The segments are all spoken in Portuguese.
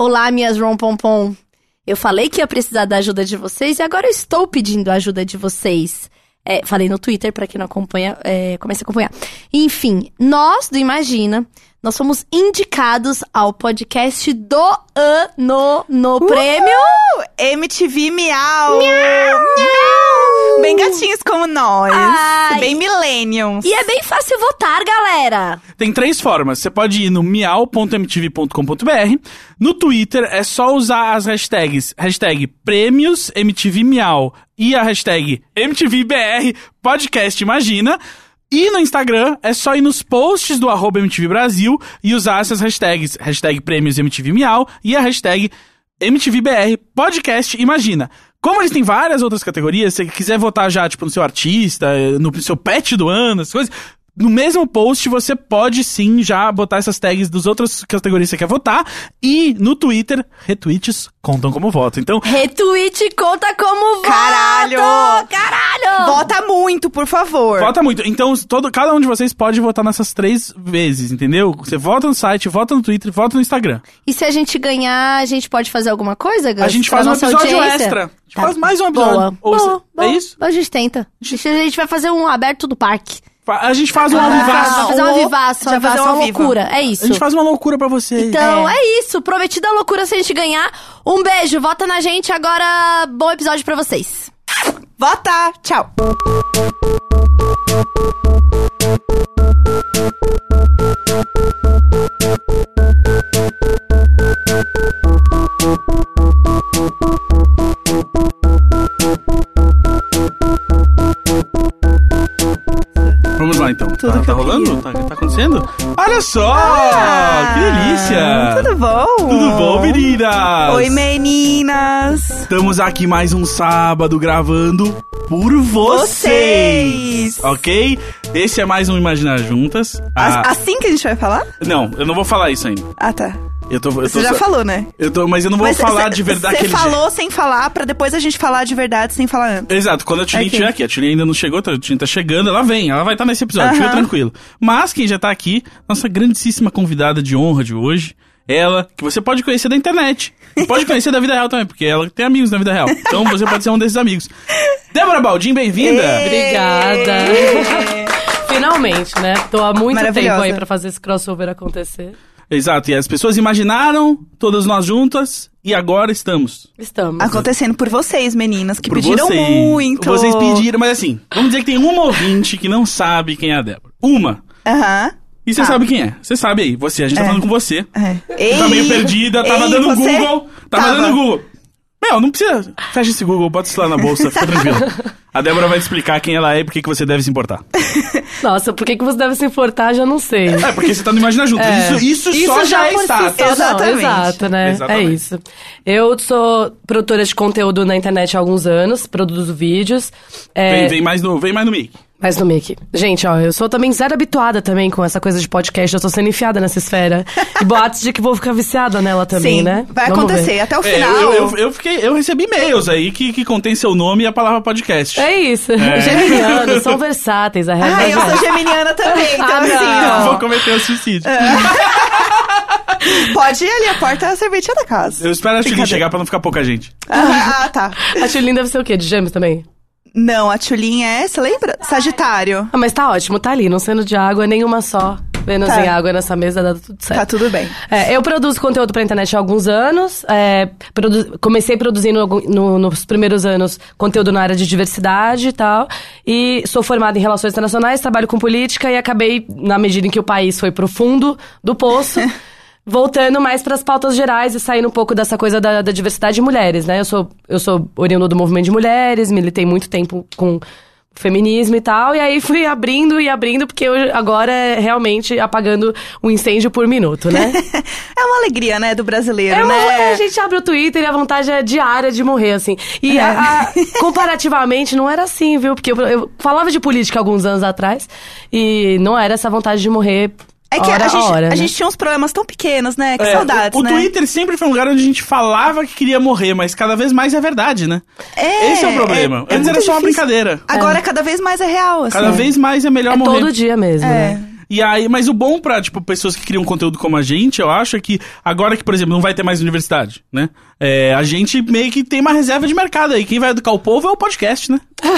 Olá, minhas rompompom. Eu falei que ia precisar da ajuda de vocês e agora eu estou pedindo a ajuda de vocês. É, falei no Twitter, pra quem não acompanha, é, comece a acompanhar. Enfim, nós do Imagina, nós fomos indicados ao podcast do ano no prêmio. MTV Miau! Bem gatinhos como nós. Ai. Bem millenniums. E é bem fácil votar, galera. Tem três formas. Você pode ir no miau.mtv.com.br. No Twitter é só usar as hashtags hashtag prêmios MTV Miau e a hashtag MTVBR Podcast Imagina. E no Instagram é só ir nos posts do arroba MTV Brasil e usar essas hashtags. Hashtag prêmios MTV Miau e a hashtag MTVBR Podcast Imagina. Como eles têm várias outras categorias, se você quiser votar já, tipo, no seu artista, no seu pet do ano, essas coisas, no mesmo post você pode sim já botar essas tags das outras categorias que você quer votar. E no Twitter, retweets contam como voto. Então, Retweet conta como voto. Caralho! Caralho! Vota muito, por favor. vota muito. Então, todo, cada um de vocês pode votar nessas três vezes, entendeu? Você vota no site, vota no Twitter, vota no Instagram. E se a gente ganhar, a gente pode fazer alguma coisa, Gus? A gente faz um episódio audiência? extra. A gente faz mais um episódio. Boa, Ou boa, se- boa. É isso? A gente tenta. A gente vai fazer um aberto do parque. A gente faz um Ah, Vai avivaço. fazer uma um- vivaço, já uma fazer um uma loucura. É A isso. gente faz uma loucura pra vocês. Então, é. isso. Prometida loucura se a gente ganhar. Um beijo, vota na gente. Agora, bom episódio pra vocês. Vota! Tchau. Vamos lá então. Tudo tá que tá rolando? Tá, tá acontecendo? Olha só! Ah, que delícia! Tudo bom? Tudo bom, meninas? Oi, meninas! Estamos aqui mais um sábado gravando por vocês. Vocês! Ok? Esse é mais um Imaginar Juntas. As- Ah, Assim que a gente vai falar? Não, eu não vou falar isso ainda. Ah, tá. Eu tô, eu tô Você já só- falou, né? Eu tô, mas eu não vou Mas falar cê- de verdade Você falou sem falar, pra depois a gente falar de verdade sem falar antes. Exato, quando a Tilly Ok. estiver aqui, a Tilly ainda não chegou, a Tilly tá chegando, ela vem, ela vai estar nesse episódio, fica tranquilo. Mas quem já tá aqui, nossa grandíssima convidada de honra de hoje, ela, que você pode conhecer da internet. Pode conhecer da vida real também, porque ela tem amigos na vida real. Então você pode ser um desses amigos. Débora Baldin, bem-vinda! Obrigada. Finalmente, né? Tô há muito tempo aí pra fazer esse crossover acontecer. Exato, e as pessoas imaginaram, todas nós juntas, e agora estamos. Estamos. Acontecendo por vocês, meninas, que Por pediram vocês. muito. Vocês pediram, mas assim, vamos dizer que tem uma ouvinte que não sabe quem é a Débora. Uma. Aham. E você Ah. sabe quem é. Você sabe aí, você, a gente tá É. falando com você. É. Tá meio Ei, perdida, tava ei, dando você? Google. Tava, Tava. dando Google. Meu, não precisa. Fecha esse Google, bota isso lá na bolsa, fica tranquilo. A Débora vai te explicar quem ela é e por que que você deve se importar. Nossa, por que, que você deve se importar, já não sei. É, porque você tá no Imagina Juntas. É. Isso, isso, só já, é si status. só, não, Exatamente. exato, né? Exatamente. É isso. Eu sou produtora de conteúdo na internet há alguns anos, produzo vídeos. É, Vem, vem mais no, vem mais no mic. Mas no Mickey. Gente, ó, eu sou também zero habituada também com essa coisa de podcast. Eu tô sendo enfiada nessa esfera. E boatos de que vou ficar viciada nela também, Sim, né? vai Vamos ver. acontecer. Até o É, final. eu, eu, eu, fiquei, eu recebi e-mails aí que, que contém seu nome e a palavra podcast. É isso. Geminianos são versáteis, a Ah, realidade eu é sou geminiana também, então Ah, assim, Eu ó. vou cometer o suicídio. É. Pode ir ali, a porta é a serventia da casa. Eu espero a Brincadeira. chegar pra não ficar pouca gente. Ah, ah, tá. A Tulin deve ser o quê? De gêmeos também? Não, a Tchulinha é, você lembra? Sagitário. Ah, mas tá ótimo, tá ali, não sendo de água, nenhuma só. Vênus Tá. em água nessa mesa, dá tudo certo. Tá tudo bem. É, eu produzo conteúdo pra internet há alguns anos. é, produ- comecei produzindo no- nos primeiros anos conteúdo na área de diversidade e tal. E sou formada em relações internacionais, trabalho com política e acabei, na medida em que o país foi pro fundo do poço, voltando mais pras pautas gerais e saindo um pouco dessa coisa da, da diversidade de mulheres, né? Eu sou, eu sou oriundo do movimento de mulheres, militei muito tempo com feminismo e tal, e aí fui abrindo e abrindo, porque eu agora é realmente apagando um incêndio por minuto, né? É uma alegria, né, do brasileiro, É uma, né? a gente abre o Twitter e a vontade é diária de morrer, assim. E É. a- a- comparativamente não era assim, viu? Porque eu, eu falava de política alguns anos atrás e não era essa vontade de morrer É que hora a, gente, hora, a né? gente tinha uns problemas tão pequenos, né? Que É, saudades, o, o né? Twitter sempre foi um lugar onde a gente falava que queria morrer, mas cada vez mais é verdade, né? É, Esse é o problema. é- é Antes era só uma brincadeira. Agora cada vez mais é real, assim. Cada vez mais é melhor É morrer. todo dia mesmo, É. né? E aí, mas o bom pra, tipo, pessoas que criam conteúdo como a gente, eu acho é que agora que, por exemplo, não vai ter mais universidade, né? É, a gente meio que tem uma reserva de mercado aí. Quem vai educar o povo é o podcast, né?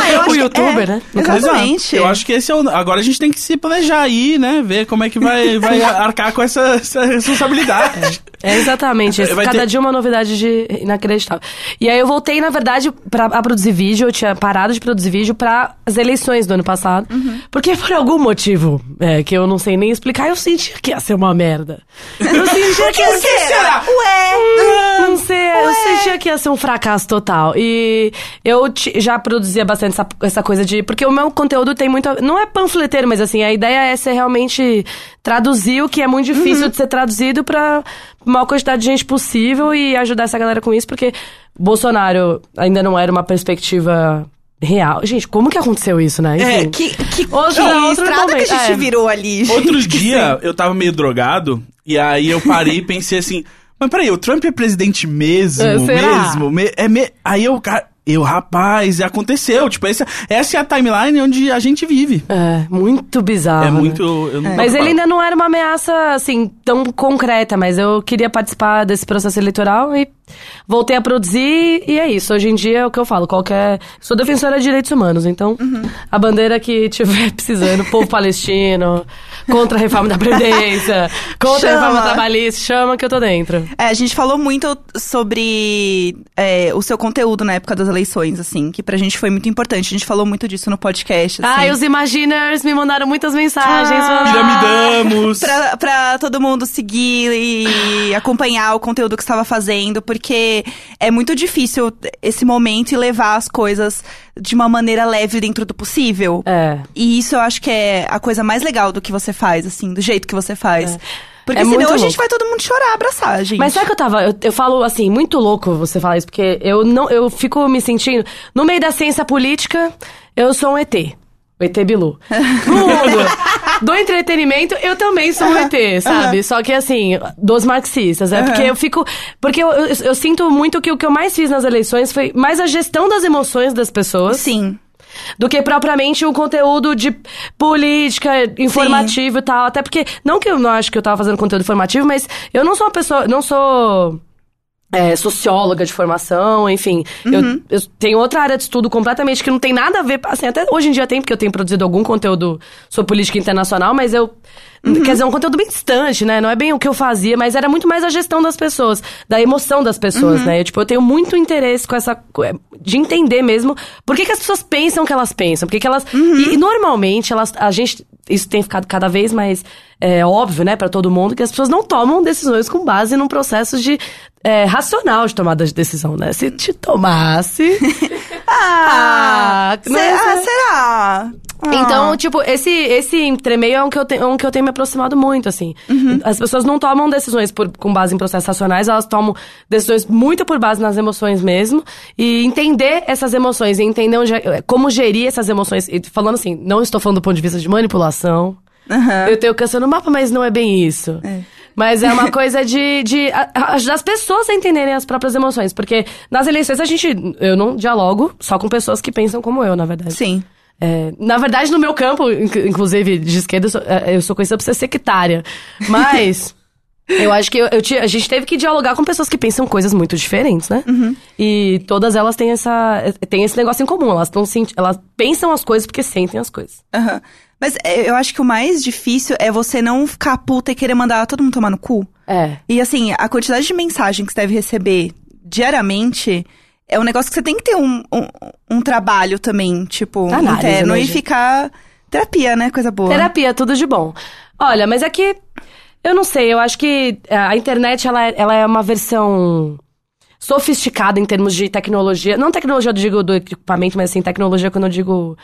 Ah, eu acho o youtuber, é, né? Exatamente. Exato. Eu acho que esse é o. Agora a gente tem que se planejar aí, né? Ver como é que vai, vai arcar com essa, essa responsabilidade. É exatamente isso. Cada ter- dia uma novidade de inacreditável. E aí eu voltei, na verdade, pra, a produzir vídeo. Eu tinha parado de produzir vídeo para as eleições do ano passado. Uhum. Porque por algum motivo, é, que eu não sei nem explicar, eu sentia que ia ser uma merda. Eu sentia que ia ser... será? Ué! Não sei, eu sentia que ia ser um fracasso total. E eu já produzia bastante essa, essa coisa de. Porque o meu conteúdo tem muito. Não é panfleteiro, mas assim, a ideia é ser realmente traduzir o que é muito difícil de ser traduzido pra maior quantidade de gente possível e ajudar essa galera com isso, porque Bolsonaro ainda não era uma perspectiva real. Gente, como que aconteceu isso, né? É, Enfim. Que, que, Outro- que outro estrada momento, que a gente é. virou ali. gente. Outro dia, eu tava meio drogado, e aí eu parei e pensei assim, mas peraí, o Trump é presidente mesmo? É, mesmo? Me- é me- Aí eu, cara, eu, rapaz, aconteceu. Tipo, essa, essa é a timeline onde a gente vive. É, muito bizarro. é né? muito. eu não Mas ele ainda não era uma ameaça, assim, tão concreta, mas eu queria participar desse processo eleitoral e voltei a produzir e é isso. Hoje em dia é o que eu falo, qualquer... Sou defensora de direitos humanos, então a bandeira que tiver precisando, povo palestino, contra a reforma da Previdência, contra a Chama. reforma trabalhista, chama que eu tô dentro. É, a gente falou muito sobre é, o seu conteúdo na época das eleições, assim, que pra gente foi muito importante. A gente falou muito disso no podcast, assim. Ai, os Imaginers me mandaram muitas mensagens. Ah. Piramidamos. Pra, pra todo mundo seguir e acompanhar o conteúdo que estava fazendo, porque é muito difícil esse momento e levar as coisas de uma maneira leve dentro do possível. É. E isso eu acho que é a coisa mais legal do que você faz, assim, do jeito que você faz. Porque É senão a gente louco. vai todo mundo chorar, abraçar, gente. Mas sabe que eu tava. Eu, eu falo assim, muito louco você falar isso, porque eu não. Eu fico me sentindo. No meio da ciência política, eu sou um ET. O ET Bilu. Mundo do entretenimento, eu também sou um ET, sabe? Só que assim, dos marxistas. É porque eu fico. Porque eu, eu, eu sinto muito que o que eu mais fiz nas eleições foi mais a gestão das emoções das pessoas Sim. do que propriamente o conteúdo de política, informativo e tal. Até porque, não que eu não acho que eu tava fazendo conteúdo informativo, mas eu não sou uma pessoa, não sou é, socióloga de formação, enfim. Eu, eu tenho outra área de estudo completamente que não tem nada a ver, assim, até hoje em dia tem, porque eu tenho produzido algum conteúdo sobre política internacional, mas eu... Quer dizer, é um conteúdo bem distante, né? Não é bem o que eu fazia, mas era muito mais a gestão das pessoas, da emoção das pessoas, né? Eu, tipo, eu tenho muito interesse com essa... é, De entender mesmo por que, que as pessoas pensam o que elas pensam. Porque que elas... E, e normalmente, elas, a gente... Isso tem ficado cada vez mais é, óbvio, né, pra todo mundo, que as pessoas não tomam decisões com base num processo de é, racional de tomada de decisão, né? Se te tomasse. Ah, Ah, é- ah, será? Ah. Então, tipo, esse, esse entremeio é um que, eu te, é um que eu tenho me aproximado muito, assim. Uhum. As pessoas não tomam decisões por, com base em processos racionais, elas tomam decisões muito por base nas emoções mesmo. E entender essas emoções, e entender onde, é- como gerir essas emoções. E falando assim, não estou falando do ponto de vista de manipulação. Aham. Eu tenho câncer no mapa, mas não é bem isso. Mas é uma coisa de, de ajudar as pessoas a entenderem as próprias emoções. Porque nas eleições a gente. Eu não dialogo só com pessoas que pensam como eu, na verdade. Sim. É, na verdade, no meu campo, inc- inclusive de esquerda, eu sou, é, eu sou conhecida por ser sectária. Mas. Eu acho que eu, eu a gente teve que dialogar com pessoas que pensam coisas muito diferentes, né? E todas elas têm essa têm esse negócio em comum. Elas, tão, elas pensam as coisas porque sentem as coisas. Aham. Mas é, eu acho que o mais difícil é você não ficar puta e querer mandar todo mundo tomar no cu. É. E assim, a quantidade de mensagem que você deve receber diariamente é um negócio que você tem que ter um, um, um trabalho também, tipo, Análise, interno né, e ficar. Terapia, né? Coisa boa. Terapia, tudo de bom. Olha, mas é que. Eu não sei, eu acho que a internet ela, é- ela é uma versão sofisticada em termos de tecnologia. Não tecnologia, eu digo do equipamento, mas assim, tecnologia quando eu digo.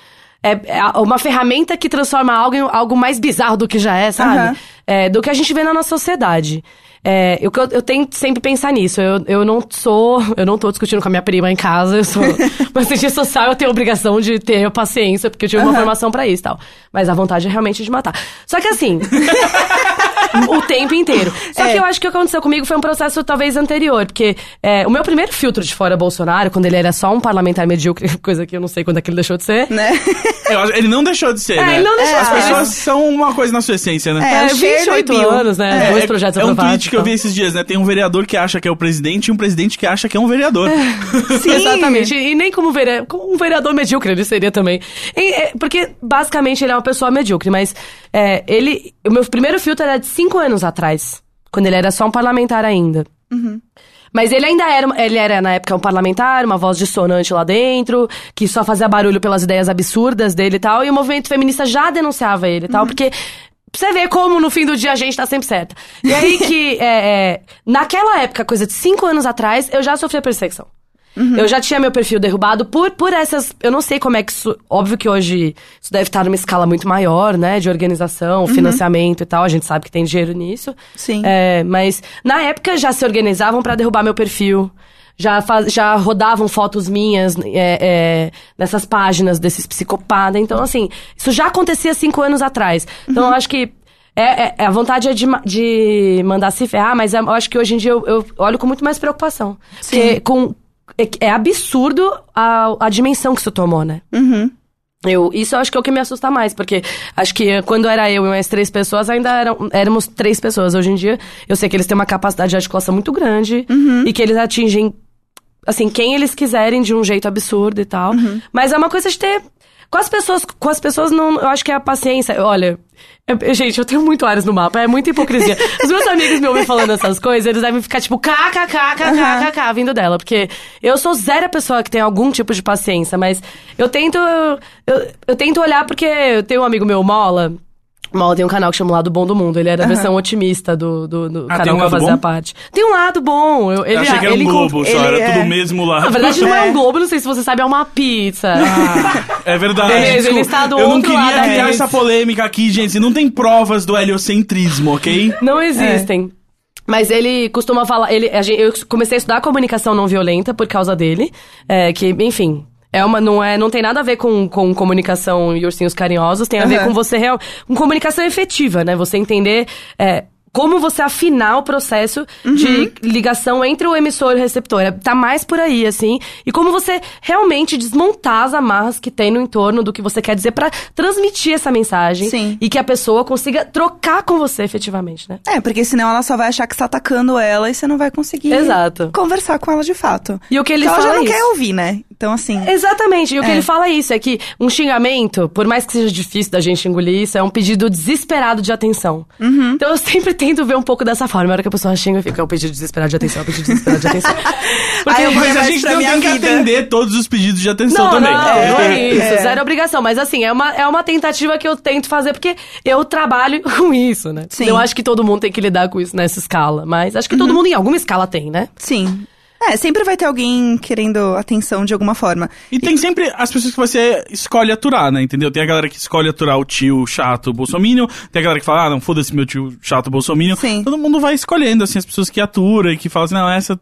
É, é uma ferramenta que transforma algo em algo mais bizarro do que já é, sabe? Aham. É, do que a gente vê na nossa sociedade. É, eu, eu tento sempre pensar nisso. Eu, eu não sou. Eu não tô discutindo com a minha prima em casa. Eu sou uma cientista social, eu tenho a obrigação de ter paciência, porque eu tive uma Aham. formação pra isso e tal. Mas a vontade é realmente de matar. Só que assim. o tempo inteiro. Só É. que eu acho que o que aconteceu comigo foi um processo talvez anterior, porque é, o meu primeiro filtro de fora Bolsonaro, quando ele era só um parlamentar medíocre, coisa que eu não sei quando é que ele deixou de ser. Né? Acho- ele não deixou de ser, É, né? ele não deixou As de ser. pessoas são uma coisa na sua essência, né? É, É, o Cher 28 proibiu. anos, né? Dois projetos é um tweet que eu vi então. esses dias, né? Tem um vereador que acha que é o presidente e um presidente que acha que é um vereador. Sim. Exatamente. E nem como, vere... como um vereador medíocre ele seria também. E, é, porque, basicamente, ele é uma pessoa medíocre, mas é, ele. O meu primeiro filtro era de cinco anos atrás, quando ele era só um parlamentar ainda. Mas ele ainda era, ele era na época um parlamentar, uma voz dissonante lá dentro, que só fazia barulho pelas ideias absurdas dele e tal, e o movimento feminista já denunciava ele e tal, porque pra você ver como no fim do dia a gente tá sempre certa. E aí que, é, é, naquela época, coisa de cinco anos atrás, eu já sofria perseguição. Eu já tinha meu perfil derrubado por, por essas. Eu não sei como é que isso. Óbvio que hoje isso deve estar numa escala muito maior, né? De organização, financiamento e tal. A gente sabe que tem dinheiro nisso. Sim. É, mas na época já se organizavam pra derrubar meu perfil. Já, faz, já rodavam fotos minhas é, é, nessas páginas desses psicopatas. Então, assim, isso já acontecia cinco anos atrás. Então, eu acho que. É, é- a vontade é de, de mandar se ferrar, mas é- eu acho que hoje em dia eu, eu olho com muito mais preocupação. Porque com, é, é absurdo a, a dimensão que isso tomou, né? Uhum. Eu, isso eu acho que é o que me assusta mais, porque acho que quando era eu e mais três pessoas, ainda eram, éramos três pessoas. Hoje em dia, eu sei que eles têm uma capacidade de articulação muito grande e que eles atingem, assim, quem eles quiserem de um jeito absurdo e tal. Mas é uma coisa de ter. Com as pessoas, com as pessoas não, eu acho que é a paciência. Olha, eu- gente, eu tenho muito áreas no mapa, é muita hipocrisia. Os meus amigos me ouvem falando essas coisas, eles devem ficar tipo kkkkkk vindo dela, porque eu sou zero pessoa que tem algum tipo de paciência, mas eu tento eu, eu tento olhar porque eu tenho um amigo meu, Mola, Mola tem um canal que chama o Lado Bom do Mundo. Ele era a versão otimista do, do, do Ah, canal um que eu lado fazia bom? parte. Tem um lado bom. Eu, ele, Eu achei que era um globo encont- só, ele era tudo é- o mesmo lá. Na verdade, não é É. um globo, não sei se você sabe, é uma pizza. É verdade. Beleza, ele está do Eu não outro queria lado da criar mesa. essa polêmica aqui, gente. Não tem provas do heliocentrismo, ok? Não existem. Mas ele costuma falar. Ele, a gente- eu comecei a estudar comunicação não violenta por causa dele. é, que, enfim. É uma, não, é, não tem nada a ver com, com comunicação e ursinhos carinhosos, tem a ver Aham. com você real. com comunicação efetiva, né? Você entender é, como você afinar o processo de ligação entre o emissor e o receptor. É, Tá mais por aí, assim. E como você realmente desmontar as amarras que tem no entorno do que você quer dizer pra transmitir essa mensagem. Sim. E que a pessoa consiga trocar com você efetivamente, né? É, porque senão ela só vai achar que você tá atacando ela e você não vai conseguir Exato. conversar com ela de fato. E o que ele Porque ela fala já não é isso. quer ouvir, né? Então, assim. Exatamente. E o que É. ele fala é isso, é que um xingamento, por mais que seja difícil da gente engolir isso, é um pedido desesperado de atenção. Uhum. Então eu sempre tento ver um pouco dessa forma. Na hora que a pessoa xinga, fica é um pedido desesperado de atenção, é um pedido desesperado de atenção. Porque Aí eu Mas a gente não tem que vida. atender todos os pedidos de atenção Não, também. não, não é isso, É. zero obrigação. Mas assim, é uma, é uma tentativa que eu tento fazer, porque eu trabalho com isso, né? Sim. Eu acho que todo mundo tem que lidar com isso nessa escala. Mas acho que todo mundo em alguma escala tem, né? Sim. É, sempre vai ter alguém querendo atenção de alguma forma. E tem sempre as pessoas que você escolhe aturar, né? Entendeu? Tem a galera que escolhe aturar o tio chato bolsominion, tem a galera que fala, ah, não, foda-se meu tio chato bolsominion. Sim. Todo mundo vai escolhendo, assim, as pessoas que aturam e que falam assim, não, essa,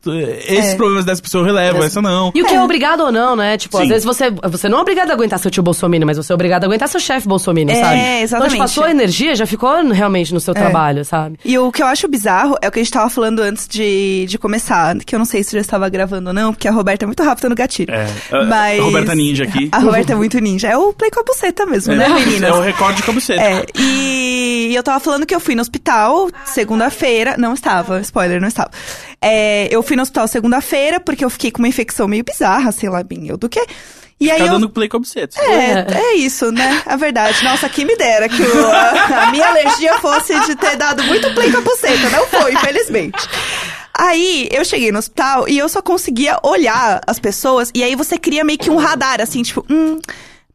esses É. problemas dessa pessoa eu relevo, essa não. E o que é obrigado ou não, né? Tipo, Sim. às vezes você, você não é obrigado a aguentar seu tio Bolsonaro, mas você é obrigado a aguentar seu chefe Bolsonaro, É, sabe? exatamente. Então, tipo, a sua energia já ficou realmente no seu trabalho, sabe? E o que eu acho bizarro é o que a gente tava falando antes de, de começar, que eu não sei se já estava gravando ou não, porque a Roberta é muito rápida no gatilho. É, a- Mas... a Roberta Ninja aqui. A Roberta é muito ninja. É o play com a buceta mesmo, né, meninas? É o recorde de caboceta. É, e eu tava falando que eu fui no hospital segunda-feira. Não estava, spoiler, não estava. É, eu fui no hospital segunda-feira porque eu fiquei com uma infecção meio bizarra, sei lá, bem eu do que. E aí Tá eu. dando play com caboceta. É, é isso, né? A verdade. Nossa, quem me dera que o- a, a minha alergia fosse de ter dado muito play com a buceta. Não foi, infelizmente. Aí, eu cheguei no hospital e eu só conseguia olhar as pessoas. E aí você cria meio que um radar, assim, tipo, hum,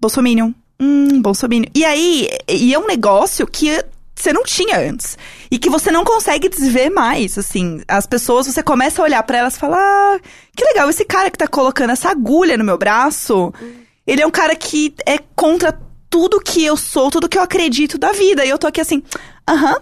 Bolsominion, hum, Bolsominion. E aí, e é um negócio que você não tinha antes. E que você não consegue desver mais, assim. As pessoas, você começa a olhar pra elas e fala, ah, que legal, esse cara que tá colocando essa agulha no meu braço, ele é um cara que é contra tudo que eu sou, tudo que eu acredito da vida. E eu tô aqui assim, aham.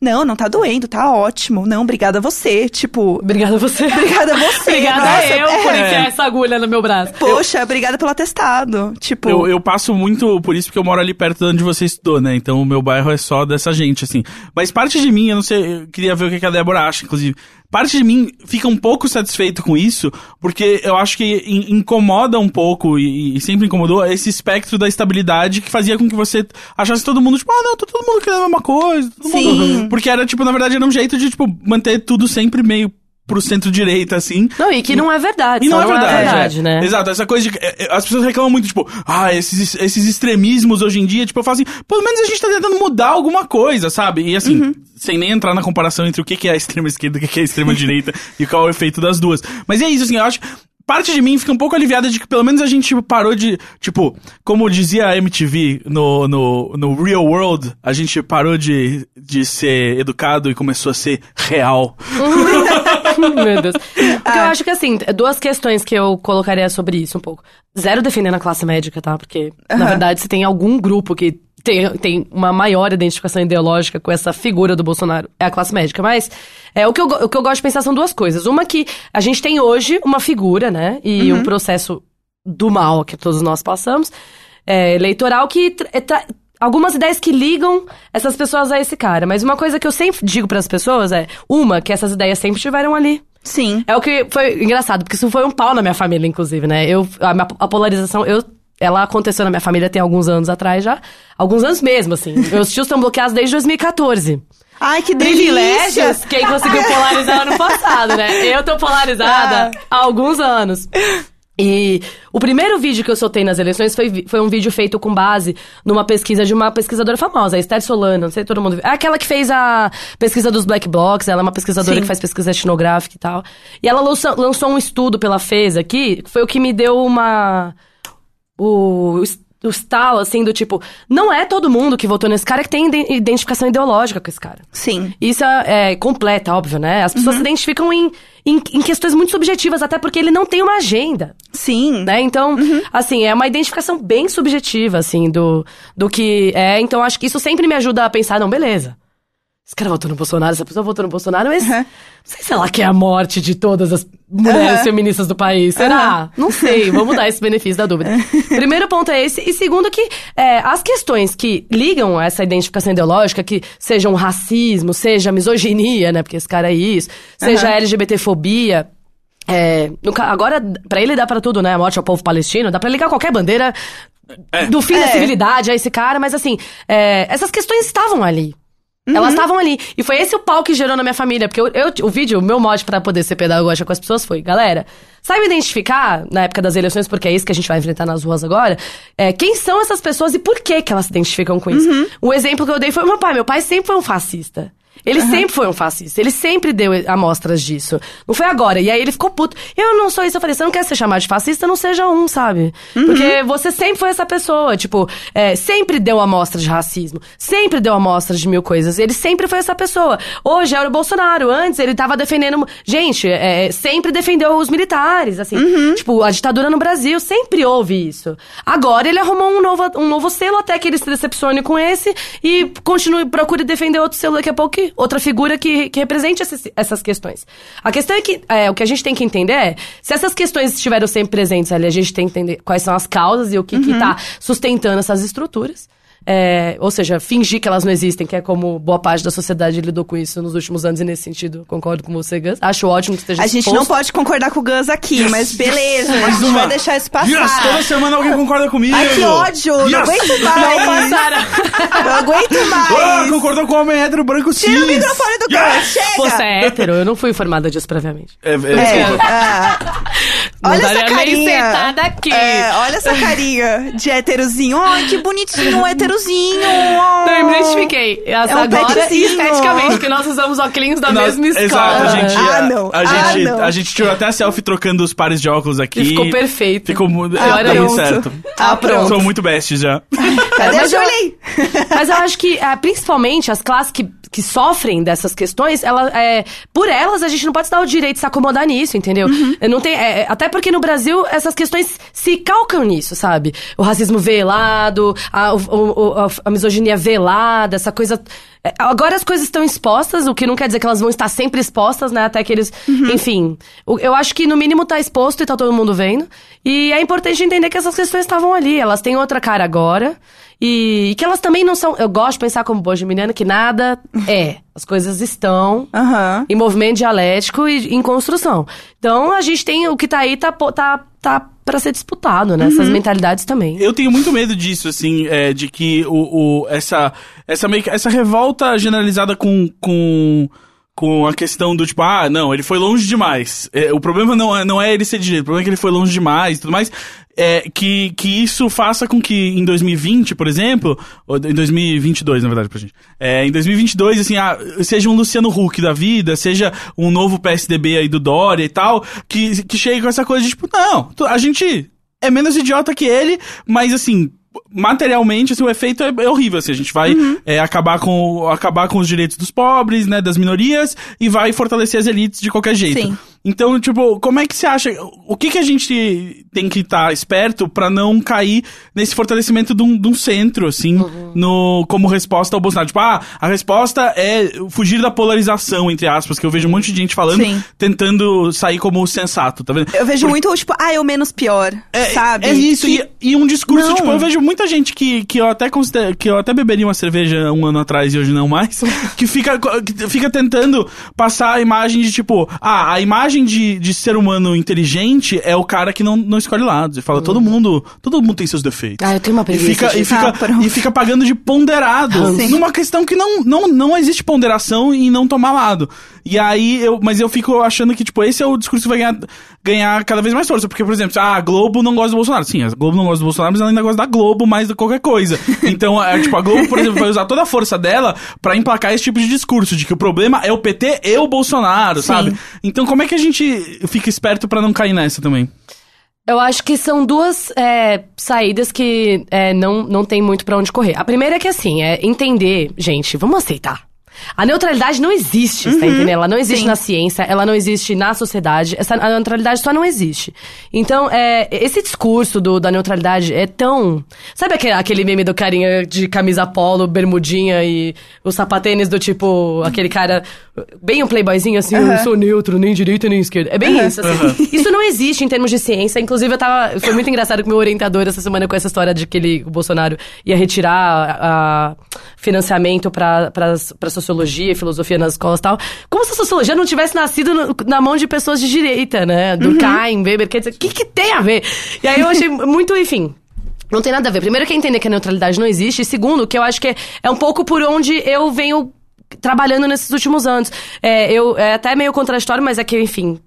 Não, não tá doendo, tá ótimo. Não, obrigada a você. Tipo, Obrigada a você. obrigada a você. Obrigada Nossa, eu por é. enfiar essa agulha no meu braço. Poxa, obrigada pelo atestado. Tipo, Eu, eu passo muito por isso porque eu moro ali perto de onde você estudou, né? Então o meu bairro é só dessa gente, assim. Mas parte de mim, eu não sei, eu queria ver o que que a Débora acha, inclusive. Parte de mim fica um pouco satisfeito com isso, porque eu acho que in- incomoda um pouco, e, e sempre incomodou, esse espectro da estabilidade que fazia com que você achasse todo mundo, tipo, ah, não, tá todo mundo querendo a mesma coisa. Todo Sim. Mundo... Porque era, tipo, na verdade, era um jeito de, tipo, manter tudo sempre meio pro centro-direita, assim. Não, e que não é verdade. E não só é verdade, é. né? Exato, essa coisa de. é, é, As pessoas reclamam muito, tipo, ah, esses, esses extremismos hoje em dia, tipo, eu falo assim, pelo menos a gente tá tentando mudar alguma coisa, sabe? E assim, Uhum. sem nem entrar na comparação entre o que é a extrema esquerda e o que é a extrema direita e qual é o efeito das duas. Mas é isso, assim, eu acho. Parte de mim fica um pouco aliviada de que pelo menos a gente parou de. Tipo, como dizia a MTV no, no, no Real World, a gente parou de, de ser educado e começou a ser real. Meu Deus. Porque eu acho que, assim, duas questões que eu colocaria sobre isso um pouco. Zero defendendo a classe médica, tá? Porque, na verdade, se tem algum grupo que tem, tem uma maior identificação ideológica com essa figura do Bolsonaro, é a classe médica. Mas é, o, que eu, o que eu gosto de pensar são duas coisas. Uma que a gente tem hoje uma figura, né? E um processo do mal que todos nós passamos, é, eleitoral, que tra- é tra- algumas ideias que ligam essas pessoas a esse cara. Mas uma coisa que eu sempre digo para as pessoas é, uma, que essas ideias sempre estiveram ali. sim. É o que foi engraçado, porque isso foi um pau na minha família, inclusive, né? Eu, a, minha- a polarização, eu, ela aconteceu na minha família tem alguns anos atrás já. Alguns anos mesmo, assim. Meus tios estão bloqueados desde 2014. Ai, que delícia. Privilégios, quem conseguiu polarizar ano passado, né? Eu tô polarizada há alguns anos. E o primeiro vídeo que eu soltei nas eleições foi, foi um vídeo feito com base numa pesquisa de uma pesquisadora famosa, a Esther Solano, não sei se todo mundo viu. É aquela que fez a pesquisa dos black box, ela é uma pesquisadora Sim. que faz pesquisa etnográfica e tal. E ela lançou, lançou um estudo pela FES aqui, que foi o que me deu uma o, o estalo, assim, do tipo, não é todo mundo que votou nesse cara que tem ide- identificação ideológica com esse cara. Sim. Isso é, é completa, óbvio, né? As Uhum. pessoas se identificam em, em, em questões muito subjetivas, até porque ele não tem uma agenda, Sim. né? Então, Uhum. assim, é uma identificação bem subjetiva, assim, do, do que é. Então, acho que isso sempre me ajuda a pensar, não, beleza. Esse cara votou no Bolsonaro, essa pessoa votou no Bolsonaro, mas Uhum. não sei se ela quer a morte de todas as mulheres Uhum. feministas do país. Será? Não sei, vamos dar esse benefício da dúvida. Primeiro ponto é esse. E segundo que é, as questões que ligam essa identificação ideológica, que sejam racismo, seja misoginia, né, porque esse cara é isso, seja LGBTfobia... É, no agora, pra ele dá pra tudo, né? A morte ao povo palestino, dá pra ligar qualquer bandeira do fim da É. civilidade a esse cara, mas assim, é, essas questões estavam ali. Elas estavam ali. E foi esse o pau que gerou na minha família. Porque eu, eu- o vídeo, o meu mote pra poder ser pedagógica com as pessoas foi: galera, saiba identificar, na época das eleições, porque é isso que a gente vai enfrentar nas ruas agora, é, quem são essas pessoas e por que, que elas se identificam com isso. O exemplo que eu dei foi meu pai. Meu pai sempre foi um fascista. Ele sempre foi um fascista. Ele sempre deu amostras disso. Não foi agora. E aí ele ficou puto. Eu não sou isso. Eu falei, você não quer ser chamado de fascista? Não seja um, sabe? Porque você sempre foi essa pessoa. Tipo, é, sempre deu amostra de racismo. Sempre deu amostra de mil coisas. Ele sempre foi essa pessoa. Hoje é o Bolsonaro. Antes ele tava defendendo... Gente, é, sempre defendeu os militares, assim. Tipo, a ditadura no Brasil. Sempre houve isso. Agora ele arrumou um novo, um novo selo até que ele se decepcione com esse e continue, procure defender outro selo daqui a pouco. Outra figura que, que represente esses- essas questões. A questão é que é, o que a gente tem que entender é se essas questões estiveram sempre presentes ali, a gente tem que entender quais são as causas e o que está sustentando essas estruturas. É, ou seja, fingir que elas não existem, que é como boa parte da sociedade lidou com isso nos últimos anos, e nesse sentido, concordo com você, Gus. Acho ótimo que esteja A gente exposto. não pode concordar com o Gus aqui, mas beleza, a gente vai deixar isso passar. Yes, toda semana alguém concorda comigo. Ai, que ódio! Não Yes. aguento mais! Não aguento Ah, mais! concordou com o homem hétero branco cis. Tira o microfone do Gus, chega! Você é hétero? Eu não fui informada disso previamente. É, é, É, ah, Não olha essa carinha. sentada aqui. É, olha essa carinha de héterozinho. Ai, que bonitinho, um héterozinho. Não, eu me identifiquei. Essa É um agora petzinho. esteticamente, porque nós usamos óculos da Nós- mesma escola. Exato, a gente, Ah, a, não. a Ah, gente, não. a gente tirou até a selfie trocando os pares de óculos aqui. E ficou perfeito. Ficou mu- Ah, deu muito pronto. certo. Ah, pronto. Sou muito best já. Cadê a mas eu- Julie? Mas eu acho que, ah, principalmente, as classes que, que sofrem dessas questões, ela, é, por elas, a gente não pode se dar o direito de se acomodar nisso, entendeu? Eu Não tem, é, é, até porque no Brasil, essas questões se calcam nisso, sabe? O racismo velado, a, a- a misoginia velada, essa coisa... é, agora as coisas estão expostas, o que não quer dizer que elas vão estar sempre expostas, né? Até que eles. Enfim. o- Eu acho que no mínimo tá exposto e tá todo mundo vendo. E é importante entender que essas questões estavam ali. Elas têm outra cara agora. E, e que elas também não são. Eu gosto de pensar como boa geminiana que nada é. As coisas estão Aham. em movimento dialético e em construção. Então a gente tem o que tá aí tá tá tá para ser disputado, né? Essas mentalidades também. Eu tenho muito medo disso, assim, é, de que o, o- essa, essa, meio essa revolta generalizada com, com, com a questão do tipo, ah, não, ele foi longe demais. É, o problema não é, não é ele ser direito, o problema é que ele foi longe demais e tudo mais. É, que, que isso faça com que em 2020, por exemplo, ou em 2022, na verdade, pra gente, é, em 2022, assim, ah, seja um Luciano Huck da vida, seja um novo PSDB aí do Dória e tal, que, que chegue com essa coisa de tipo, não, a gente é menos idiota que ele, mas assim, materialmente, assim, o efeito é, é horrível, assim, a gente vai é, acabar, com, acabar com os direitos dos pobres, né, das minorias, e vai fortalecer as elites de qualquer jeito. Sim. Então, tipo, como é que você acha, o que que a gente tem que estar esperto pra não cair nesse fortalecimento de um, de um centro, assim, no, como resposta ao Bolsonaro? Tipo, ah, a resposta é fugir da polarização, entre aspas, que eu vejo um monte de gente falando, Sim. tentando sair como sensato, tá vendo? Eu vejo muito, tipo, ah, eu menos pior, É, sabe? É isso, e, e um discurso, Não. tipo, eu vejo muita gente que, que eu até considero, que eu até beberia uma cerveja um ano atrás e hoje não mais, que fica, que fica tentando passar a imagem de, tipo, ah, a imagem de, de ser humano inteligente é o cara que não, não escolhe lados. E fala, todo mundo, todo mundo tem seus defeitos. Ah, eu tenho uma e preguiça fica, e fica, Ah, pronto. e fica pagando de ponderado. Sim. Numa questão que não, não, não existe ponderação em não tomar lado. E aí, eu, mas eu fico achando que, tipo, esse é o discurso que vai ganhar, ganhar cada vez mais força. Porque, por exemplo, ah, a Globo não gosta do Bolsonaro. Sim, a Globo não gosta do Bolsonaro, mas ela ainda gosta da Globo mais do que qualquer coisa. Então, é, tipo, a Globo, por exemplo, vai usar toda a força dela pra emplacar esse tipo de discurso, de que o problema é o PT e o Bolsonaro, Sim. sabe? Então, como é que a gente fica esperto pra não cair nessa também? Eu acho que são duas é, saídas que é, não, não tem muito pra onde correr. A primeira é que, assim, é entender, gente, vamos aceitar. A neutralidade não existe, você tá entendendo? Ela não existe Sim. na ciência, ela não existe na sociedade. Essa, a neutralidade só não existe. Então, é, esse discurso do, da neutralidade é tão. Sabe aquele, aquele meme do carinha de camisa polo, bermudinha e os sapatênis do tipo, aquele cara. Bem um playboyzinho assim, eu não sou neutro, nem direita nem esquerda. É bem isso, assim. Isso não existe em termos de ciência. Inclusive, eu tava. Foi muito engraçado que meu orientador essa semana com essa história de que ele, o Bolsonaro ia retirar a, financiamento pra, pras- pra sociologia e filosofia nas escolas e tal. Como se a sociologia não tivesse nascido no- na mão de pessoas de direita, né? Do Cain, Weber, quer dizer, o que, que tem a ver? E aí eu achei muito, enfim. Não tem nada a ver. Primeiro que é entender que a neutralidade não existe. E segundo, que eu acho que é, é um pouco por onde eu venho trabalhando nesses últimos anos. É, eu, é até meio contraditório, mas é que, enfim,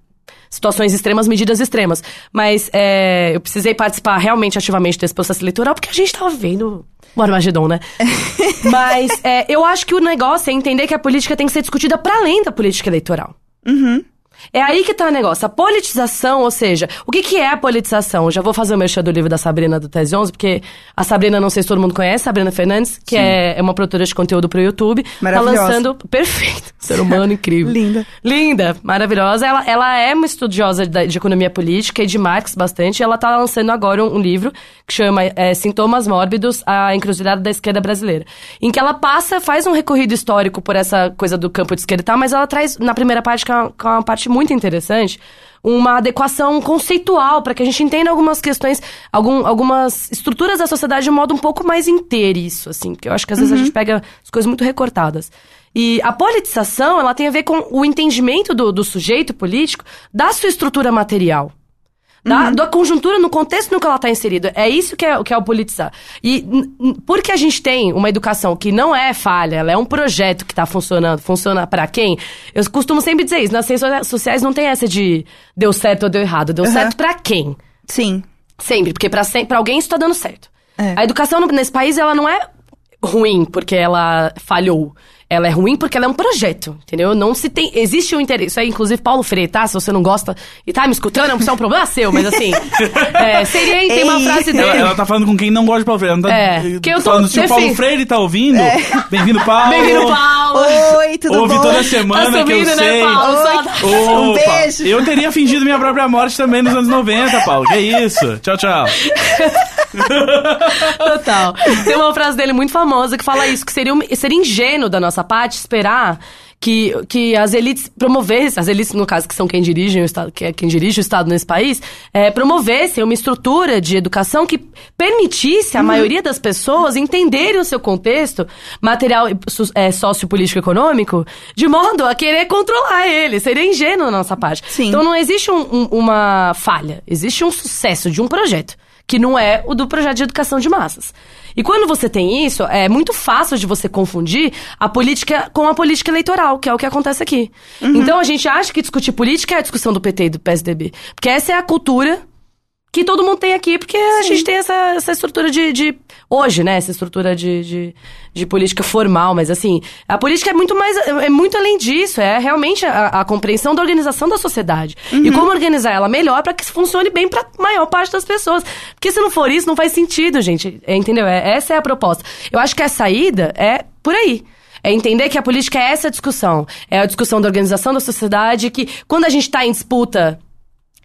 situações extremas, medidas extremas. Mas é, eu precisei participar realmente ativamente desse processo eleitoral, porque a gente tava vendo o Armagedon, né? Mas é, eu acho que o negócio é entender que a política tem que ser discutida para além da política eleitoral. É aí que tá o negócio. A politização, ou seja, o que, que é a politização? Eu já vou fazer o merchan do livro da Sabrina do Tese 11, porque a Sabrina, não sei se todo mundo conhece, Sabrina Fernandes, que é, é uma produtora de conteúdo pro YouTube. Tá Maravilhosa. lançando. Perfeito. Ser humano incrível. Linda. Linda, maravilhosa. Ela, ela é uma estudiosa de, de economia política e de Marx bastante. E ela tá lançando agora um, um livro que chama é, Sintomas Mórbidos, a encruzilhada da esquerda brasileira. Em que ela passa, faz um recorrido histórico por essa coisa do campo de esquerda e tal, mas ela traz, na primeira parte, que é uma, que é uma parte muito interessante, uma adequação conceitual para que a gente entenda algumas questões, algum, algumas estruturas da sociedade de um modo um pouco mais inteiriço, assim, porque eu acho que às vezes a gente pega as coisas muito recortadas. E a politização, ela tem a ver com o entendimento do, do sujeito político da sua estrutura material. Da, da conjuntura, no contexto no que ela está inserida. É isso que é, que é o politizar. E porque a gente tem uma educação que não é falha, ela é um projeto que está funcionando, funciona para quem? Eu costumo sempre dizer isso. Nas ciências sociais não tem essa de deu certo ou deu errado. Deu Uhum. certo para quem? Sim. Sempre, porque pra alguém isso tá dando certo. É. A educação nesse país, ela não é ruim porque ela falhou. Ela é ruim porque ela é um projeto, entendeu? Não se tem. Existe um interesse. Isso aí, inclusive, Paulo Freire, tá? Se você não gosta e tá me escutando, isso é um problema seu, mas assim. é, seria. Tem uma frase Ela, dele. ela tá falando com quem não gosta de Paulo Freire. Ela não tá É, que eu tô falando se o Paulo Freire tá ouvindo. Bem-vindo, Paulo. Bem-vindo, Paulo! Oi, tudo Ouve bom? toda semana Tá que eu subindo, né, sei. Paulo? Oi. Um beijo. Eu teria fingido minha própria morte também nos anos 90, Paulo. Que isso? Tchau, tchau. Total. Tem uma frase dele muito famosa que fala isso, que seria, seria ingênuo da nossa nossa parte esperar que, que as elites promovessem, as elites, no caso, que são quem dirige o Estado, que é quem dirige o Estado nesse país, é, promovessem uma estrutura de educação que permitisse a maioria das pessoas entenderem o seu contexto material, e é, sociopolítico econômico, de modo a querer controlar ele. Seria ingênuo da nossa parte. Sim. Então não existe um- um- uma falha, existe um sucesso de um projeto, que não é o do projeto de educação de massas. E quando você tem isso, é muito fácil de você confundir a política com a política eleitoral, que é o que acontece aqui. Então a gente acha que discutir política é a discussão do PT e do PSDB. Porque essa é a cultura que todo mundo tem aqui, porque a gente tem essa, essa estrutura de, de- Hoje, né? Essa estrutura de, de, de política formal, mas assim, a política é muito mais. É muito além disso. É realmente a, a compreensão da organização da sociedade. E como organizar ela melhor para que funcione bem para maior parte das pessoas. Porque se não for isso, não faz sentido, gente. É, entendeu? É, essa é a proposta. Eu acho que a saída é por aí. É entender que a política é essa discussão. É a discussão da organização da sociedade, que quando a gente está em disputa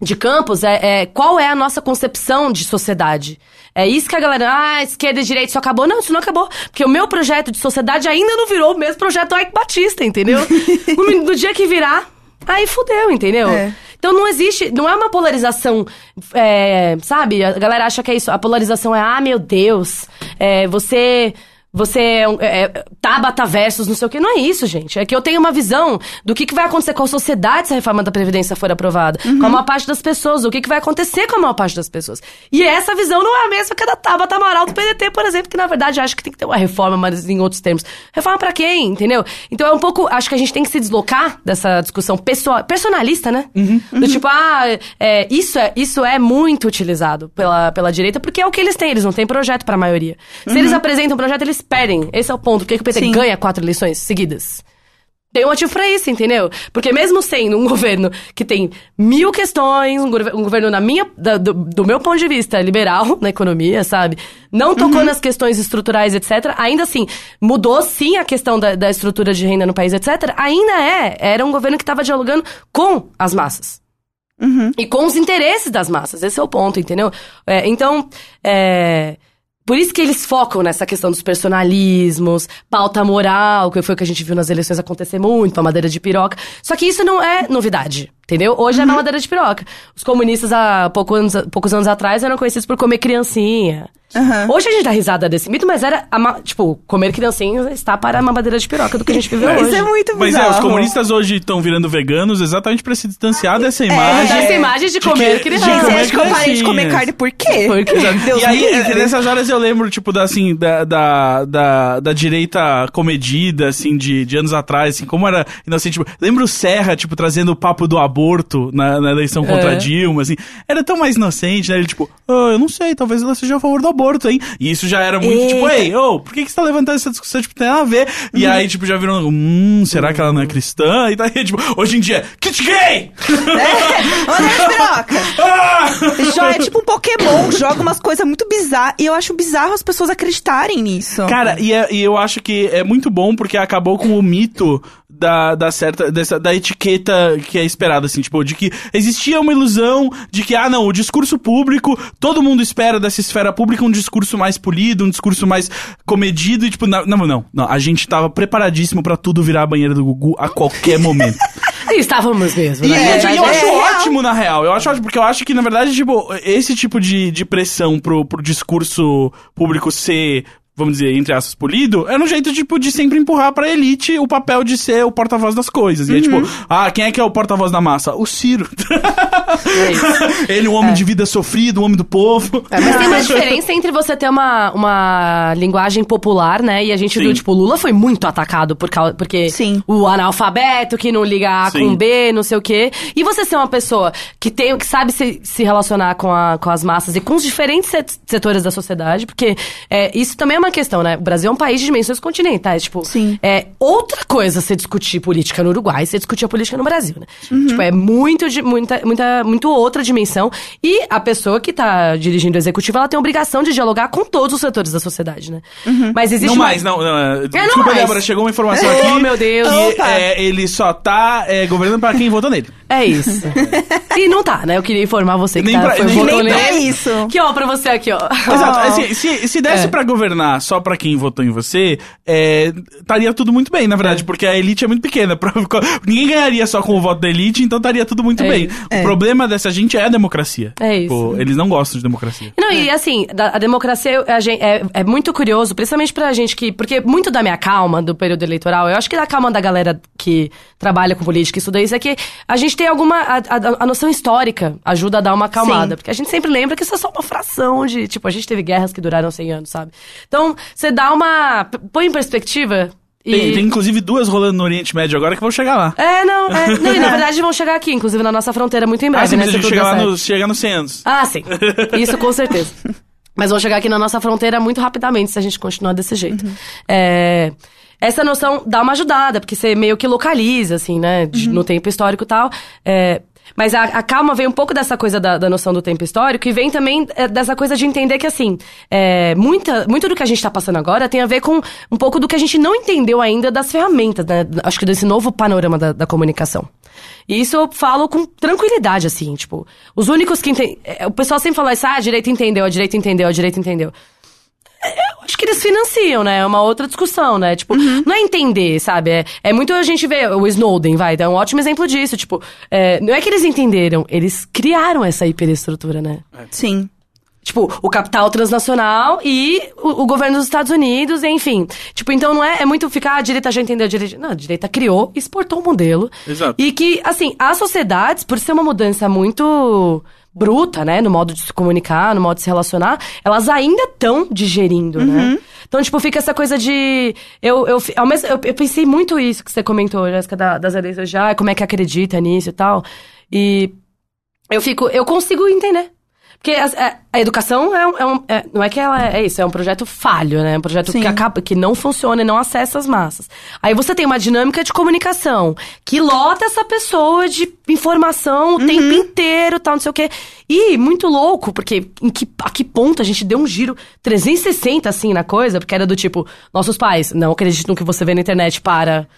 de campos é, é qual é a nossa concepção de sociedade. É isso que a galera, ah, esquerda e direita isso acabou. Não, isso não acabou. Porque o meu projeto de sociedade ainda não virou o mesmo projeto do Ike Batista, entendeu? no, no dia que virar, aí fudeu, entendeu? É. Então não existe, não é uma polarização, é, sabe? A galera acha que é isso. A polarização é, ah, meu Deus, é, você. Você é, é, é, Tabata versus não sei o que. Não é isso, gente. É que eu tenho uma visão do que, que vai acontecer com a sociedade se a reforma da Previdência for aprovada. Com a maior parte das pessoas. O que, que vai acontecer com a maior parte das pessoas. E essa visão não é a mesma que a da Tabata Amaral do PDT, por exemplo, que na verdade acha que tem que ter uma reforma, mas em outros termos. Reforma pra quem, entendeu? Então é um pouco. Acho que a gente tem que se deslocar dessa discussão pessoal, personalista, né? Do tipo, ah, é, isso, é, isso é muito utilizado pela, pela direita, porque é o que eles têm, eles não têm projeto pra maioria. Se eles apresentam um projeto, eles perdem. Esse é o ponto. Por que, que o PT Sim. ganha quatro eleições seguidas? Tem um motivo pra isso, entendeu? Porque mesmo sendo um governo que tem mil questões, um, um governo, na minha, da- do, do meu ponto de vista, liberal na economia, sabe? Não tocou nas questões estruturais, etc. Ainda assim, mudou sim a questão da, da estrutura de renda no país, etc. Ainda é. Era um governo que estava dialogando com as massas. E com os interesses das massas. Esse é o ponto, entendeu? É, então, é, por isso que eles focam nessa questão dos personalismos, pauta moral, que foi o que a gente viu nas eleições acontecer muito, a madeira de piroca. Só que isso não é novidade, entendeu? Hoje é mamadeira de piroca. Os comunistas, há pouco anos- poucos anos atrás, eram conhecidos por comer criancinha. Aham. Hoje a gente dá risada desse mito, mas era, ma- tipo, comer criancinha está para a mamadeira de piroca do que a gente viveu hoje. Isso é muito Mas bizarro. é, os comunistas hoje estão virando veganos exatamente pra se distanciar dessa imagem. Dessa imagem de comer que- criança. de comer parei de comer carne por quê? Por quê? Deus e aí, é, livre. nessas horas eu lembro, tipo, da, assim, da, da, da, da direita comedida, assim, de, de anos atrás, assim, como era inocente. Tipo, lembro o Serra, tipo, trazendo o papo do aborto na, na eleição contra É. Dilma, assim. Era tão mais inocente, né? Ele, tipo, ah, eu não sei, talvez ela seja a favor do aborto, hein? E isso já era muito, tipo, Eita. ei, ô, por que, que você tá levantando essa discussão? Tipo, tem nada a ver. E Uhum. aí, tipo, já virou, hum, será que ela não é cristã? E daí, tipo, hoje em dia, kit gay! Olha a piroca. Ah! É tipo um Pokémon, joga umas coisas muito bizarras. E eu acho bizarro as pessoas acreditarem nisso. Cara, e, é- e eu acho que é muito bom porque acabou com o mito da, da certa dessa, da etiqueta que é esperada, assim, tipo, de que existia uma ilusão de que, ah, não, o discurso público, todo mundo espera dessa esfera pública um discurso mais polido, um discurso mais comedido, e tipo, não, não, não, a gente tava preparadíssimo pra tudo virar a banheira do Gugu a qualquer momento. E estávamos mesmo, E, na eu- verdade. eu é acho real. ótimo, na real. Eu acho ótimo, porque eu acho que, na verdade, tipo, esse tipo de, de pressão pro, pro discurso público ser, vamos dizer, entre aspas, polido, era um jeito, tipo, de sempre empurrar pra elite o papel de ser o porta-voz das coisas. E é tipo, ah, quem é que é o porta-voz da massa? O Ciro. É isso. Ele, um homem de vida sofrido, um homem do povo. É, mas tem uma diferença entre você ter uma, uma linguagem popular, né? E a gente Sim. viu, tipo, o Lula foi muito atacado por causa, porque Sim. o analfabeto que não liga A Sim. com B, não sei o quê. E você ser uma pessoa que tem, que sabe se, se relacionar com, a, com as massas e com os diferentes set- setores da sociedade, porque é, isso também é uma questão, né? O Brasil é um país de dimensões continentais, tipo, Sim. é outra coisa você discutir política no Uruguai e você discutir a política no Brasil, né? Uhum. Tipo, é muito, de- muita, muita, muito outra dimensão. E a pessoa que tá dirigindo o executivo, ela tem a obrigação de dialogar com todos os setores da sociedade, né? Mas existe Não uma- mais, não. não, não desculpa, mais. Débora, chegou uma informação Oh, aqui. meu Deus. Que Opa. é, ele só tá é, governando pra quem votou nele. É isso. e não tá, né? Eu queria informar você que Nem tá, pra- foi nem votou Nem pra isso. Aqui, ó, pra você aqui, ó. Exato. Assim, se, se desse É. pra governar funcionar só pra quem votou em você, é, estaria tudo muito bem, na verdade, porque a elite é muito pequena. Pra- Ninguém ganharia só com o voto da elite, então estaria tudo muito É bem. O problema dessa gente é a democracia. É isso. Pô, eles não gostam de democracia. Não, e assim, da- a democracia a gen- é, é muito curioso, principalmente pra gente que. Porque muito da minha calma do período eleitoral, eu acho que da calma da galera que trabalha com política e estuda isso é que a gente tem alguma. A, a- a noção histórica ajuda a dar uma acalmada. Sim. Porque a gente sempre lembra que isso é só uma fração de. Tipo, a gente teve guerras que duraram 100 anos, sabe? Então, você dá uma. põe em perspectiva. E... Tem, tem, inclusive duas rolando no Oriente Médio agora que vão chegar lá. É, não, é. Não, e na verdade vão chegar aqui, inclusive na nossa fronteira muito em breve, ah, sim, né? se gente tudo chega der lá no, chega nos 100 anos. Ah, sim. Isso com certeza. Mas vão chegar aqui na nossa fronteira muito rapidamente se a gente continuar desse jeito. É, essa noção dá uma ajudada, porque você meio que localiza, assim, né? de- No tempo histórico e tal. É, mas a, a calma vem um pouco dessa coisa da, da noção do tempo histórico e vem também é, dessa coisa de entender que, assim, é, muita, muito do que a gente tá passando agora tem a ver com um pouco do que a gente não entendeu ainda das ferramentas, né? Acho que desse novo panorama da, da comunicação. E isso eu falo com tranquilidade, assim, tipo, os únicos que entendem. O pessoal sempre fala isso, ah, a direita entendeu, a direita entendeu, a direita entendeu. Acho que eles financiam, né? É uma outra discussão, né? Tipo, não é entender, sabe? É, é muito a gente vê o Snowden, vai, é um ótimo exemplo disso. Tipo, é, não é que eles entenderam, eles criaram essa hiperestrutura, né? Sim. Tipo, o capital transnacional e o, o governo dos Estados Unidos, enfim. Tipo, então não é, é muito ficar, "Ah, a direita já entendeu, a direita... Não, a direita criou, exportou um modelo. Exato. E que, assim, as sociedades, por ser uma mudança muito bruta, né, no modo de se comunicar, no modo de se relacionar, elas ainda estão digerindo, né? Então, tipo, fica essa coisa de... Eu, eu, ao mesmo, eu, eu pensei muito isso que você comentou, Jéssica, da- das eleições já, como é que acredita nisso e tal. E eu fico... Eu consigo entender. Porque a, a- a educação é, um- é um- é- não é que ela é, é isso, é um projeto falho, né? É um projeto Sim. que acaba, que não funciona e não acessa as massas. Aí você tem uma dinâmica de comunicação que lota essa pessoa de informação o tempo inteiro, tal, não sei o quê. E muito louco, porque em que, a que ponto a gente deu um giro 360 assim na coisa, porque era do tipo, nossos pais, não acreditam no que você vê na internet para.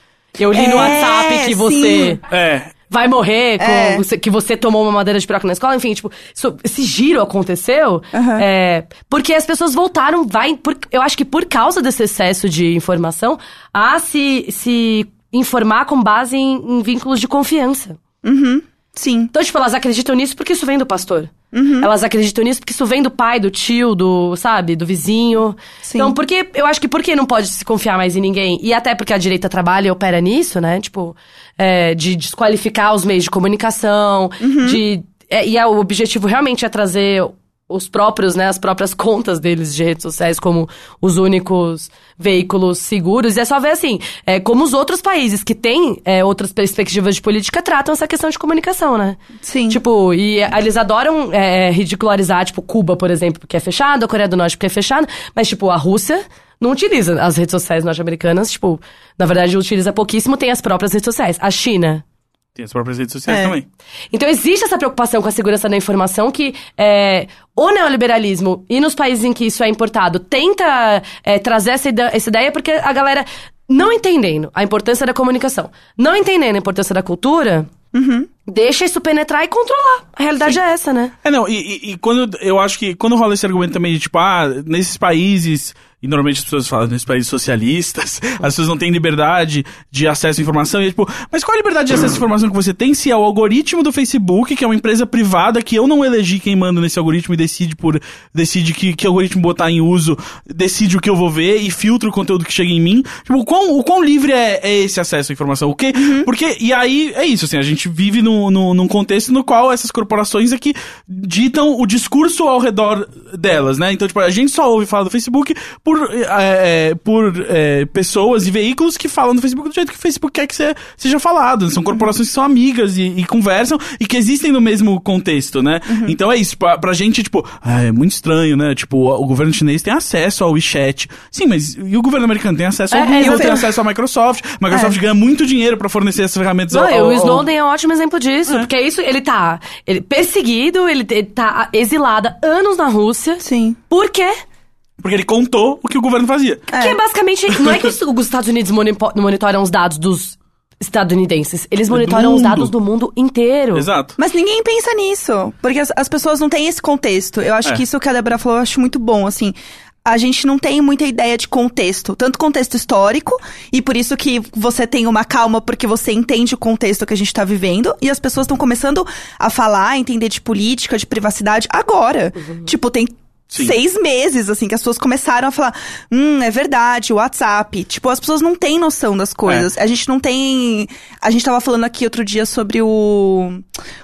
Eu li no É, WhatsApp que você sim. É. vai morrer, É. você- que você tomou uma madeira de piroca na escola, enfim, tipo, isso- esse giro aconteceu Aham. é, porque as pessoas voltaram, vai, por- eu acho que por causa desse excesso de informação, a se, se informar com base em, em vínculos de confiança. Uhum. Sim. Então, tipo, elas acreditam nisso porque isso vem do pastor. Uhum. Elas acreditam nisso porque isso vem do pai, do tio, do, sabe, do vizinho. Sim. Então, porque eu acho que por que não pode se confiar mais em ninguém? E até porque a direita trabalha e opera nisso, né? Tipo, é, de desqualificar os meios de comunicação, Uhum. de. é, e é, o objetivo realmente é trazer os próprios, né, as próprias contas deles de redes sociais como os únicos veículos seguros. E é só ver assim, é, como os outros países que têm é, outras perspectivas de política tratam essa questão de comunicação, né? Sim. Tipo, e eles adoram é, ridicularizar, tipo, Cuba, por exemplo, porque é fechado, a Coreia do Norte porque é fechado, mas, tipo, a Rússia não utiliza as redes sociais norte-americanas, tipo, na verdade utiliza pouquíssimo, tem as próprias redes sociais. A China. Tem as próprias redes sociais É. também. Então existe essa preocupação com a segurança da informação que é, o neoliberalismo, e nos países em que isso é importado, tenta é, trazer essa, ide- essa ideia porque a galera não entendendo a importância da comunicação, não entendendo a importância da cultura, deixa isso penetrar e controlar. A realidade é essa, né? É, não, e, e- e quando eu acho que quando rola esse argumento também de tipo, ah, nesses países, e normalmente as pessoas falam nesses países socialistas, as pessoas não têm liberdade de acesso à informação, e é tipo, mas qual a liberdade de acesso à informação que você tem se é o algoritmo do Facebook, que é uma empresa privada que eu não elegi quem manda nesse algoritmo e decide por decide que, que algoritmo botar em uso, decide o que eu vou ver e filtra o conteúdo que chega em mim. Tipo, o quão, o quão livre é, é esse acesso à informação? O que, Porque, e aí, é isso, assim, a gente vive num, num, num contexto no qual essas corporações aqui ditam o discurso ao redor delas, né? Então, tipo, a gente só ouve falar do Facebook por, é, é, por é, pessoas e veículos que falam do Facebook do jeito que o Facebook quer que se- seja falado. São corporações que são amigas e, e conversam e que existem no mesmo contexto, né? Então é isso, pra, pra gente, tipo, ah, é muito estranho, né? Tipo, o governo chinês tem acesso ao WeChat. Sim, mas e o governo americano tem acesso ao É, é, Google, tem acesso à Microsoft. Microsoft ganha muito dinheiro pra fornecer essas ferramentas Não, ao, e ao- o ao- Snowden é um ótimo exemplo disso, porque é isso, ele tá ele, perseguido, ele, ele tá exilado há anos na Rússia. Sim. Por quê? Porque ele contou o que o governo fazia. Porque basicamente, não é que os, os Estados Unidos monitoram os dados dos estadunidenses, eles monitoram os dados do mundo inteiro. Exato. Mas ninguém pensa nisso, porque as, as pessoas não têm esse contexto. Eu acho É. que isso que a Débora falou, eu acho muito bom, assim. a gente não tem muita ideia de contexto, tanto contexto histórico, e por isso que você tem uma calma porque você entende o contexto que a gente tá vivendo, e as pessoas estão começando a falar, a entender de política, de privacidade agora. Tipo, tem Sim. seis meses, assim, que as pessoas começaram a falar: hum, é verdade, o WhatsApp. Tipo, as pessoas não têm noção das coisas. É. A gente não tem. A gente tava falando aqui outro dia sobre o,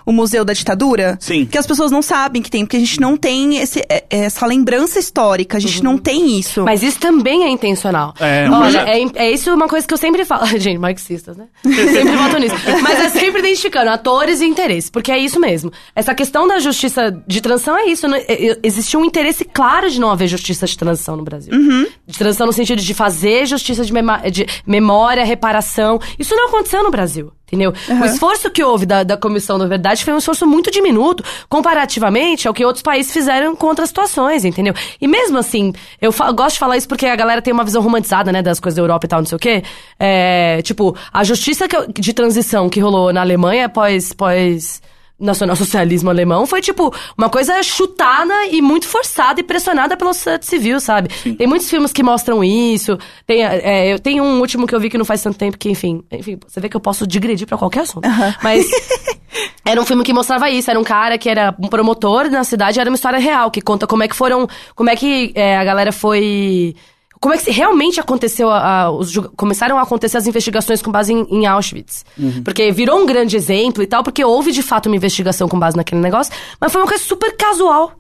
o Museu da Ditadura. Sim. Que as pessoas não sabem que tem, porque a gente não tem esse, é- essa lembrança histórica, a gente não tem isso. Mas isso também é intencional. É, Olha, mas- é, é isso uma coisa que eu sempre falo. Gente, marxistas, né? sempre voto nisso. Mas é sempre identificando atores e interesse, porque é isso mesmo. Essa questão da justiça de transição é isso. né? É- é- Existe um interesse claro de não haver justiça de transição no Brasil. De transição no sentido de fazer justiça de, de memória, reparação. Isso não aconteceu no Brasil. Entendeu? O esforço que houve da, da Comissão da Verdade foi um esforço muito diminuto, comparativamente ao que outros países fizeram com outras situações, entendeu? E mesmo assim, eu gosto de falar isso porque a galera tem uma visão romantizada, né, das coisas da Europa e tal, não sei o quê. É, tipo, a justiça eu- de transição que rolou na Alemanha pós, pós nacionalsocialismo alemão foi, tipo, uma coisa chutada e muito forçada e pressionada pela sociedade civil, sabe? Tem muitos filmes que mostram isso. Tem, é, eu tenho um último que eu vi que não faz tanto tempo que, enfim, enfim, você vê que eu posso digredir pra qualquer assunto. Mas era um filme que mostrava isso. Era um cara que era um promotor na cidade, era uma história real, que conta como é que foram. Como é que é, a galera foi. Como é que se- realmente aconteceu a, a- os começaram a acontecer as investigações com base em, em Auschwitz. Porque virou um grande exemplo e tal, porque houve de fato uma investigação com base naquele negócio, mas foi uma coisa super casual.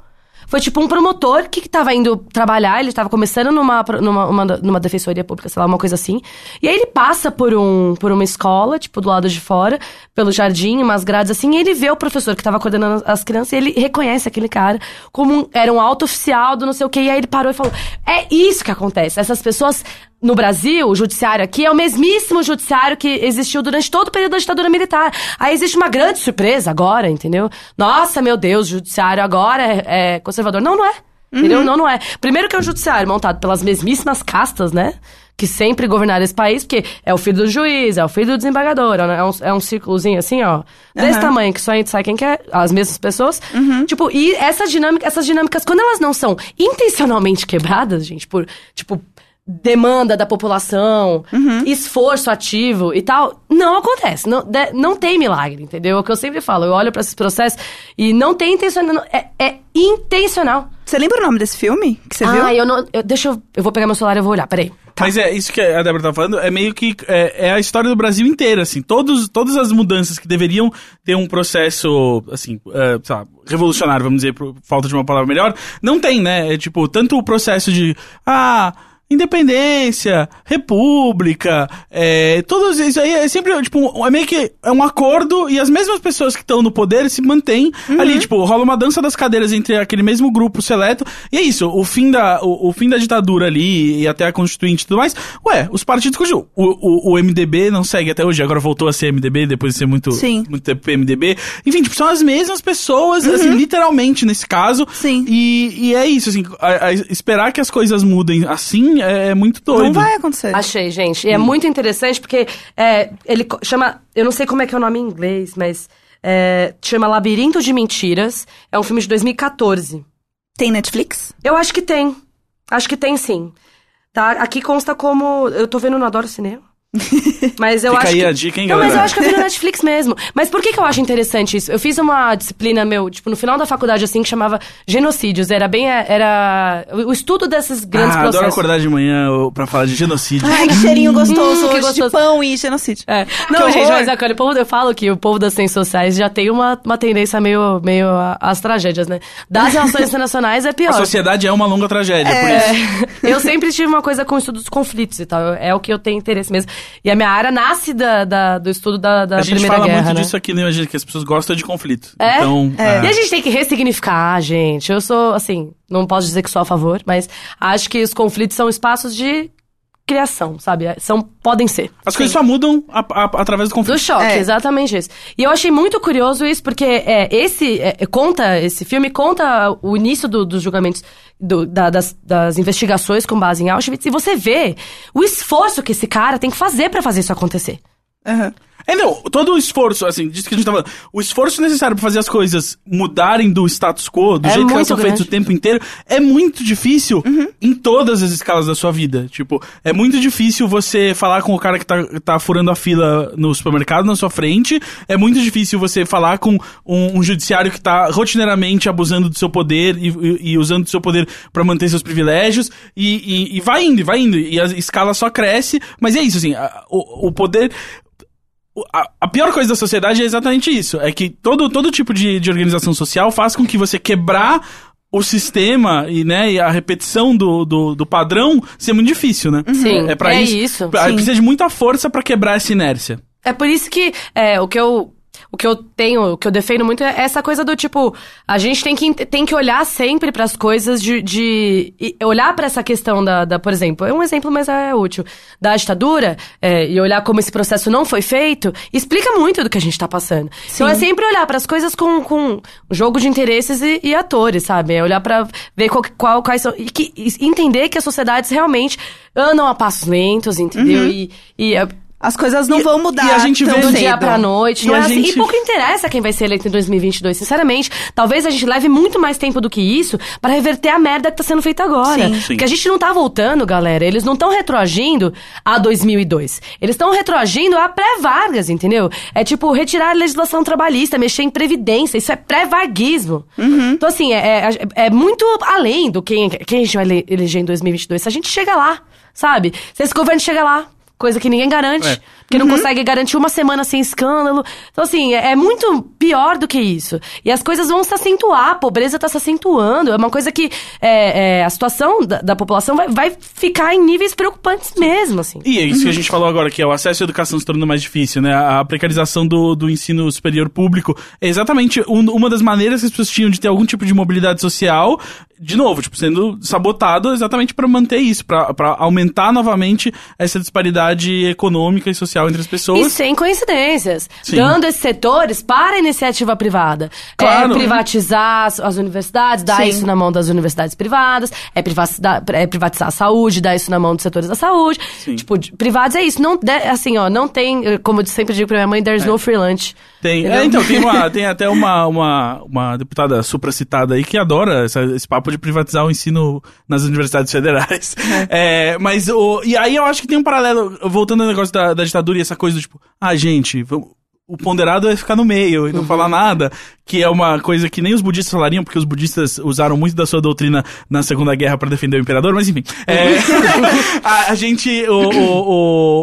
Foi tipo um promotor que tava indo trabalhar, ele tava começando numa, numa, uma- numa defensoria pública, sei lá, uma coisa assim. E aí ele passa por, um, por uma escola, tipo, do lado de fora, pelo jardim, umas grades assim, e ele vê o professor que tava coordenando as crianças e ele reconhece aquele cara como um, era um alto oficial do não sei o quê. E aí ele parou e falou: É isso que acontece. Essas pessoas. No Brasil, o judiciário aqui é o mesmíssimo judiciário que existiu durante todo o período da ditadura militar. Aí existe uma grande surpresa agora, entendeu? Nossa, meu Deus, o judiciário agora é, é conservador. Não, não é. Entendeu? Não, não é. Primeiro que é um judiciário montado pelas mesmíssimas castas, né? Que sempre governaram esse país, porque é o filho do juiz, é o filho do desembargador, é um, é um círculozinho assim, ó. Desse tamanho, que só a gente sabe quem que é, as mesmas pessoas. Tipo, e essa dinâmica, essas dinâmicas, quando elas não são intencionalmente quebradas, gente, por, tipo, demanda da população, esforço ativo e tal, não acontece. Não, de- não tem milagre, entendeu? É o que eu sempre falo. Eu olho pra esses processos e não tem intencional. É, é intencional. Você lembra o nome desse filme que você viu? ah, eu não. eu- deixa eu. Eu vou pegar meu celular e eu vou olhar. Peraí. Mas é isso que a Débora tá falando, é meio que é, é a história do Brasil inteira, assim. Todos, todas as mudanças que deveriam ter um processo, assim, é, sei lá, revolucionário, vamos dizer, por falta de uma palavra melhor, não tem, né? É tipo, tanto o processo de, ah, independência, república, é, todos isso aí é sempre, tipo, é meio que é um acordo e as mesmas pessoas que estão no poder se mantêm ali, tipo, rola uma dança das cadeiras entre aquele mesmo grupo seleto, e é isso, o fim da, o, o fim da ditadura ali e até a constituinte e tudo mais, ué, os partidos continuam. O, o, o MDB não segue até hoje, agora voltou a ser MDB, depois de ser muito, Sim. muito tempo MDB. Enfim, tipo, são as mesmas pessoas, assim, literalmente nesse caso. Sim. E, e é isso, assim, a- a- esperar que as coisas mudem assim é, é muito doido. Não vai acontecer. Achei, gente. E é muito interessante porque é, ele chama. Eu não sei como é que é o nome em inglês, mas. É, chama Labirinto de Mentiras. É um filme de 2014. Tem Netflix? Eu acho que tem. Acho que tem sim. Tá? Aqui consta como. Eu tô vendo no Adoro Cinema. Mas eu Fica acho aí que... a dica, hein, Não, mas eu galera? acho que eu vi no Netflix mesmo. Mas por que, que eu acho interessante isso? Eu fiz uma disciplina, meu, tipo, no final da faculdade, assim, que chamava Genocídios. Era bem. Era. O estudo desses grandes ah, adoro processos. acordar de manhã pra falar de genocídio. Ai, que cheirinho gostoso Hum, que gostoso. de pão e genocídio. É. Não, gente, mas é, o povo, eu falo que o povo das ciências sociais já tem uma, uma tendência meio, meio às tragédias, né? Das relações internacionais é pior. A sociedade é uma longa tragédia, por isso. É, eu sempre tive uma coisa com o estudo dos conflitos e tal. É o que eu tenho interesse mesmo. E a minha área nasce da, da- do estudo da, da A gente Primeira fala Guerra, muito né? disso aqui, né, gente? Que as pessoas gostam de conflito. É? Então, E a gente tem que ressignificar, gente. Eu sou, assim, não posso dizer que sou a favor, mas acho que os conflitos são espaços de criação, sabe? São, podem ser. as coisas só mudam a- a- através do conflito. Do choque, É. exatamente isso. E eu achei muito curioso isso, porque é, esse é, conta, esse filme conta o início do- dos julgamentos, do- da- das, das investigações com base em Auschwitz, e você vê o esforço que esse cara tem que fazer pra fazer isso acontecer. Aham. É, não, todo o esforço, assim, disso que a gente tá falando, o esforço necessário pra fazer as coisas mudarem do status quo, do É jeito que elas são feitas o tempo inteiro, é muito difícil em todas as escalas da sua vida. Tipo, é muito difícil você falar com o cara que tá, tá furando a fila no supermercado na sua frente, é muito difícil você falar com um, um judiciário que tá rotineiramente abusando do seu poder e, e- e usando do seu poder pra manter seus privilégios, e, e- vai indo, e vai indo, e a escala só cresce, mas é isso, assim, a- o, o poder a, a pior coisa da sociedade é exatamente isso. É que todo, todo tipo de, de organização social faz com que você quebrar o sistema e, né, e a repetição do, do, do padrão seja muito difícil, né? Sim, é, pra é isso. isso. Precisa de muita força pra quebrar essa inércia. É por isso que é, o que eu. O que eu tenho, o que eu defendo muito é essa coisa do tipo, a gente tem que, tem que olhar sempre para as coisas de, de olhar para essa questão da, da, por exemplo, é um exemplo, mas é útil, da ditadura, é, e olhar como esse processo não foi feito, explica muito do que a gente tá passando. Então é sempre olhar para as coisas com, com jogo de interesses e, e atores, sabe? É olhar para ver qual, qual- quais são. E, que, e entender que as sociedades realmente andam a passos lentos, entendeu? E, e é- As coisas não E- vão mudar e a gente vê do cedo. dia pra noite. E Não a é assim. gente- E pouco interessa quem vai ser eleito em 2022, sinceramente. Talvez a gente leve muito mais tempo do que isso pra reverter a merda que tá sendo feita agora. Sim. Sim. Porque a gente não tá voltando, galera. Eles não estão retroagindo a 2002. Eles estão retroagindo a pré-Vargas, entendeu? É tipo retirar a legislação trabalhista, mexer em previdência. Isso é pré-varguismo. Então, assim, é, é, é muito além do quem, quem a gente vai ele- eleger em 2022. Se a gente chega lá, sabe? Se esse governo chega lá. Coisa que ninguém garante. É. Que não consegue garantir uma semana sem escândalo. Então, assim, é, é muito pior do que isso. E as coisas vão se acentuar, a pobreza tá se acentuando. É uma coisa que é, é, a situação da, da população vai, vai ficar em níveis preocupantes mesmo, assim. E é isso que a gente falou agora, que é o acesso à educação se tornando mais difícil, né? A precarização do, do ensino superior público é exatamente um- uma das maneiras que as pessoas tinham de ter algum tipo de mobilidade social, de novo, tipo, sendo sabotado exatamente para manter isso, para aumentar novamente essa disparidade econômica e social entre as E pessoas. sem coincidências. Sim. Dando esses setores para a iniciativa privada. Claro. É privatizar as, universidades, dar Sim. isso na mão das universidades privadas. É privatizar, é privatizar a saúde, dar isso na mão dos setores da saúde. Sim. Tipo, privados é isso. Não, assim, ó, não tem, eh, como eu sempre digo pra minha mãe, there's no free lunch. Tem, é, então, tem, uma, tem até uma, uma, uma deputada supracitada aí que adora essa- esse papo de privatizar o ensino nas universidades federais. É, mas, o, e aí eu acho que tem um paralelo, voltando ao negócio da, da ditadura e essa coisa do tipo, ah, gente, vamos- o ponderado é ficar no meio e não falar nada, que é uma coisa que nem os budistas falariam, porque os budistas usaram muito da sua doutrina na Segunda Guerra para defender o imperador, mas enfim. É, a, a gente, o, o,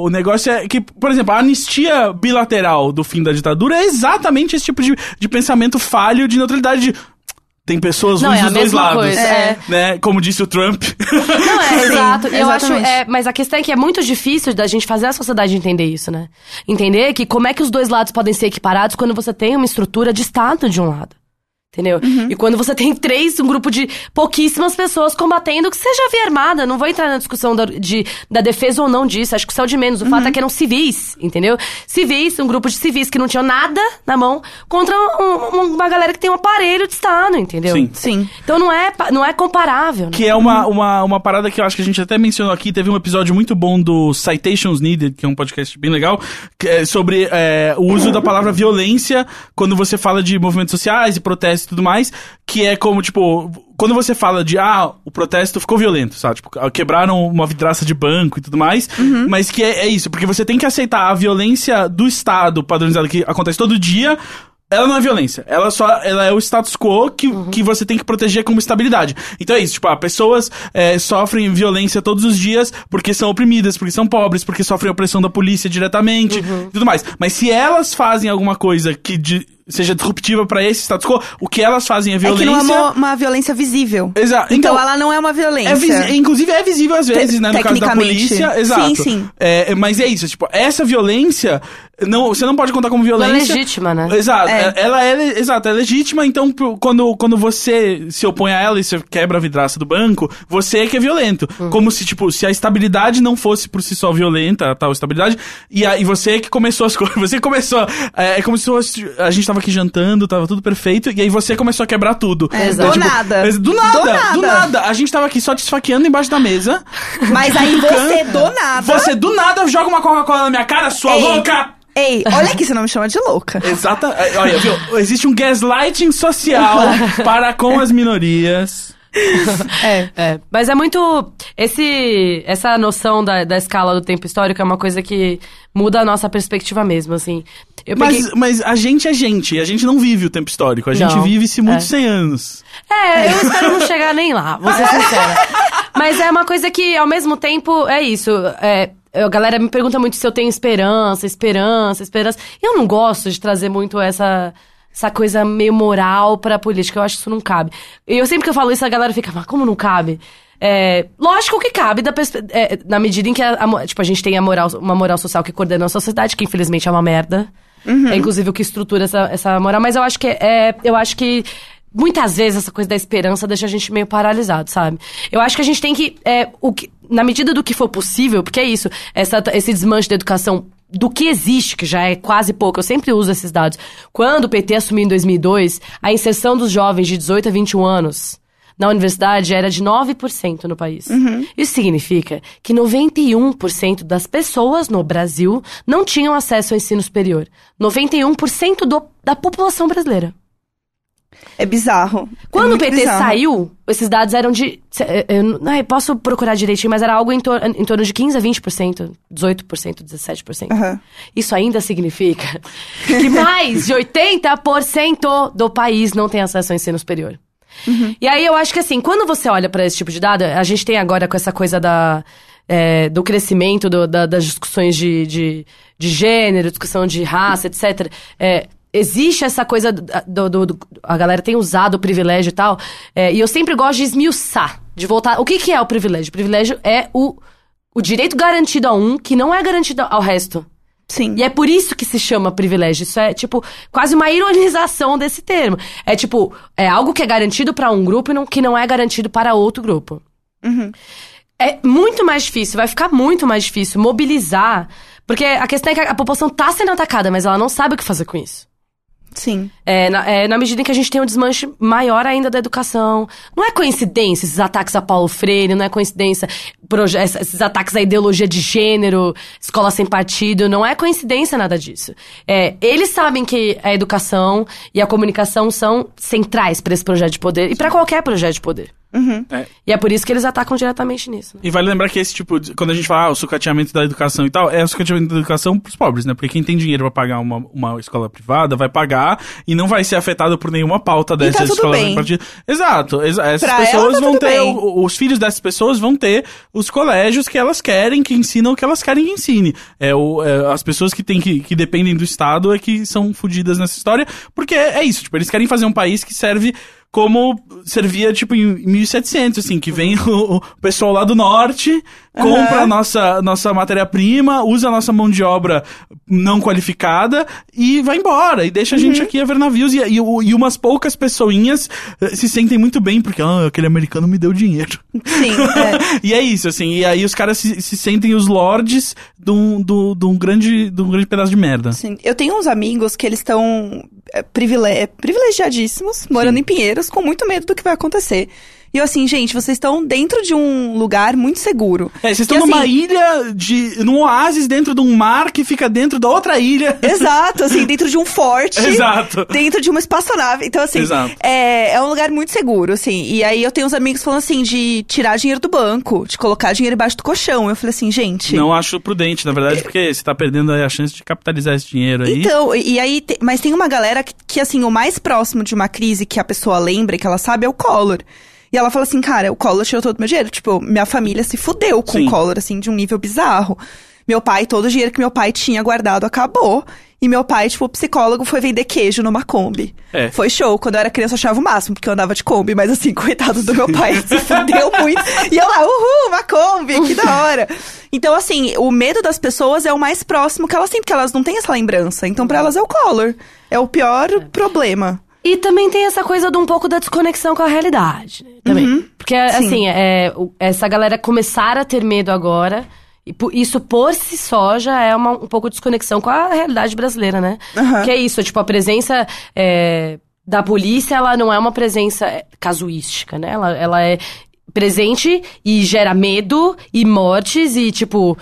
o, o negócio é que, por exemplo, a anistia bilateral do fim da ditadura é exatamente esse tipo de, de pensamento falho de neutralidade de tem pessoas Não, ruins é dos dois lados. coisa, é. Né? Como disse o Trump. Não, é, exato. Eu acho, é, mas a questão é que é muito difícil da gente fazer a sociedade entender isso, né? Entender que como é que os dois lados podem ser equiparados quando você tem uma estrutura de Estado de um lado. Entendeu? E quando você tem três, um grupo de pouquíssimas pessoas combatendo, que seja via armada, não vou entrar na discussão da, de, da defesa ou não disso, acho que isso é o de menos. O fato é que eram civis, entendeu? Civis, um grupo de civis que não tinham nada na mão, contra um- um- uma galera que tem um aparelho de Estado, entendeu? Sim. Sim. Então não é, não é comparável. né? Que é uma, uma, uma parada que eu acho que a gente até mencionou aqui. Teve um episódio muito bom do Citations Needed, que é um podcast bem legal, que é sobre é, o uso da palavra violência quando você fala de movimentos sociais e protestos e tudo mais. Que é como, tipo, quando você fala de, ah, o protesto ficou violento, sabe? Tipo, quebraram uma vidraça de banco e tudo mais. Mas que é, é isso, porque você tem que aceitar a violência do Estado padronizado que acontece todo dia. Ela não é violência, ela só ela é o status quo que, que você tem que proteger como estabilidade. Então é isso, tipo, ah, pessoas é, sofrem violência todos os dias porque são oprimidas, porque são pobres, porque sofrem opressão da polícia diretamente e tudo mais. Mas se elas fazem alguma coisa que de- seja disruptiva pra esse status quo, o que elas fazem é É que violência. não é uma, uma violência visível. Exato. Então, Então, ela não é uma violência. é visi- inclusive é visível às vezes, né? No caso da polícia. Exato. Sim, sim. É, mas é isso, tipo, essa violência. Não, você não pode contar como Ela é violência. legítima, né? Exato. É. é- Ela é, exato, é legítima, então quando, quando você se opõe a ela e você quebra a vidraça do banco, você é que é violento. Como se, tipo, se a estabilidade não fosse por si só violenta, a tal estabilidade, e, a, e você é que começou as coisas. Você começou. É, é como se fosse, a gente tava aqui jantando, tava tudo perfeito, e aí você começou a quebrar tudo. É, Então, do tipo, nada. é, Do nada, Do nada. do nada. A gente tava aqui só te esfaqueando embaixo da mesa. Mas aí você, do nada. Você do nada joga uma Coca-Cola na minha cara, sua Ei. louca! Ei, olha aqui, você não me chama de louca. Exata. é, Olha, viu? Existe um gaslighting social para com as minorias. É. É, mas é muito. Esse, essa noção da, da escala do tempo histórico é uma coisa que muda a nossa perspectiva mesmo, assim. Eu peguei- Mas, mas a gente é gente, a gente não vive o tempo histórico, a gente Não, vive-se muito é. 100 anos. É, eu espero não chegar nem lá, vou ser sincera. Mas é uma coisa que, ao mesmo tempo, é isso. É, a galera me pergunta muito se eu tenho esperança, esperança, esperança. Eu não gosto de trazer muito essa, essa coisa meio moral pra política. Eu acho que isso não cabe. E eu sempre que eu falo isso, a galera fica, mas como não cabe? É, lógico que cabe da é, na medida em que a, a tipo, a gente tem a moral, uma moral social que coordena a sociedade, que infelizmente é uma merda. É inclusive o que estrutura essa, essa moral. Mas eu acho que é, eu acho que muitas vezes essa coisa da esperança deixa a gente meio paralisado, sabe? Eu acho que a gente tem que, é, o que na medida do que for possível, porque é isso, essa, esse desmanche da educação do que existe, que já é quase pouco, eu sempre uso esses dados. Quando o PT assumiu em 2002, a inserção dos jovens de 18 a 21 anos na universidade era de 9% no país. Isso significa que 91% das pessoas no Brasil não tinham acesso ao ensino superior. 91% do, da população brasileira. É bizarro. Quando é o PT bizarro. saiu, esses dados eram de. cê- é, Eu, não, eu posso procurar direitinho, mas era algo em, tor em torno de 15% a 20%, 18%, 17%. Aham. Isso ainda significa que mais de 80% do país não tem acesso ao ensino superior. E aí eu acho que assim, quando você olha para esse tipo de dado, a gente tem agora com essa coisa da. é, do crescimento do- da- das discussões de, de, de gênero, discussão de raça, etc. É, existe essa coisa do, do- do- A galera tem usado o privilégio e tal. é, e eu sempre gosto de esmiuçar, de voltar. O que, que é o privilégio? O privilégio é o, o direito garantido a um que não é garantido ao resto. Sim. E é por isso que se chama privilégio. Isso é, tipo, quase uma ironização desse termo. É tipo, é algo que é garantido pra um grupo e não, que não é garantido para outro grupo. É muito mais difícil, vai ficar muito mais difícil mobilizar. Porque a questão é que a população tá sendo atacada, mas ela não sabe o que fazer com isso. Sim. É, na, é, na medida em que a gente tem um desmanche maior ainda da educação. Não é coincidência esses ataques a Paulo Freire, não é coincidência esses ataques à ideologia de gênero, escola sem partido, não é coincidência nada disso. É, eles sabem que a educação e a comunicação são centrais para esse projeto de poder e para qualquer projeto de poder. É. E é por isso que eles atacam diretamente nisso. né? E vale lembrar que esse tipo de. Quando a gente fala ah, o sucateamento da educação e tal, é o sucateamento da educação pros pobres, né? Porque quem tem dinheiro pra pagar uma, uma escola privada vai pagar e não vai ser afetado por nenhuma pauta tá dessas tudo escolas partidas. Exato. exa- essas Pra pessoas tá vão ter. o- os filhos dessas pessoas vão ter os colégios que elas querem, que ensinam o que elas querem que ensine. É, o, é, as pessoas que, tem que, que dependem do Estado é que são fodidas nessa história, porque é isso, tipo, eles querem fazer um país que serve como servia, tipo, em 1700, assim, que vem o, o pessoal lá do norte, compra a nossa, nossa matéria-prima, usa a nossa mão de obra não qualificada e vai embora. E deixa a gente aqui a ver navios. E, e, e umas poucas pessoinhas eh, se sentem muito bem, porque ah, aquele americano me deu dinheiro. Sim. é. e é isso, assim. E aí os caras se, se sentem os lords de um, do- de um grande, de um grande pedaço de merda. Sim. Eu tenho uns amigos que eles estão privile- é, privilegiadíssimos, morando em Pinheiros, com muito medo do que vai acontecer. E eu assim, gente, vocês estão dentro de um lugar muito seguro. É, vocês estão numa assim, ilha de. num oásis dentro de um mar que fica dentro da outra ilha. Exato, assim, dentro de um forte. Exato. Dentro de uma espaçonave. Então, assim, Exato. é, é um lugar muito seguro, assim. E aí eu tenho uns amigos falando assim, de tirar dinheiro do banco, de colocar dinheiro embaixo do colchão. Eu falei assim, gente. Não acho prudente, na verdade, porque você tá perdendo aí a chance de capitalizar esse dinheiro aí. Então, e, aí, te- mas tem uma galera que, que, assim, o mais próximo de uma crise que a pessoa lembra, e que ela sabe, é o Collor. E ela fala assim, cara, o Collor tirou todo o meu dinheiro. Tipo, minha família se fudeu com Sim. o Collor, assim, de um nível bizarro. Meu pai, todo o dinheiro que meu pai tinha guardado acabou. E meu pai, tipo, psicólogo, foi vender queijo numa Kombi. É. Foi show. Quando eu era criança, eu achava o máximo, porque eu andava de Kombi. Mas assim, coitado do meu pai, se fudeu muito. E eu lá, uhul, uma Kombi, que da hora. Então, assim, o medo das pessoas é o mais próximo que elas têm, porque elas não têm essa lembrança. Então, pra elas é o Collor. É o pior problema. E também tem essa coisa de um pouco da desconexão com a realidade, né? Também. Porque, assim, é, essa galera começar a ter medo agora, e isso por si só já é uma, um pouco de desconexão com a realidade brasileira, né? Aham. Que é isso, tipo, a presença é, da polícia, ela não é uma presença é, casuística, né? Ela, ela é presente e gera medo e mortes e, tipo...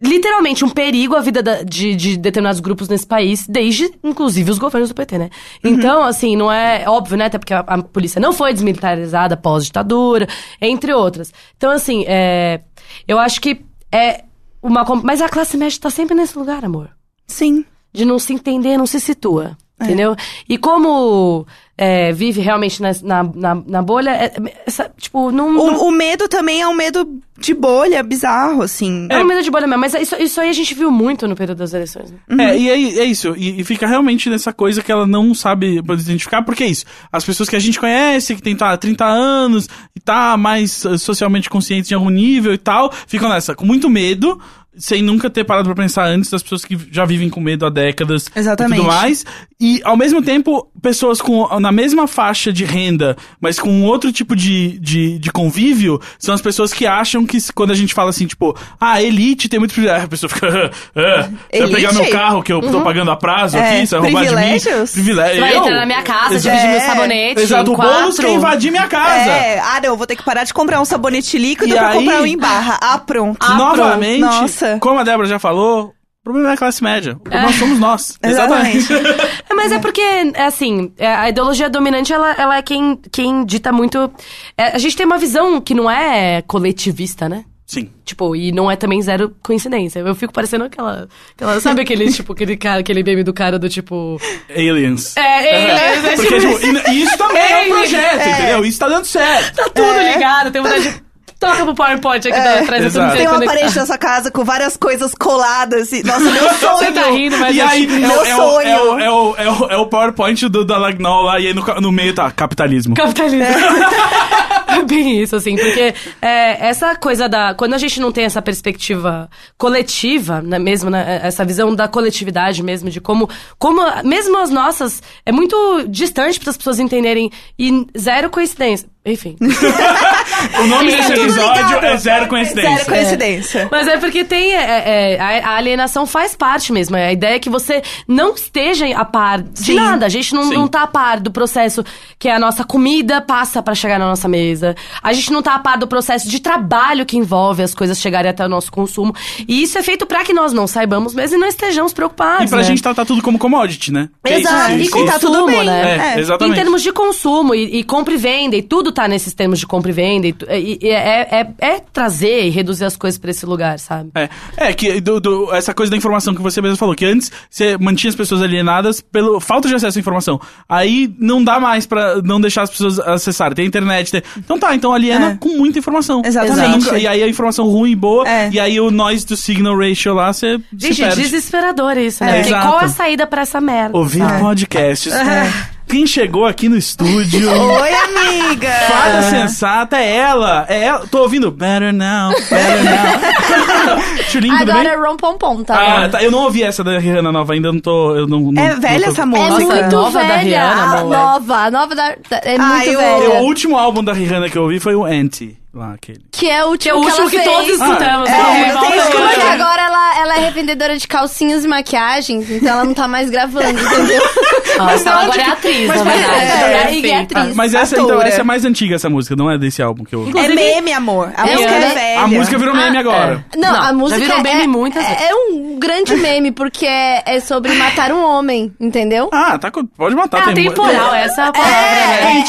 literalmente um perigo à vida da- de, de determinados grupos nesse país, desde, inclusive, os governos do PT, né? Então, assim, não é óbvio, né? Até porque a, a polícia não foi desmilitarizada pós-ditadura, entre outras. Então, assim, é, eu acho que é uma... Mas a classe média tá sempre nesse lugar, amor. Sim. De não se entender, não se situa. É. Entendeu? E como é, vive realmente na, na, na, na bolha, é- essa, tipo, não... não- O, o medo também é um medo de bolha bizarro, assim. é um medo de bolha mesmo, mas isso, isso aí a gente viu muito no período das eleições, né? É, e é, é isso. E, e fica realmente nessa coisa que ela não sabe identificar, porque é isso. As pessoas que a gente conhece, que tem tá, 30 anos e tá mais socialmente consciente em algum nível e tal, ficam nessa, com muito medo, sem nunca ter parado pra pensar antes das pessoas que já vivem com medo há décadas Exatamente. e tudo mais. E, ao mesmo tempo, pessoas com na mesma faixa de renda, mas com outro tipo de, de, de convívio, são as pessoas que acham que quando a gente fala assim, tipo, ah, elite tem muito privilégio, a pessoa fica, ah, você vai pegar meu carro que eu tô pagando a prazo É, aqui, você vai roubar de mim. privilégios? Privilégio. Vai entrar na minha casa, Exato. dividir meu É, sabonete Exato, o quatro. quer invadir minha casa. É, ah, não, vou ter que parar de comprar um sabonete líquido E pra aí- comprar um em barra. Ah, pronto. Novamente, Nossa. Como a Débora já falou, o problema é a classe média. O problema somos nós. Exatamente. É, mas é porque, é assim, é, a ideologia dominante, ela, ela é quem, quem dita muito... é, a gente tem uma visão que não é coletivista, né? Sim. Tipo, e não é também zero coincidência. Eu fico parecendo aquela... aquela sabe aquele, tipo, aquele cara, aquele meme do cara do tipo... Aliens. É, aliens, é Porque, tipo, isso também é um projeto, entendeu? Isso tá dando certo. tá tudo ligado, tem vontade de... Toca pro PowerPoint aqui da atrás, me Tem uma conectar. parede nessa casa com várias coisas coladas. E, nossa, meu sonho. Você tá rindo, mas E é aí, é, meu é, sonho. é, o, é, o, é, o, é o PowerPoint do Dalagnol lá, e aí no, no meio tá capitalismo. Capitalismo. É bem isso, assim, porque é, essa coisa da. Quando a gente não tem essa perspectiva coletiva, né, mesmo, né, essa visão da coletividade mesmo, de como. como mesmo as nossas. É muito distante para as pessoas entenderem. E zero coincidência. Enfim. O nome desse episódio ligado. é Zero Coincidência. Zero coincidência. Mas é porque tem. é, é, a, alienação faz parte mesmo. A ideia é que você não esteja a par de Sim. nada. A gente não, Sim. não tá a par do processo que a nossa comida passa pra chegar na nossa mesa. A gente não tá a par do processo de trabalho que envolve as coisas chegarem até o nosso consumo. E isso é feito pra que nós não saibamos mesmo e não estejamos preocupados. E pra né? gente tratar tudo como commodity, né? É isso, Exato, isso, e tá tudo consumo, bem. né? É, exatamente. Em termos de consumo e, e compra e venda, e tudo tá nesses termos de compra e venda. E, e- e é, é- é trazer e reduzir as coisas pra esse lugar, sabe? É, é que do- do- essa coisa da informação que você mesmo falou, que antes você mantinha as pessoas alienadas pela falta de acesso à informação. Aí não dá mais pra não deixar as pessoas acessarem. Tem internet, tem... Então tá, então aliena É. com muita informação. Exatamente. Nunca- E aí a informação ruim e boa, É. e aí o noise do signal ratio lá, você se Gente, perde. desesperador isso, né? É, Porque qual a saída pra essa merda? Ouvir podcasts. Quem chegou aqui no estúdio... Oi, amiga. Fada sensata é ela, é ela. Tô ouvindo Better Now, Better Now. Chulinho, tudo Agora bem? é Rom Pom Pom, tá? Ah, bom? tá, eu não ouvi essa da Rihanna nova, ainda não tô. Eu não, não- É não velha tô- essa É música. Nossa, muito nova da velha. Rihanna, a nova, a nova da, da- é Ah, muito eu- velha. O último álbum da Rihanna que eu ouvi foi o Anti, lá aquele. Que é o último Que é o último ela que, fez. todos escutamos. é, né? eu Volta tenho aí. escutado. Porque agora ela, ela é revendedora de calcinhas e maquiagens, então ela não tá mais gravando, entendeu? Nossa, ela agora é atriz, na verdade. é, É, é, é atriz. Ah, mas essa, então, essa é mais antiga, essa música, não é desse álbum que eu ouvi. É meme, amor. A É música é velha. A música virou meme agora. Não, Não, a já música virou meme é, muitas é, vezes. é um grande meme, porque é, é sobre matar um homem, entendeu? Ah, tá, com- pode matar. É tem mu- atemporal, essa é a palavra, É, né?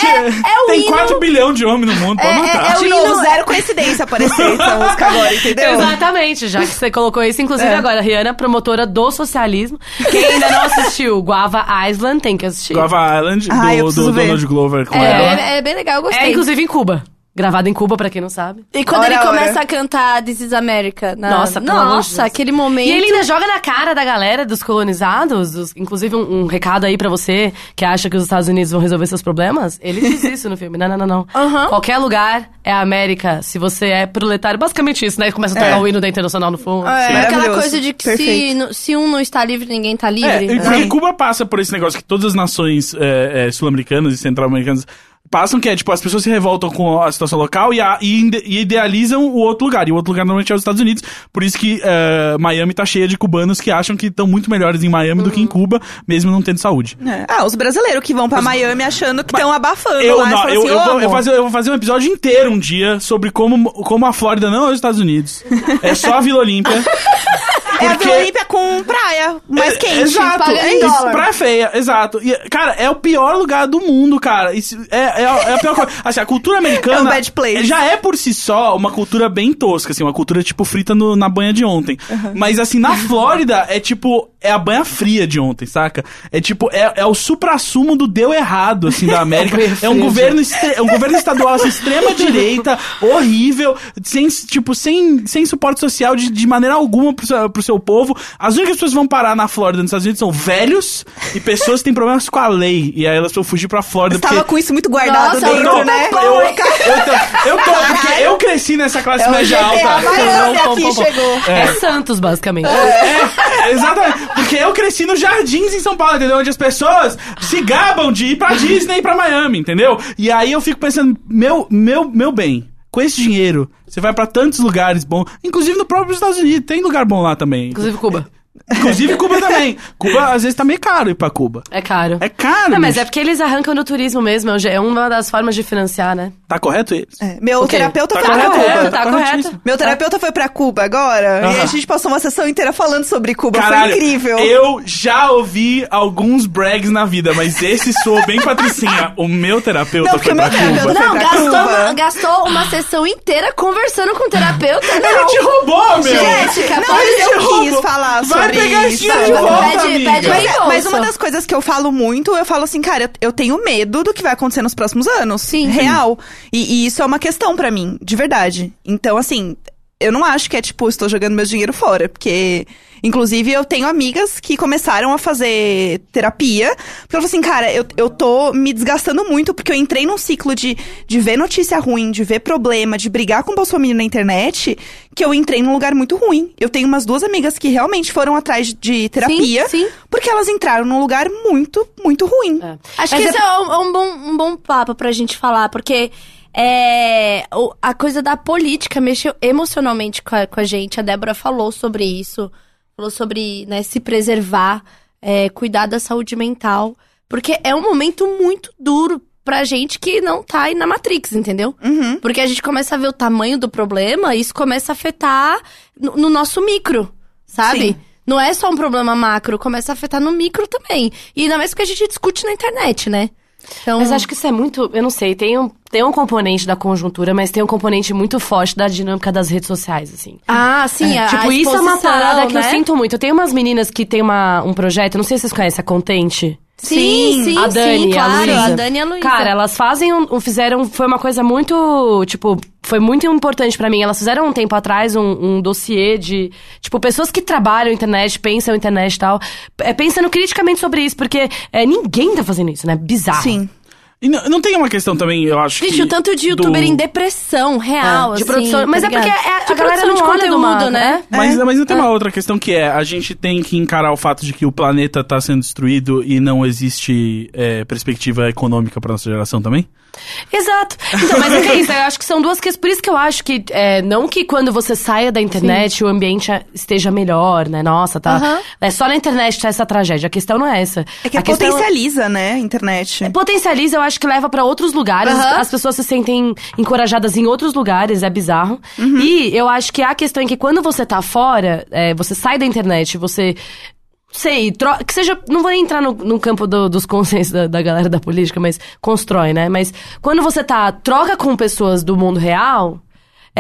É o tem hino- 4 bilhões de homens no mundo, pode É, matar. é o Novo, hino- zero coincidência aparecer essa música agora, entendeu? Exatamente, já que você colocou isso. Inclusive É. agora, a Rihanna, promotora do socialismo. Quem ainda não assistiu Guava Island, tem que assistir. Guava Island, do, preciso do. Donald Glover com É, ela. é- é bem legal, eu gostei. É, inclusive em Cuba. Gravado em Cuba, pra quem não sabe. E quando Ora, ele ora. começa a cantar This is America. na- Nossa, pelo Nossa, aquele momento. E ele ainda joga na cara da galera, dos colonizados, dos- inclusive um, um recado aí pra você que acha que os Estados Unidos vão resolver seus problemas. Ele diz isso no filme. Não, não, não, não. Aham. Qualquer lugar é a América, se você é proletário. Basicamente isso, né? Começa a tocar É. o hino da Internacional no fundo. É. É aquela coisa de que se, no- se um não está livre, ninguém está livre. É, e né? porque Cuba passa por esse negócio que todas as nações é, é, sul-americanas e centro-americanas passam, que é tipo, as pessoas se revoltam com a situação local e, a- e e idealizam o outro lugar. E o outro lugar normalmente é os Estados Unidos. Por isso que eh, Miami tá cheia de cubanos que acham que estão muito melhores em Miami do que em Cuba, mesmo não tendo saúde. É. Ah, os brasileiros que vão pra Miami achando que estão abafando Eu, lá. não, eu, assim, eu "Ô, vou, eu, fazer, eu vou fazer um episódio inteiro um dia sobre como, como a Flórida não é os Estados Unidos. É só a Vila Olímpia. É a porque- Vila Olímpia com praia mais É, quente. Exato, é isso, dólar. praia feia, exato. E, cara, é o pior lugar do mundo, cara. Isso é, é, a- é a pior coisa. Assim, a cultura americana É um bad place. já é por si só uma cultura bem tosca, assim, uma cultura tipo frita no- na banha de ontem. Mas assim, na Flórida é tipo, é a banha fria de ontem, saca? É tipo, é, é o supra-sumo do deu errado, assim, da América. banha é um governo, é um governo estadual, assim, extrema direita, horrível, sem, tipo, sem, sem suporte social de, de maneira alguma pro pro seu povo. As únicas pessoas que vão parar na Flórida, nos Estados Unidos, são velhos e pessoas que têm problemas com a lei. E aí elas vão fugir pra Flórida. Você tava porque... com isso muito guardado Nossa, dentro, eu né? Eu, eu, tô, eu tô, porque eu cresci nessa classe É média alta. Miami Pom, pom, aqui pom, pom. chegou. É. Santos, basicamente. É, exatamente. Porque eu cresci nos jardins em São Paulo, entendeu? Onde as pessoas se gabam de ir pra Disney e pra Miami, entendeu? E aí eu fico pensando, meu, meu, meu bem, com esse dinheiro, você vai pra tantos lugares bons, inclusive no próprio Estados Unidos, tem lugar bom lá também. Inclusive Cuba. Inclusive Cuba também. Cuba às vezes tá meio caro ir pra Cuba. É caro. É caro. Não, mas bicho. é porque eles arrancam no turismo mesmo. É uma das formas de financiar, né? Tá correto eles? É, Meu O quê? terapeuta Tá foi pra correto, Cuba. é. tá corretíssimo. correto. Meu terapeuta foi pra Cuba agora e Aham. a gente passou uma sessão inteira falando sobre Cuba. Caralho, foi incrível. Eu já ouvi alguns brags na vida, mas esse soou bem patricinha. O meu terapeuta Não, porque foi o meu pra Cuba. terapeuta- Não, foi pra gastou Cuba. uma, gastou uma sessão inteira conversando com o terapeuta. Ele Não. te roubou, meu! Gente, Não, eu te quis roubou. falar Vai pegar isso. dinheiro de volta, Pede- amiga. pede Mas, mas uma das coisas que eu falo muito, eu falo assim, cara, eu, tenho medo do que vai acontecer nos próximos anos. Sim. Real. E, e isso é uma questão pra mim, de verdade. Então, assim, eu não acho que é tipo, estou jogando meu dinheiro fora, porque. Inclusive, eu tenho amigas que começaram a fazer terapia. Porque eu falo assim, cara, eu, eu tô me desgastando muito, porque eu entrei num ciclo de, de ver notícia ruim, de ver problema, de brigar com o Bolsonaro na internet, que eu entrei num lugar muito ruim. Eu tenho umas duas amigas que realmente foram atrás de terapia. sim. Porque elas entraram num lugar muito, muito ruim. É. Acho Mas que é- esse é um, um bom, um bom papo pra gente falar, porque é, a coisa da política mexeu emocionalmente com a, com a gente. A Débora falou sobre isso, falou sobre né, se preservar, é, cuidar da saúde mental, porque é um momento muito duro pra gente que não tá aí na Matrix, entendeu? Uhum. Porque a gente começa a ver o tamanho do problema e isso começa a afetar no, no nosso micro, sabe? Sim. Não é só um problema macro, começa a afetar no micro também. E ainda mais porque a gente discute na internet, né? Então, Mas acho que isso é muito. Eu não sei, tem um, tem um componente da conjuntura, mas tem um componente muito forte da dinâmica das redes sociais, assim. Ah, sim, a, tipo, a isso é uma parada que eu né? sinto muito. Eu tenho umas meninas que tem uma, um projeto, não sei se vocês conhecem, a Contente. Sim, sim, a Dani, sim, a claro, Luísa. a Dani e a Luísa. Cara, elas fazem um, fizeram, foi uma coisa muito, tipo, foi muito importante pra mim. Elas fizeram um tempo atrás um, um dossiê de, tipo, pessoas que trabalham internet, pensam internet e tal, é, pensando criticamente sobre isso, porque é, ninguém tá fazendo isso, né? Bizarro. Sim. E não, não tem uma questão também, eu acho Vixe, que... o tanto de do- youtuber em depressão real, É, de assim, produção. Mas tá é porque é- a de galera não de olha do conteúdo, mapa, né? Mas, É. mas não tem uma outra questão que é, a gente tem que encarar o fato de que o planeta tá sendo destruído e não existe é, perspectiva econômica pra nossa geração também? Exato. Então, mas é que é isso, eu acho que são duas questões. Por isso que eu acho que, é, não que quando você saia da internet o ambiente esteja melhor, né? Nossa, tá. Aham. É só na internet tá essa tragédia. A questão não é essa. É que a questão potencializa, né, a internet. Potencializa, eu acho que leva pra outros lugares. Aham. As pessoas se sentem encorajadas em outros lugares, é bizarro. E eu acho que a questão é que quando você tá fora, é, você sai da internet, você. Sei, tro- que seja. Não vou entrar no, no campo do- dos consensos da, da galera da política, mas constrói, né? Mas quando você tá. troca com pessoas do mundo real.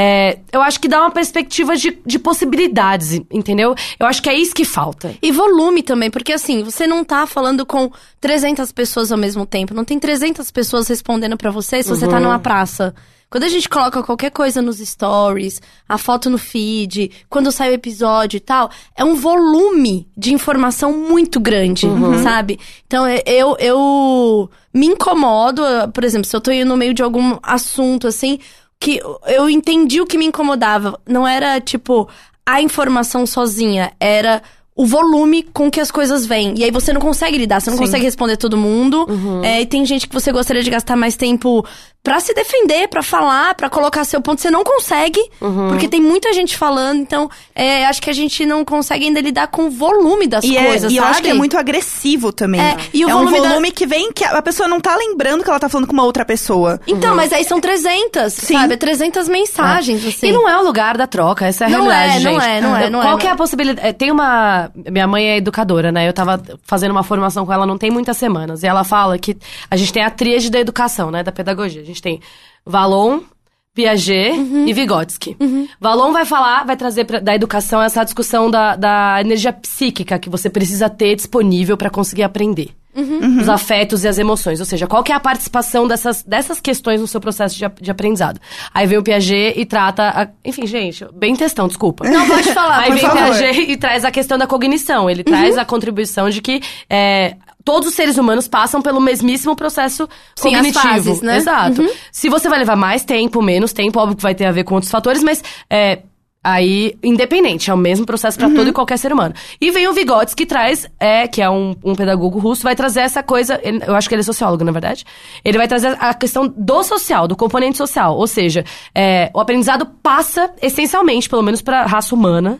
É, eu acho que dá uma perspectiva de, de possibilidades, entendeu? Eu acho que é isso que falta. E volume também, porque assim, você não tá falando com 300 pessoas ao mesmo tempo. Não tem 300 pessoas respondendo pra você se você tá numa praça. Quando a gente coloca qualquer coisa nos stories, a foto no feed, quando sai o episódio e tal, é um volume de informação muito grande, sabe? Então é- eu, eu me incomodo, por exemplo, se eu tô indo no meio de algum assunto assim, que eu entendi o que me incomodava. Não era tipo a informação sozinha, era o volume com que as coisas vêm. E aí você não consegue lidar, você não Sim. consegue responder todo mundo. Uhum. É, e tem gente que você gostaria de gastar mais tempo pra se defender, pra falar, pra colocar seu ponto. Você não consegue, Uhum. porque tem muita gente falando. Então, é, acho que a gente não consegue ainda lidar com o volume das E, é- coisas, e eu sabe? acho que é muito agressivo também. É, e o é um volume da- volume que vem que a pessoa não tá lembrando que ela tá falando com uma outra pessoa. Então, mas aí são 300, Sim. sabe? É 300 mensagens, assim. E não é o lugar da troca, essa é a Não realidade, é, não gente. é, não é, não é, Qual não é é. a possibilidade? é, Tem uma... Minha mãe é educadora, né? Eu tava fazendo uma formação com ela não tem muitas semanas. E ela fala que a gente tem a tríade da educação, né? Da pedagogia. A gente tem Valon, Piaget Uhum. e Vygotsky. Valon vai falar, vai trazer pra, da educação essa discussão da, da energia psíquica que você precisa ter disponível pra conseguir aprender. Uhum. Os afetos e as emoções. Ou seja, qual que é a participação dessas, dessas questões no seu processo de, de aprendizado. Aí vem o Piaget e trata. a- enfim, gente, bem textão, desculpa. Não, pode falar, Aí vem o. Uhum. Piaget e traz a questão da cognição. Ele traz a contribuição de que é, todos os seres humanos passam pelo mesmíssimo processo Sim, as cognitivo. fases, né? Exato. Uhum. Se você vai levar mais tempo, menos tempo, óbvio que vai ter a ver com outros fatores, mas é, aí, independente, é o mesmo processo para todo e qualquer ser humano. E vem o Vygotsky que traz, é, que é um, um pedagogo russo, vai trazer essa coisa, ele- eu acho que ele é sociólogo, na verdade. Ele vai trazer a questão do social, do componente social. Ou seja, é, o aprendizado passa, essencialmente, pelo menos para a raça humana,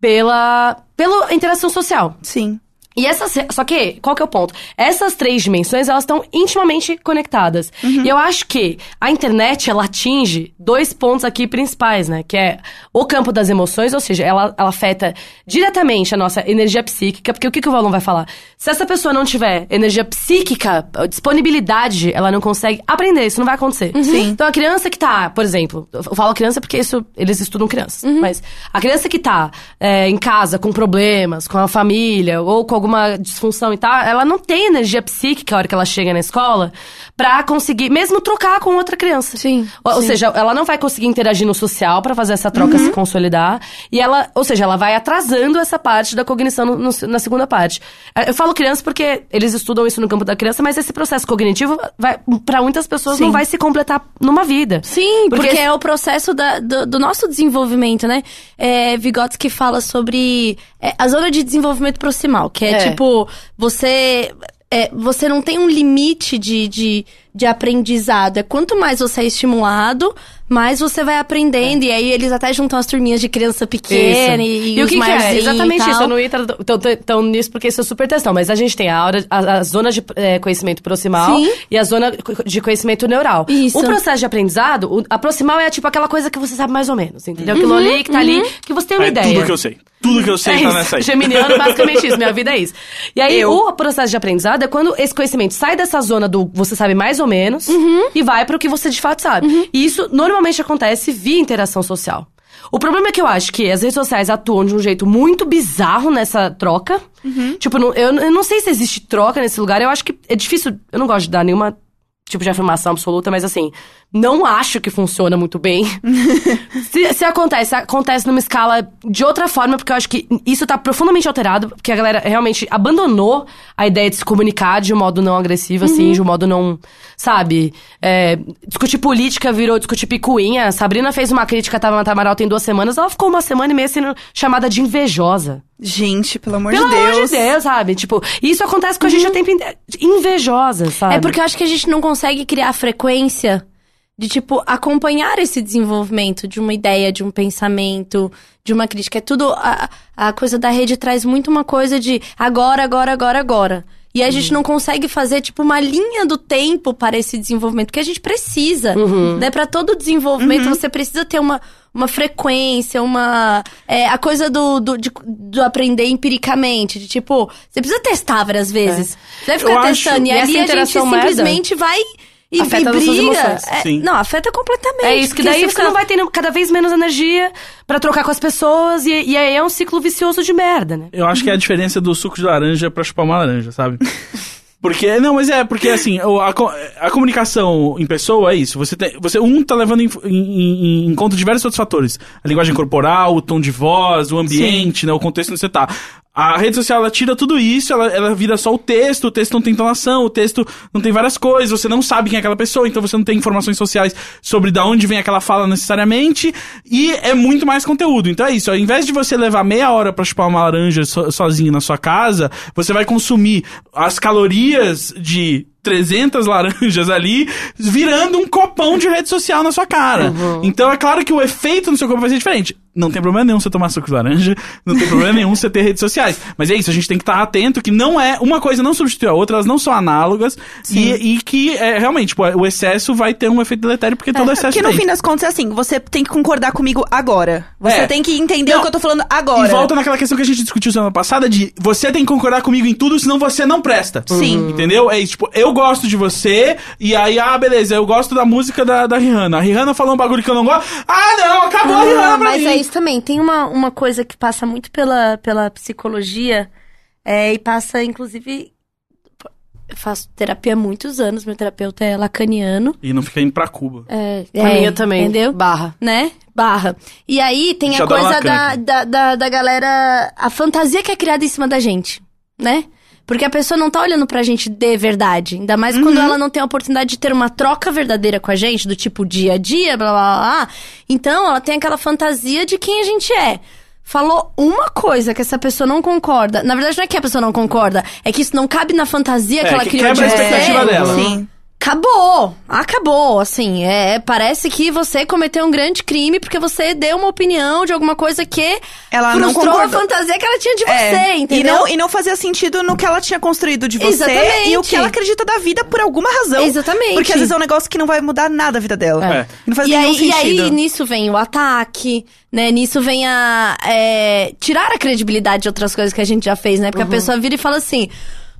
pela, pela interação social. Sim. E essas, só que, qual que é o ponto? Essas três dimensões, elas estão intimamente conectadas. E eu acho que a internet, ela atinge dois pontos aqui principais, né? Que é o campo das emoções, ou seja, ela, ela afeta diretamente a nossa energia psíquica, porque o que, que o Valon vai falar? Se essa pessoa não tiver energia psíquica, disponibilidade, ela não consegue aprender, isso não vai acontecer. Sim. Então a criança que tá, por exemplo, eu falo criança porque isso, eles estudam crianças, Uhum. mas a criança que tá é, em casa com problemas, com a família, ou com alguma disfunção e tal, ela não tem energia psíquica a hora que ela chega na escola pra conseguir, mesmo trocar com outra criança. Sim, Ou, sim. seja, ela não vai conseguir interagir no social pra fazer essa troca Uhum. se consolidar, e ela, ou seja, ela vai atrasando essa parte da cognição no- no- na segunda parte. É, Eu falo criança porque eles estudam isso no campo da criança, mas esse processo cognitivo vai, para muitas pessoas Sim. não vai se completar numa vida. Sim, porque, Porque- é o processo da- do, do nosso desenvolvimento, né? É, Vygotsky fala sobre é, a zona de desenvolvimento proximal, que é, É. tipo, você. é, você não tem um limite de, de, de aprendizado. É quanto mais você é estimulado, mais você vai aprendendo. E aí eles até juntam as turminhas de criança pequena e, E, o os que, que é? e Exatamente isso. Eu não ia tão, tão- tão nisso porque isso é super testão. Mas a gente tem a, hora, a, a zona de é, conhecimento proximal Sim. e a zona de conhecimento neural. Isso. O processo de aprendizado, o- a proximal é tipo aquela coisa que você sabe mais ou menos, entendeu? Uhum, Aquilo ali que tá ali, que você tem uma É ideia. tudo que eu sei. Tudo que eu sei É tá isso. nessa aí. Geminiano, basicamente isso. Minha vida é isso. E aí, Eu. o processo de aprendizado é quando esse conhecimento sai dessa zona do você sabe mais ou menos Uhum. e vai pro que você de fato sabe. E isso normalmente acontece via interação social. O problema é que eu acho que as redes sociais atuam de um jeito muito bizarro nessa troca. Uhum. Tipo, eu não sei se existe troca nesse lugar. Eu acho que é difícil. Eu não gosto de dar nenhuma tipo de afirmação absoluta, mas assim, não acho que funciona muito bem. se, se acontece, acontece numa escala de outra forma, porque eu acho que isso tá profundamente alterado, porque a galera realmente abandonou a ideia de se comunicar de um modo não agressivo, assim, de um modo não. Sabe? É, discutir política virou discutir picuinha. Sabrina fez uma crítica a Tabata Amaral tem duas semanas, ela ficou uma semana e meia sendo chamada de invejosa. Gente, pelo amor Pelo de Deus. amor de Deus, sabe? Tipo, isso acontece com a gente o tempo inteiro. Invejosa, sabe? É porque eu acho que a gente não consegue criar frequência de, tipo, acompanhar esse desenvolvimento de uma ideia, de um pensamento, de uma crítica. É tudo. A, a coisa da rede traz muito uma coisa de agora, agora, agora, agora. E a gente não consegue fazer, tipo, uma linha do tempo para esse desenvolvimento, que a gente precisa. Né? Para todo desenvolvimento, você precisa ter uma, uma frequência, uma. É, a coisa do, do, de- do aprender empiricamente. De tipo, você precisa testar várias vezes. Você vai Eu ficar acho- testando. E, E essa ali a gente merda simplesmente vai e, afeta e briga. emoções. É, Sim. não, afeta completamente. É isso, que porque daí você fica- não vai tendo cada vez menos energia pra trocar com as pessoas, e, e aí é um ciclo vicioso de merda, né? Eu acho que é a diferença do suco de laranja pra chupar uma laranja, sabe? Porque, não, mas é, porque assim, a, a comunicação em pessoa é isso. Você tem, você, um tá levando em, em- em conta diversos outros fatores. A linguagem corporal, o tom de voz, o ambiente, né, o contexto onde você tá. A rede social, ela tira tudo isso, ela, ela vira só o texto, o texto não tem entonação, o texto não tem várias coisas, você não sabe quem é aquela pessoa, então você não tem informações sociais sobre da onde vem aquela fala necessariamente, e é muito mais conteúdo. Então é isso, ao invés de você levar meia hora pra chupar uma laranja so, sozinho na sua casa, você vai consumir as calorias de 300 laranjas ali, virando um copão de rede social na sua cara. Então é claro que o efeito no seu corpo vai ser diferente. Não tem problema nenhum você tomar suco de laranja, não tem problema nenhum você ter redes sociais. Mas é isso, a gente tem que estar atento que não é. Uma coisa não substitui a outra, elas não são análogas. E, e que é, realmente, tipo, o excesso vai ter um efeito deletério porque todo excesso Porque no tem. fim das contas é assim, você tem que concordar comigo agora. Você É. tem que entender Não. o que eu tô falando agora. E volta naquela questão que a gente discutiu semana passada de você tem que concordar comigo em tudo, senão você não presta. Sim. Entendeu? É isso, tipo, eu gosto de você, e aí, ah, beleza, eu gosto da música da, da Rihanna. A Rihanna falou um bagulho que eu não gosto. Ah, não, acabou a Rihanna Ah, pra mas mim. é isso também. Tem uma, uma coisa que passa muito pela, pela psicologia é, e passa, inclusive. Eu faço terapia há muitos anos, meu terapeuta é lacaniano. E não fica indo pra Cuba. É, A é, minha também. Entendeu? Barra. Né? Barra. E aí tem a coisa da, da, da, da galera. A fantasia que é criada em cima da gente, né? Porque a pessoa não tá olhando pra gente de verdade. Ainda mais quando ela não tem a oportunidade de ter uma troca verdadeira com a gente, do tipo dia a dia, blá blá blá. blá. Então ela tem aquela fantasia de quem a gente é. Falou uma coisa que essa pessoa não concorda. Na verdade, não é que a pessoa não concorda, é que isso não cabe na fantasia É, que ela que criou de você. expectativa dela. Sim. Acabou! Acabou, assim, é, parece que você cometeu um grande crime porque você deu uma opinião de alguma coisa que Ela não frustrou a concordou. fantasia que ela tinha de É, você, e entendeu? não, e não fazia sentido no que ela tinha construído de você Exatamente. e o que ela acredita da vida por alguma razão. Exatamente. Porque às vezes é um negócio que não vai mudar nada a vida dela. É. E Não faz e, nenhum aí, e sentido. aí, nisso vem o ataque, né? Nisso vem a. é, tirar a credibilidade de outras coisas que a gente já fez, né? Porque a pessoa vira e fala assim.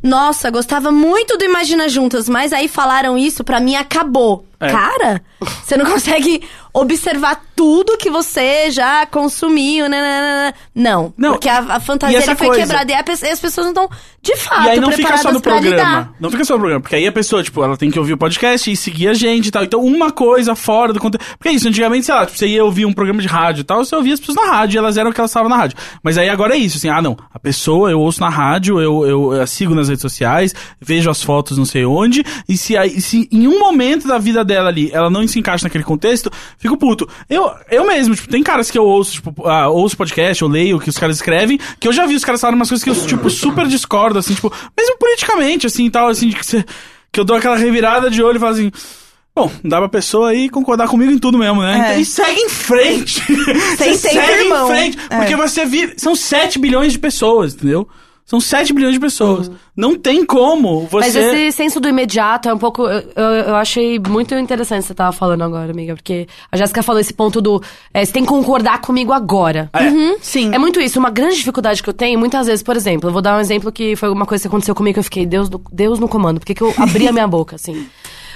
Nossa, gostava muito do Imagina Juntas, mas aí falaram isso, pra mim acabou. É. Cara, você não consegue observar tudo que você já consumiu, né? né, né, né. Não, Não, porque a, a fantasia foi coisa? quebrada e, a e as pessoas não estão, de fato, E aí não fica só no programa. lidar. Não fica só no programa. Porque aí a pessoa, tipo, ela tem que ouvir o podcast e seguir a gente e tal. Então, uma coisa fora do conteúdo. Porque é isso, antigamente, sei lá, tipo, você ia ouvir um programa de rádio e tal, você ouvia as pessoas na rádio e elas eram o que elas estavam na rádio. Mas aí agora é isso, assim, ah, não. A pessoa eu ouço na rádio, eu, eu, eu sigo nas redes sociais, vejo as fotos não sei onde, e se, aí, se em um momento da vida dela ali ela não se encaixa naquele contexto, fico puto. Eu, eu mesmo, tipo, tem caras que eu ouço, tipo, ah, ouço podcast, eu leio o que os caras escrevem, que eu já vi os caras falarem umas coisas que eu, tipo, super discordo, assim, tipo, mesmo politicamente, assim, e tal, assim, que, que eu dou aquela revirada de olho e falo assim. Bom, dá pra pessoa aí concordar comigo em tudo mesmo, né? É. E segue em frente. Sem segue irmão. em frente. É. Porque você vive. São 7 bilhões de pessoas, entendeu? São 7 bilhões de pessoas. Não tem como você. Mas esse senso do imediato é um pouco. Eu, eu, eu achei muito interessante o que você tava falando agora, amiga. Porque a Jéssica falou esse ponto do. é, você tem que concordar comigo agora. É. Sim. É muito isso. Uma grande dificuldade que eu tenho, muitas vezes, por exemplo, eu vou dar um exemplo que foi uma coisa que aconteceu comigo que eu fiquei, Deus, no- Deus no comando. Por que que eu abri a minha boca, assim?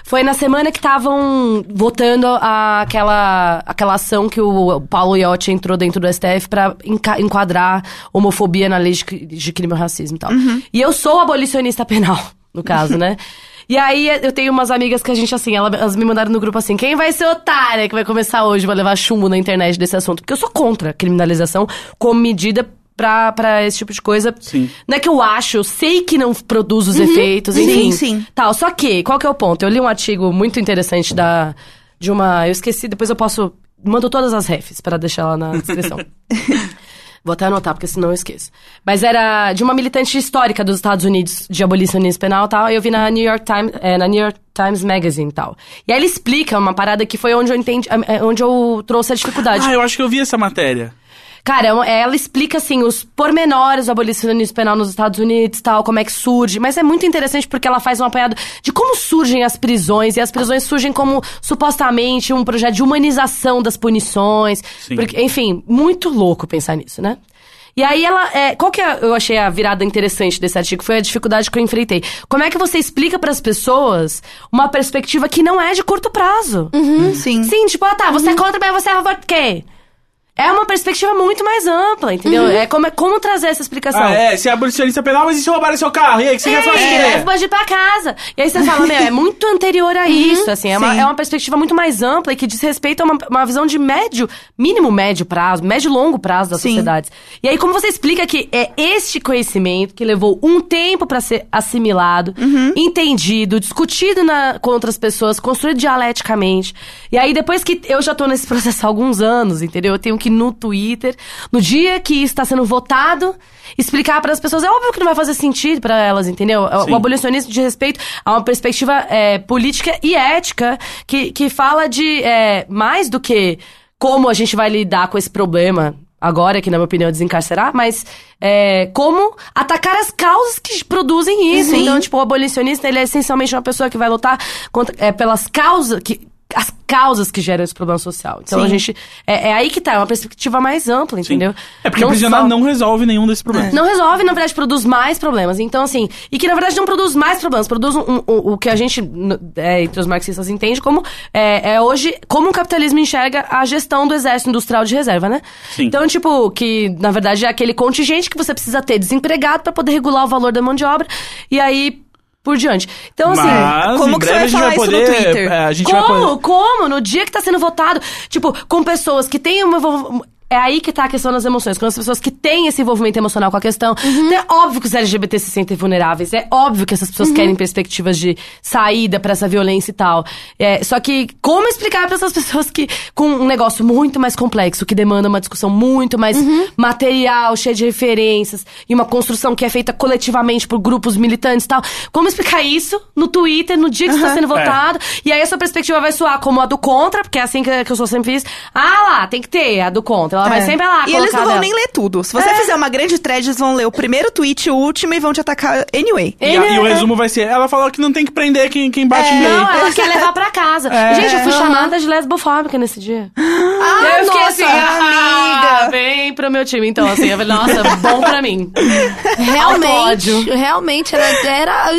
Foi na semana que estavam votando a- aquela, aquela ação que o Paulo Iotti entrou dentro do STF pra enca- enquadrar homofobia na lei de, de crime e racismo e tal. E eu sou abolicionista penal, no caso, né? E aí eu tenho umas amigas que a gente, assim, ela- elas me mandaram no grupo assim, quem vai ser otária que vai começar hoje, vai levar chumbo na internet desse assunto? Porque eu sou contra a criminalização como medida pra, pra esse tipo de coisa. Sim. Não é que eu acho, eu sei que não produz os efeitos, Sim, enfim. sim. Tal, só que, qual que é o ponto? Eu li um artigo muito interessante da, de uma... Eu esqueci, depois eu posso... Mando todas as refs pra deixar lá na descrição. Vou até anotar, porque senão eu esqueço. Mas era de uma militante histórica dos Estados Unidos de abolicionismo penal e tal. E eu vi na New York Times, é, na New York Times Magazine e tal. E aí ele explica uma parada que foi onde eu entendi, é, onde eu trouxe a dificuldade. Ah, eu acho que eu vi essa matéria. Cara, é ela explica, assim, os pormenores do abolicionismo penal nos Estados Unidos tal, como é que surge. Mas é muito interessante porque ela faz um apanhado de como surgem as prisões. E as prisões surgem como, supostamente, um projeto de humanização das punições. Sim. Porque, enfim, muito louco pensar nisso, né? E aí ela. É, qual que é, eu achei a virada interessante desse artigo? Foi a dificuldade que eu enfrentei. Como é que você explica pras pessoas uma perspectiva que não é de curto prazo? Sim. Sim, tipo, ah tá, você é contra, mas você é a favor de quê? É uma perspectiva muito mais ampla, entendeu? É, como, é como trazer essa explicação. Ah, é, se é abolicionista penal, mas e se roubarem seu carro? E aí, o que você quer fazer? É, leva o bandido pra casa. E aí você fala, meu, é muito anterior a isso, assim, é uma, é uma perspectiva muito mais ampla e que diz respeito a uma, uma visão de médio, mínimo médio prazo, médio e longo prazo das Sim. sociedades. E aí, como você explica que é este conhecimento que levou um tempo pra ser assimilado, entendido, discutido na, com outras pessoas, construído dialeticamente. E aí, depois que eu já tô nesse processo há alguns anos, entendeu? Eu tenho que no Twitter, no dia que isso está sendo votado, explicar para as pessoas. É óbvio que não vai fazer sentido para elas, entendeu? O- Sim. O abolicionismo de respeito a uma perspectiva é, política e ética que, que fala de é, mais do que como a gente vai lidar com esse problema. Agora, que na minha opinião é desencarcerar, mas é, como atacar as causas que produzem isso. Sim. Então, tipo, o abolicionista, ele é essencialmente uma pessoa que vai lutar contra, é, pelas causas, que, as causas que geram esse problema social. Então, Sim. a gente, é, é aí que tá, é uma perspectiva mais ampla, Sim. entendeu? É porque Não aprisionar só- não resolve nenhum desses problemas. não resolve, na verdade, produz mais problemas. Então, assim, e que na verdade não produz mais problemas, produz um- um- o que a gente, é, entre os marxistas, entende como é, é hoje, como o capitalismo enxerga a gestão do exército industrial de reserva, né? Sim. Então, tipo, que na verdade é aquele contingente que você precisa ter desempregado pra poder regular o valor da mão de obra. E aí. Por diante. Então, assim. Mas como que você vai gente vai falar isso no poder. Twitter? é, Como? poder. Como? No dia que tá sendo votado, tipo, com pessoas que têm uma. É aí que tá a questão das emoções. Com as pessoas que têm esse envolvimento emocional com a questão. Uhum. É óbvio que os LGBT se sentem vulneráveis. É óbvio que essas Uhum. pessoas querem perspectivas de saída pra essa violência e tal. É, só que, como explicar pra essas pessoas que, com um negócio muito mais complexo, que demanda uma discussão muito mais Uhum. material, cheia de referências, e uma construção que é feita coletivamente por grupos militantes e tal. Como explicar isso no Twitter, no dia que isso tá Uhum. sendo É. votado? E aí essa perspectiva vai soar como a do contra, porque é assim que, que eu sou sempre fiz. Ah lá, tem que ter a do contra. Ela vai É. sempre lá E eles não vão dela. nem ler tudo. Se você fizer uma grande thread, eles vão ler o primeiro tweet, o último e vão te atacar anyway. E, a- e o resumo vai ser: ela falou que não tem que prender quem, quem bate É. Não, ela quer levar pra casa. É. Gente, eu fui chamada de lesbofóbica nesse dia. Ah, eu fiquei nossa, assim, ah, amiga. vem pro meu time. Então, assim, eu falei, nossa, bom pra mim. Realmente, realmente era, era o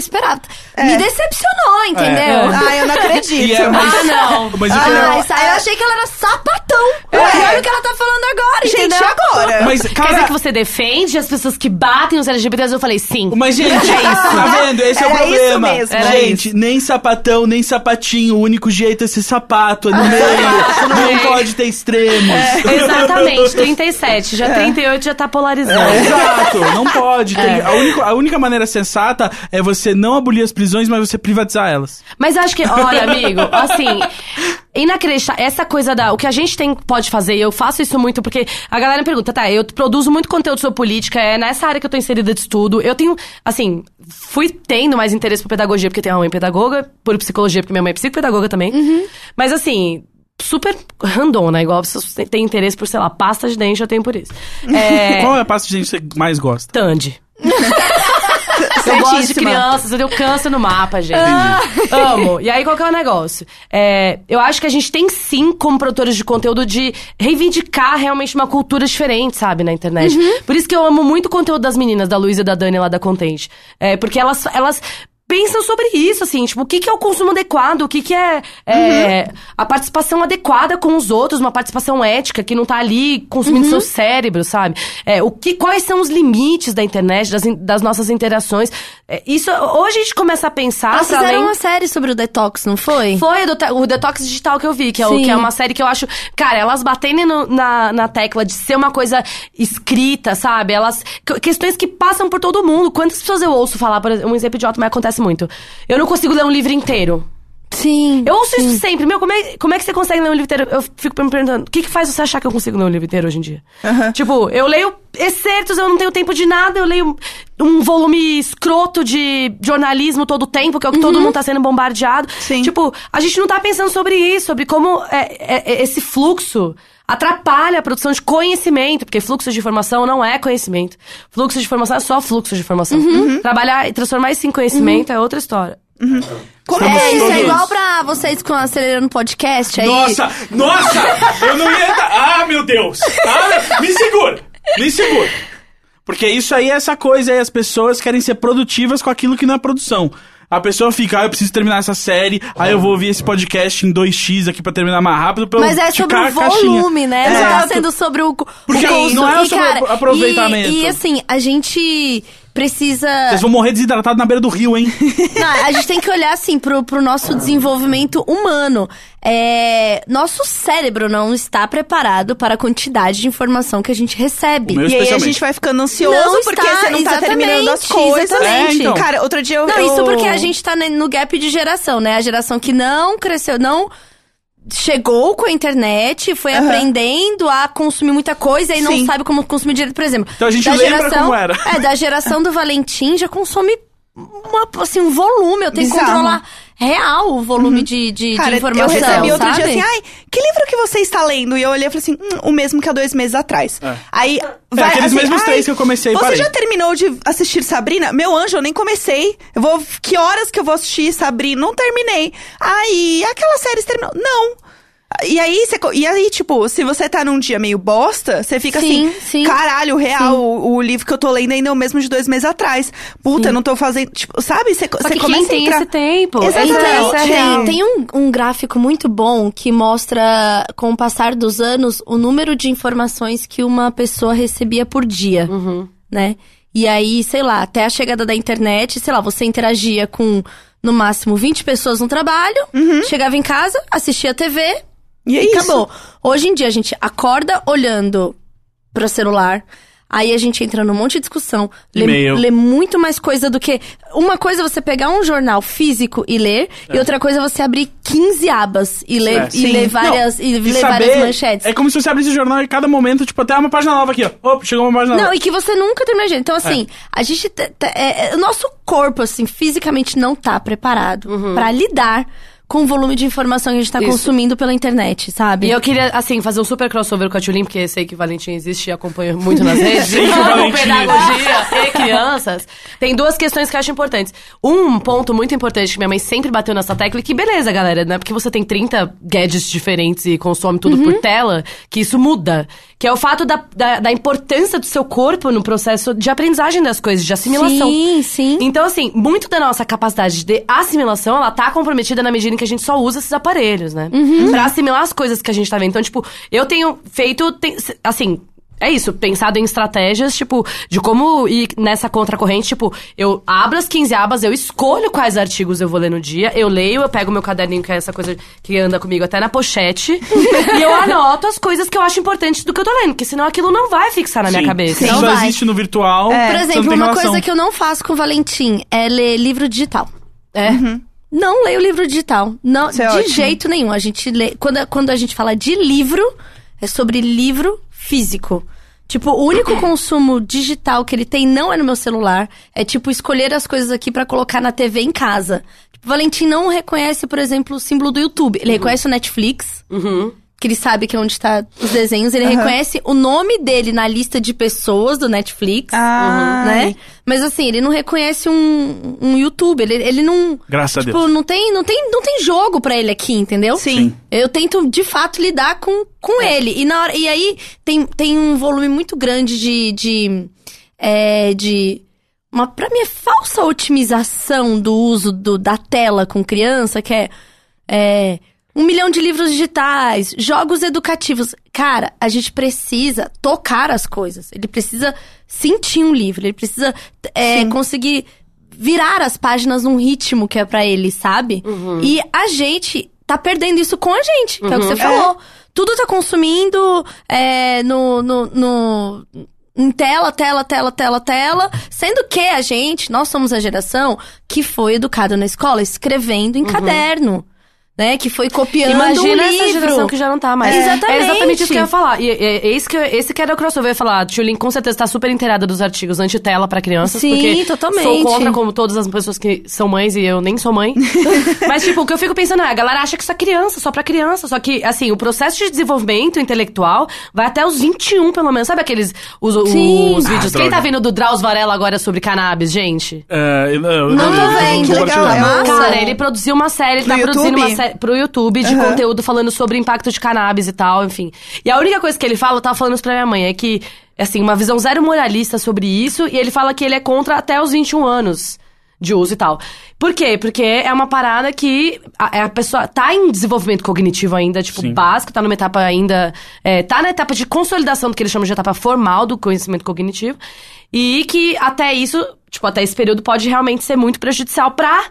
esperado. Me decepcionou, entendeu? Ah, eu não acredito. É, mas, Ah, não. Mas o que Ah, eu- isso aí eu achei que ela era sapatão. É. Olha o que ela tá falando agora, Gente, entendeu? agora? mas, Quer cara, dizer que você defende as pessoas que batem nos LGBTs? Eu falei, sim. Mas, gente, tá vendo? Esse é o Era isso problema. mesmo. Era gente, nem sapatão, nem sapatinho. O único jeito é ser sapato, é no meio. Não pode ter extremos. Exatamente, 37. Já 38 já tá polarizando. É, Exato, não pode. Tem- É. a, única, a única maneira sensata é você não abolir as prisões, mas você privatizar elas. Mas acho que, olha, amigo, assim, inacreditável. Essa coisa da. O que a gente tem, pode fazer, e eu faço isso muito, porque a galera me pergunta, tá, eu produzo muito conteúdo sobre política, é nessa área que eu tô inserida de estudo. Eu tenho, assim, fui tendo mais interesse por pedagogia, porque tenho uma mãe pedagoga, por psicologia, porque minha mãe é psicopedagoga também. Mas assim. Super random, né? Igual você tem interesse por, sei lá, pasta de dente, eu tenho por isso. É. Qual é a pasta de gente que você mais gosta? Tandy. Eu gosto de crianças, eu tenho câncer no mapa, gente. Amo. E aí, qual que é o negócio? É, eu acho que a gente tem sim, como produtores de conteúdo, de reivindicar realmente uma cultura diferente, sabe, na internet. Por isso que eu amo muito o conteúdo das meninas, da Luísa e da Dani lá da Contente. É, porque elas, elas pensam sobre isso, assim, tipo, o que, que é o consumo adequado, o que, que é, é, a participação adequada com os outros, uma participação ética que não tá ali consumindo seu cérebro, sabe? É, o que, quais são os limites da internet, das, das nossas interações. É, isso, hoje a gente começa a pensar Elas pra fizeram além... uma série sobre o detox, não foi? Foi o, Detox Digital que eu vi, que é, o- que é uma série que eu acho. Cara, elas batendo no- na, na tecla de ser uma coisa escrita, sabe? Elas. que- Questões que passam por todo mundo. Quantas pessoas eu ouço falar, por exemplo, um exemplo idiota, mas acontece muito. Eu não consigo ler um livro inteiro. Sim. Eu ouço isso sempre. Meu, como é, como é que você consegue ler um livro inteiro? Eu fico me perguntando, o que, que faz você achar que eu consigo ler um livro inteiro hoje em dia? Tipo, eu leio excertos, eu não tenho tempo de nada, eu leio um volume escroto de jornalismo todo o tempo, que é o que todo mundo tá sendo bombardeado. Sim. Tipo, a gente não tá pensando sobre isso, sobre como é, é- é esse fluxo atrapalha a produção de conhecimento, porque fluxo de informação não é conhecimento. Fluxo de informação é só fluxo de informação. Trabalhar e transformar isso em conhecimento é outra história. Como É, isso todos- é igual pra vocês com acelerando podcast aí. Nossa, nossa! Eu não ia. Ah, meu Deus! Ah, me segura! Me segura! Porque isso aí é essa coisa aí, as pessoas querem ser produtivas com aquilo que não é produção. a pessoa fica, ah, eu preciso terminar essa série, aí eu vou ouvir esse podcast em 2x aqui pra terminar mais rápido. Pra eu Mas é sobre o volume, né? Não tá Exato. sendo sobre o, o Porque consumo. não é E, sobre cara, aproveitamento. E, e, assim, a gente precisa. Vocês vão morrer desidratados na beira do rio, hein? Não, a gente tem que olhar assim pro, pro nosso desenvolvimento humano. É, nosso cérebro não está preparado para a quantidade de informação que a gente recebe. E aí a gente vai ficando ansioso Não porque está, você não tá terminando as coisas. exatamente. É, então. Cara, outro dia eu. Não, eu- isso porque a gente tá ne- no gap de geração, né? A geração que não cresceu, não chegou com a internet, foi Aham. aprendendo a consumir muita coisa e não Sim. sabe como consumir direito, por exemplo. Então a gente da lembra geração, como era. É, da geração do Valentim já consome uma, assim, um volume. Eu tenho que Bizarro. controlar real o volume de, de, de Cara, informação, eu recebi outro sabe? dia assim, ai, que livro que você está lendo? E eu olhei e falei assim, hum, o mesmo que há dois meses atrás. É. Aí, É, aqueles mesmos três que eu comecei Você parei. já terminou de assistir Sabrina? Meu anjo, eu nem comecei. Eu vou, que horas que eu vou assistir Sabrina? Não terminei. Aí, aquela série terminou? Não. E aí, co- e aí, tipo, se você tá num dia meio bosta, você fica Sim, assim, sim. caralho, real, Sim. o, o livro que eu tô lendo ainda é o mesmo de dois meses atrás. Puta, eu não tô fazendo, tipo, sabe? Você, começa quem tem a entrar... esse tempo? Exatamente. É a real. Tem, tem um, um gráfico muito bom que mostra, com o passar dos anos, o número de informações que uma pessoa recebia por dia, Uhum. né? E aí, sei lá, até a chegada da internet, sei lá, você interagia com, no máximo, 20 pessoas no trabalho, chegava em casa, assistia TV Uhum. E é e isso. acabou. Hoje em dia, a gente acorda olhando pro celular. Aí a gente entra num monte de discussão, lê, lê muito mais coisa do que. Uma coisa é você pegar um jornal físico e ler, e outra coisa é você abrir 15 abas e ler, É, e ler várias, e E ler saber, várias manchetes. É como se você abrisse o jornal e cada momento, tipo, até uma página nova aqui, ó. Opa, chegou uma página Não, nova. e que você nunca termina de. Então, assim, a gente. te- te- é- é- o nosso corpo, assim, fisicamente não tá preparado pra lidar com o volume de informação que a gente tá Isso. consumindo pela internet, sabe? E eu queria, assim, fazer um super crossover com a Tulin, porque sei que o Valentim existe e acompanho muito nas redes. O Amo pedagogia e crianças. Tem duas questões que eu acho importantes. Um ponto muito importante que minha mãe sempre bateu nessa tecla, e que beleza, galera, não é porque você tem 30 gadgets diferentes e consome tudo Uhum. por tela, que isso muda. Que é o fato da, da, da importância do seu corpo no processo de aprendizagem das coisas, de assimilação. Sim, sim. Então, assim, muito da nossa capacidade de assimilação, ela tá comprometida na medida em que a gente só usa esses aparelhos, né? Uhum. Pra assimilar as coisas que a gente tá vendo. Então, tipo, eu tenho feito, tem- assim... É isso, pensado em estratégias, tipo, de como ir nessa contracorrente, tipo, eu abro as 15 abas, eu escolho quais artigos eu vou ler no dia, eu leio, eu pego meu caderninho, que é essa coisa que anda comigo até na pochete, e eu anoto as coisas que eu acho importantes do que eu tô lendo, porque senão aquilo não vai fixar na minha Sim. cabeça. Se Não só vai. existe no virtual. Por você não exemplo, uma relação. coisa que eu não faço com o Valentim é ler livro digital. É. Não leio livro digital. Não, Isso é de jeito nenhum. A gente lê. Quando, quando a gente fala de livro, é sobre livro físico. Tipo, o único consumo digital que ele tem não é no meu celular. É tipo escolher as coisas aqui pra colocar na TV em casa. Tipo, o Valentim não reconhece, por exemplo, o símbolo do YouTube. Ele reconhece o Netflix. Uhum. Que ele sabe que é onde tá os desenhos. Ele Aham. reconhece o nome dele na lista de pessoas do Netflix. Ah, Né? Mas assim, ele não reconhece um, um YouTube. Ele, ele não. Graças a Tipo, Deus. não tem, não, tem, não tem jogo pra ele aqui, entendeu? Sim. Eu tento, de fato, lidar com, com ele. E, na hora, e aí tem, tem um volume muito grande de. de, é, de uma, pra mim, é falsa otimização do uso do, da tela com criança, que é, é. Um milhão de livros digitais, jogos educativos. Cara, a gente precisa tocar as coisas. Ele precisa sentir um livro. Ele precisa é, conseguir virar as páginas num ritmo que é pra ele, sabe? E a gente tá perdendo isso com a gente, que é o que você falou. Tudo tá consumindo é, no, no, no- em tela, tela, tela, tela, tela. Sendo que a gente, nós somos a geração que foi educada na escola escrevendo em caderno. Né? Que foi copiando Imagina um essa livro. geração que já não tá mais. É. Exatamente. É exatamente isso que eu ia falar. E, e- esse, que, esse que era o crossover. Eu ia falar, Tulin com certeza tá super inteirada dos artigos antitela pra crianças. Sim, porque totalmente. Sou contra, como todas as pessoas que são mães e eu nem sou mãe. Mas, tipo, o que eu fico pensando é, a galera acha que isso é criança, só pra criança. Só que, assim, o processo de desenvolvimento intelectual vai até os 21, pelo menos. Sabe aqueles os, os Sim. vídeos? Ah, Quem tá droga. vendo do Drauz Varela agora sobre cannabis, gente? É, eu, eu, Não tô eu- eu vendo. legal, é Cara, ele produziu uma série, ele tá produzindo YouTube? uma série pro YouTube de Aham. conteúdo falando sobre o impacto de cannabis e tal, enfim. E a única coisa que ele fala, eu tava falando isso pra minha mãe, é que, assim, uma visão zero moralista sobre isso, e ele fala que ele é contra até os 21 anos. de uso e tal. Por quê? Porque é uma parada que a, a pessoa tá em desenvolvimento cognitivo ainda, tipo, Sim. básico, tá numa etapa ainda. é, tá na etapa de consolidação do que eles chamam de etapa formal do conhecimento cognitivo. E que até isso, tipo, até esse período pode realmente ser muito prejudicial pra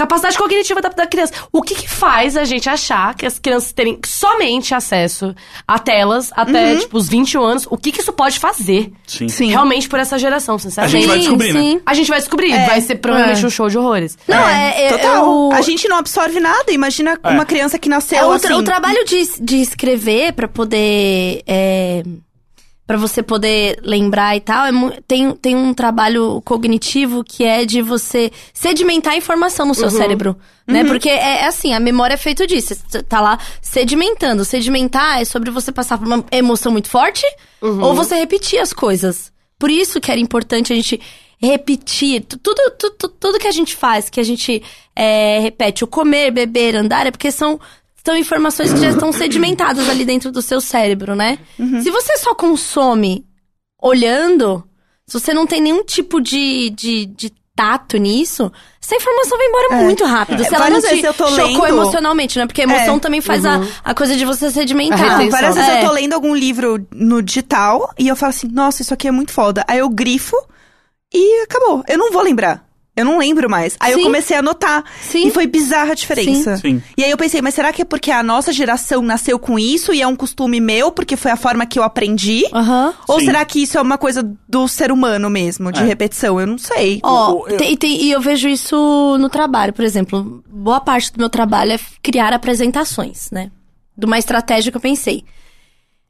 capacidade cognitiva da, da criança. O que que faz a gente achar que as crianças terem somente acesso a telas até, tipo, os 21 anos? O que que isso pode fazer? Sim. Sim. Realmente por essa geração, A sinceramente. gente vai descobrir, né? sim. A gente vai descobrir. É, vai ser provavelmente é. um show de horrores. Não, é, é, Total. eu- A gente não absorve nada. Imagina É. uma criança que nasceu É, o, assim. o trabalho de, de escrever pra poder. Para você poder lembrar e tal, é tem, tem um trabalho cognitivo que é de você sedimentar a informação no seu cérebro. Né? Porque é, é assim, a memória é feita disso. Você tá lá sedimentando. Sedimentar é sobre você passar por uma emoção muito forte ou você repetir as coisas. Por isso que era importante a gente repetir. Tu- Tudo, tudo, tudo que a gente faz, que a gente é, repete, o comer, beber, andar, é porque são, são informações que já estão sedimentadas ali dentro do seu cérebro, né? Se você só consome olhando, se você não tem nenhum tipo de, de, de tato nisso, essa informação vai embora muito rápido. Se ela não te eu tô chocou lendo- emocionalmente, né? Porque a emoção É. também faz a, a coisa de você sedimentar. Retenção. Não, várias vezes É. eu tô lendo algum livro no digital e eu falo assim, nossa, isso aqui é muito foda. Aí eu grifo e acabou. Eu não vou lembrar. Eu não lembro mais. Aí eu Sim. comecei a anotar. Sim. E foi bizarra a diferença. Sim. Sim. E aí eu pensei, mas será que é porque a nossa geração nasceu com isso e é um costume meu, porque foi a forma que eu aprendi? Ou Sim. será que isso é uma coisa do ser humano mesmo, de É. repetição? Eu não sei. Ó, O- eu- tem- tem- e eu vejo isso no trabalho, por exemplo. Boa parte do meu trabalho é criar apresentações, né? De uma estratégia que eu pensei.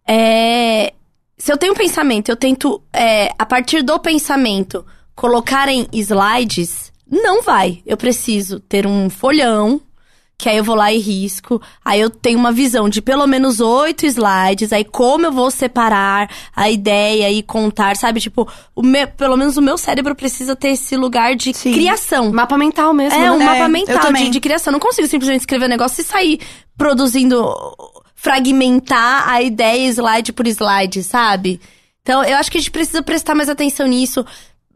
É, se eu tenho um pensamento, eu tento, é, a partir do pensamento, colocar em slides, não vai. Eu preciso ter um folhão, que aí eu vou lá e risco. Aí eu tenho uma visão de pelo menos oito slides. Aí como eu vou separar a ideia e contar, sabe? Tipo, o meu, pelo menos o meu cérebro precisa ter esse lugar de Sim. criação. Mapa mental mesmo, É né? um É, mapa mental de, de criação. Eu não consigo simplesmente escrever um negócio e sair produzindo, fragmentar a ideia slide por slide, sabe? Então, eu acho que a gente precisa prestar mais atenção nisso.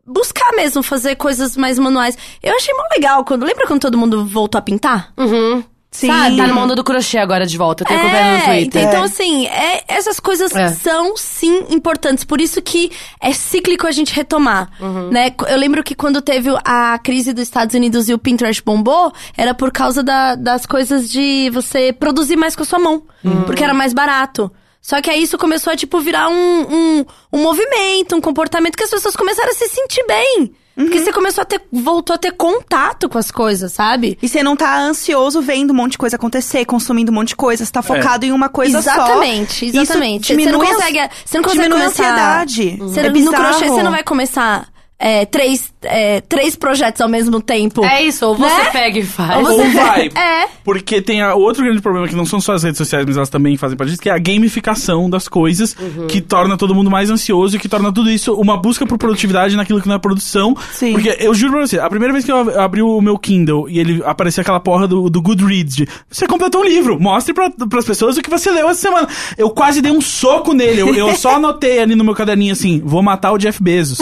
Buscar mesmo fazer coisas mais manuais. Eu achei muito legal quando. Lembra quando todo mundo voltou a pintar? Uhum. Sim. sabe? Tá no mundo do crochê agora de volta. Eu tenho acompanhado no Twitter. Então, assim, é- essas coisas É. são, sim, importantes. Por isso que é cíclico a gente retomar, Uhum. né? Eu lembro que quando teve a crise dos Estados Unidos e o Pinterest bombou, era por causa da- das coisas de você produzir mais com a sua mão. Uhum. Porque era mais barato. Só que aí isso começou a, tipo, virar um, um, um movimento, um comportamento que as pessoas começaram a se sentir bem. Porque Uhum. você começou a ter, voltou a ter contato com as coisas, sabe? E você não tá ansioso vendo um monte de coisa acontecer, consumindo um monte de coisa, você tá focado em uma coisa só. Exatamente, exatamente. Você não a- consegue, você não consegue diminui a começar... ansiedade. Você, É no crochê você não vai começar é, três, é, três projetos ao mesmo tempo. É isso, ou você Né? pega e faz. Ou você- Ou vai. É. Porque tem a- outro grande problema que não são só as redes sociais, mas elas também fazem parte disso, que é a gamificação das coisas, Uhum. que torna todo mundo mais ansioso e que torna tudo isso uma busca por produtividade naquilo que não é produção. Sim. Porque eu juro pra você, a primeira vez que eu abri o meu Kindle e ele aparecia aquela porra do, do Goodreads, de você completou um livro, mostre pra, pras pessoas o que você leu essa semana. Eu quase dei um soco nele, eu, eu só anotei ali no meu caderninho assim, vou matar o Jeff Bezos.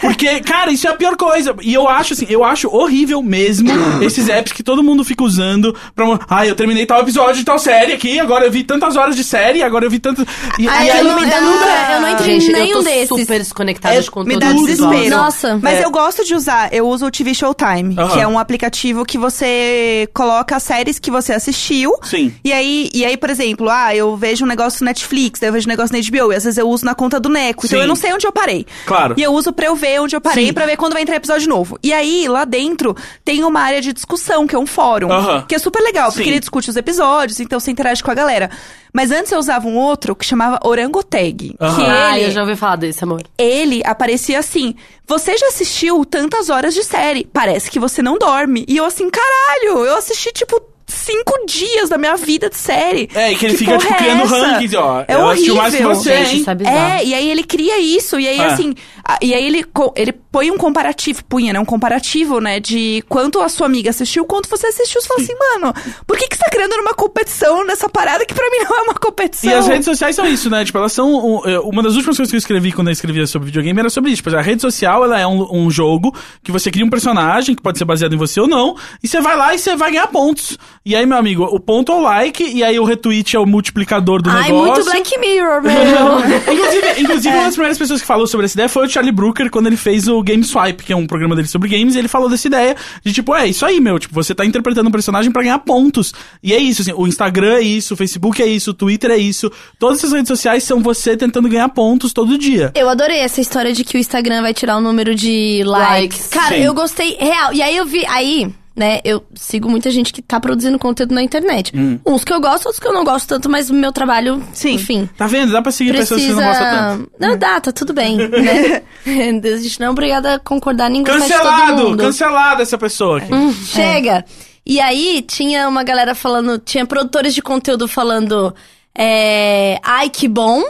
Porque, cara, isso é a pior coisa. E eu acho assim, eu acho horrível mesmo esses apps que todo mundo fica usando pra. Ah, eu terminei tal episódio de tal série aqui, agora eu vi tantas horas de série, agora eu vi tantas. E, Ai, e eu aí não- me dá. eu nunca- eu não Gente, nenhum eu tô desses. super desconectada É, de conteúdo. Me dá desespero. Nossa. Mas É. eu gosto de usar, eu uso o TV Showtime, que é um aplicativo que você coloca as séries que você assistiu. Sim. E aí, e aí, por exemplo, ah, eu vejo um negócio no Netflix, daí eu vejo um negócio na HBO, e às vezes eu uso na conta do Neco. Então Sim. eu não sei onde eu parei. Claro. E eu uso pra eu ver onde eu parei, pra ver quando vai entrar episódio novo. E aí, lá dentro, tem uma área de discussão, que é um fórum. Aham. Que é super legal, porque Sim. ele discute os episódios, então você interage com a galera. Mas antes eu usava um outro que chamava Orangotag. Que Ah, ele, eu já ouvi falar desse, amor. ele aparecia assim: Você já assistiu tantas horas de série? Parece que você não dorme. E eu assim, caralho, eu assisti tipo cinco dias da minha vida de série. É, e que ele fica, porra tipo, é criando essa? rankings, ó. É eu assisti mais que horrível. você, Gente, hein? isso é. É, e aí ele cria isso, e aí É. assim, a- e aí ele, ele põe um comparativo, punha, né, um comparativo, né, de quanto a sua amiga assistiu, quanto você assistiu, você fala assim, mano, por que que você tá criando uma competição nessa parada que pra mim não é uma competição? E as redes sociais são isso, né? Tipo, elas são. um, uma das últimas coisas que eu escrevi quando eu escrevia sobre videogame era sobre isso. Tipo, a rede social, ela é um, um jogo que você cria um personagem que pode ser baseado em você ou não. E você vai lá e você vai ganhar pontos. E aí, meu amigo, o ponto é o like, e aí o retweet é o multiplicador do Ai, negócio. muito Black Mirror, meu. inclusive, inclusive uma das primeiras pessoas que falou sobre essa ideia foi o Charlie Brooker quando ele fez o Game Swipe, que é um programa dele sobre games, e ele falou dessa ideia de tipo, é isso aí, meu, tipo, você tá interpretando um personagem pra ganhar pontos. E é isso, assim, o Instagram é isso, o Facebook é isso, o Twitter é isso. Todas essas redes sociais são você tentando ganhar pontos todo dia. Eu adorei essa história de que o Instagram vai tirar o número de likes. Likes. Cara, Sim. eu gostei real. E aí eu vi, aí, né, eu sigo muita gente que tá produzindo conteúdo na internet. Hum. Uns que eu gosto, outros que eu não gosto tanto, mas o meu trabalho, Sim. enfim. Tá vendo? Dá pra seguir pessoas que não gosta tanto. Não dá, tá tudo bem, né? a gente não é obrigada a concordar nem gostar de todo Cancelado! mundo. Cancelado essa pessoa aqui. Hum, Chega! E aí tinha uma galera falando, tinha produtores de conteúdo falando, é, ai que bom.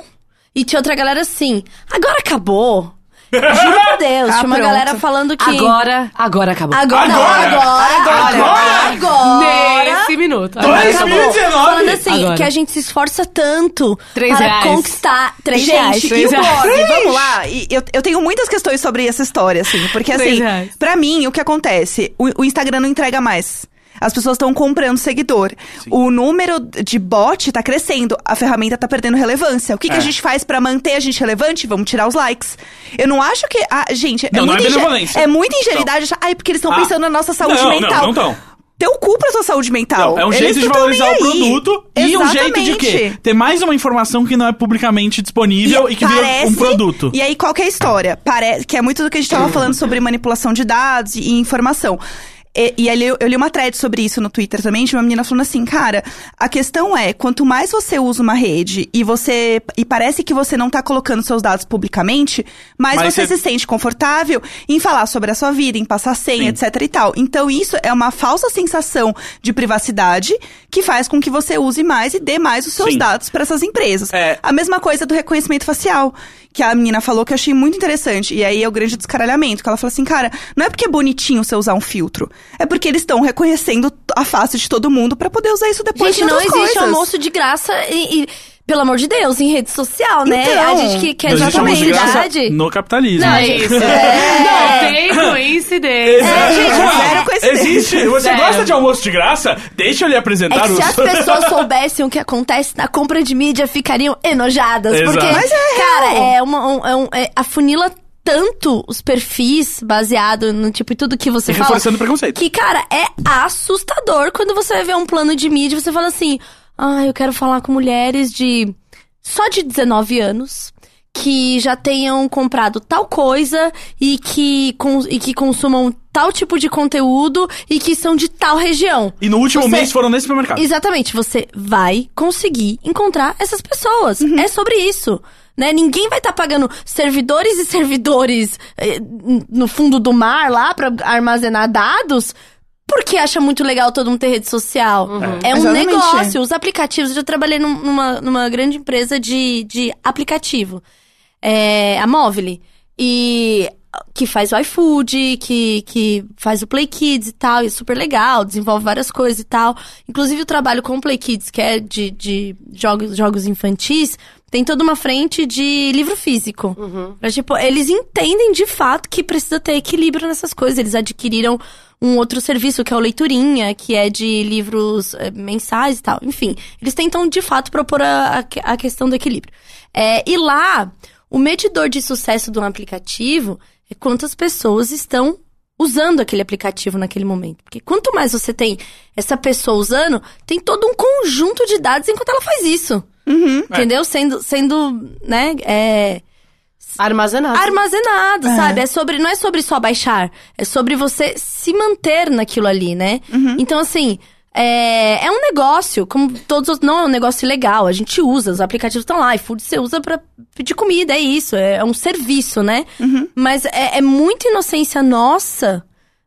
E tinha outra galera assim, agora acabou. Juro por Deus, Ah, tinha uma pronto. galera falando que. Agora, agora acabou. Agora, não, Agora! agora, agora, agora. Nesse minuto. Agora Dois acabou. mil dezenove. Falando assim, Agora. que a gente se esforça tanto Três para reais. conquistar três Gente, reais. e o Três blog? reais. Vamos lá. E eu, eu tenho muitas questões sobre essa história, assim. Porque, assim, pra mim, o que acontece? O, o Instagram não entrega mais. As pessoas estão comprando seguidor. O número de bot tá crescendo. A ferramenta tá perdendo relevância. O que, que É. a gente faz pra manter a gente relevante? Vamos tirar os likes. Eu não acho que. Ah, gente, Não, é, não é muita inge- benevolência. é muita ingenuidade achar. Ai, porque eles estão Ah. pensando na nossa saúde Não, mental. Não, não tão. Teu cu pra sua saúde mental. Não, é um Eles jeito de não tão valorizar o produto e um jeito de quê? Exatamente. Ter mais uma informação que não é publicamente disponível e, que vira um parece- produto. E aí, qual que é a história? Parece que é muito do que a gente tava falando sobre manipulação de dados e informação. E, e ali eu, eu li uma thread sobre isso no Twitter também, de uma menina falando assim, cara, a questão é, quanto mais você usa uma rede e você. E parece que você não tá colocando seus dados publicamente, mais Mas você você- se sente confortável em falar sobre a sua vida, em passar senha, Sim. etc e tal. Então, isso é uma falsa sensação de privacidade que faz com que você use mais e dê mais os seus Sim. dados para essas empresas. É. A mesma coisa do reconhecimento facial, que a menina falou que eu achei muito interessante. E aí é o grande descaralhamento, que ela falou assim, cara, não é porque é bonitinho você usar um filtro, é porque eles estão reconhecendo a face de todo mundo pra poder usar isso depois Gente, não existe coisas. almoço de graça e, e, pelo amor de Deus, em rede social, né? Então, a gente que quer Não existe almoço de graça exatamente. no capitalismo. Não, é isso. É. Não tem coincidência. É, gente, zero coincidência. Existe. Você Zero. gosta de almoço de graça? Deixa eu lhe É apresentar que os... se as pessoas soubessem o que acontece na compra de mídia, ficariam enojadas. Exato. Porque, Mas é cara, real. é uma. Um, é um, é, afunila tanto os perfis baseado no tipo e tudo que você E fala. reforçando o preconceito. Que, cara, é assustador quando você vai ver um plano de mídia e você fala assim: ah, eu quero falar com mulheres de só de 19 anos. Que já tenham comprado tal coisa e que, cons- e que consumam tal tipo de conteúdo e que são de tal região. E no último Você- mês foram nesse supermercado. Exatamente, você vai conseguir encontrar essas pessoas. É sobre isso. Né? Ninguém vai estar pagando servidores e servidores eh, no fundo do mar lá pra armazenar dados porque acha muito legal todo mundo ter rede social. É um Exatamente. negócio. Os aplicativos, eu já trabalhei num- numa, numa grande empresa de, de aplicativo. É, a Móvel. E que faz o iFood, que, que faz o Play Kids e tal, e é super legal, desenvolve várias coisas e tal. Inclusive o trabalho com o Play Kids, que é de, de jogos, jogos infantis, tem toda uma frente de livro físico. Pra, tipo, eles entendem de fato que precisa ter equilíbrio nessas coisas. Eles adquiriram um outro serviço, que é o Leiturinha, que é de livros eh, mensais e tal. Enfim, eles tentam de fato propor a, a questão do equilíbrio. É, e lá, o medidor de sucesso de um aplicativo é quantas pessoas estão usando aquele aplicativo naquele momento. Porque quanto mais você tem essa pessoa usando, tem todo um conjunto de dados enquanto ela faz isso. Entendeu? Sendo, sendo, né, é, Armazenado. armazenado, sabe? É sobre, não é sobre só baixar, é sobre você se manter naquilo ali, né? Então, assim, é, é um negócio, como todos os. Não é um negócio legal, a gente usa, os aplicativos estão lá, e food você usa pra pedir comida, é isso, é, um serviço, né? Mas é, é muita inocência nossa,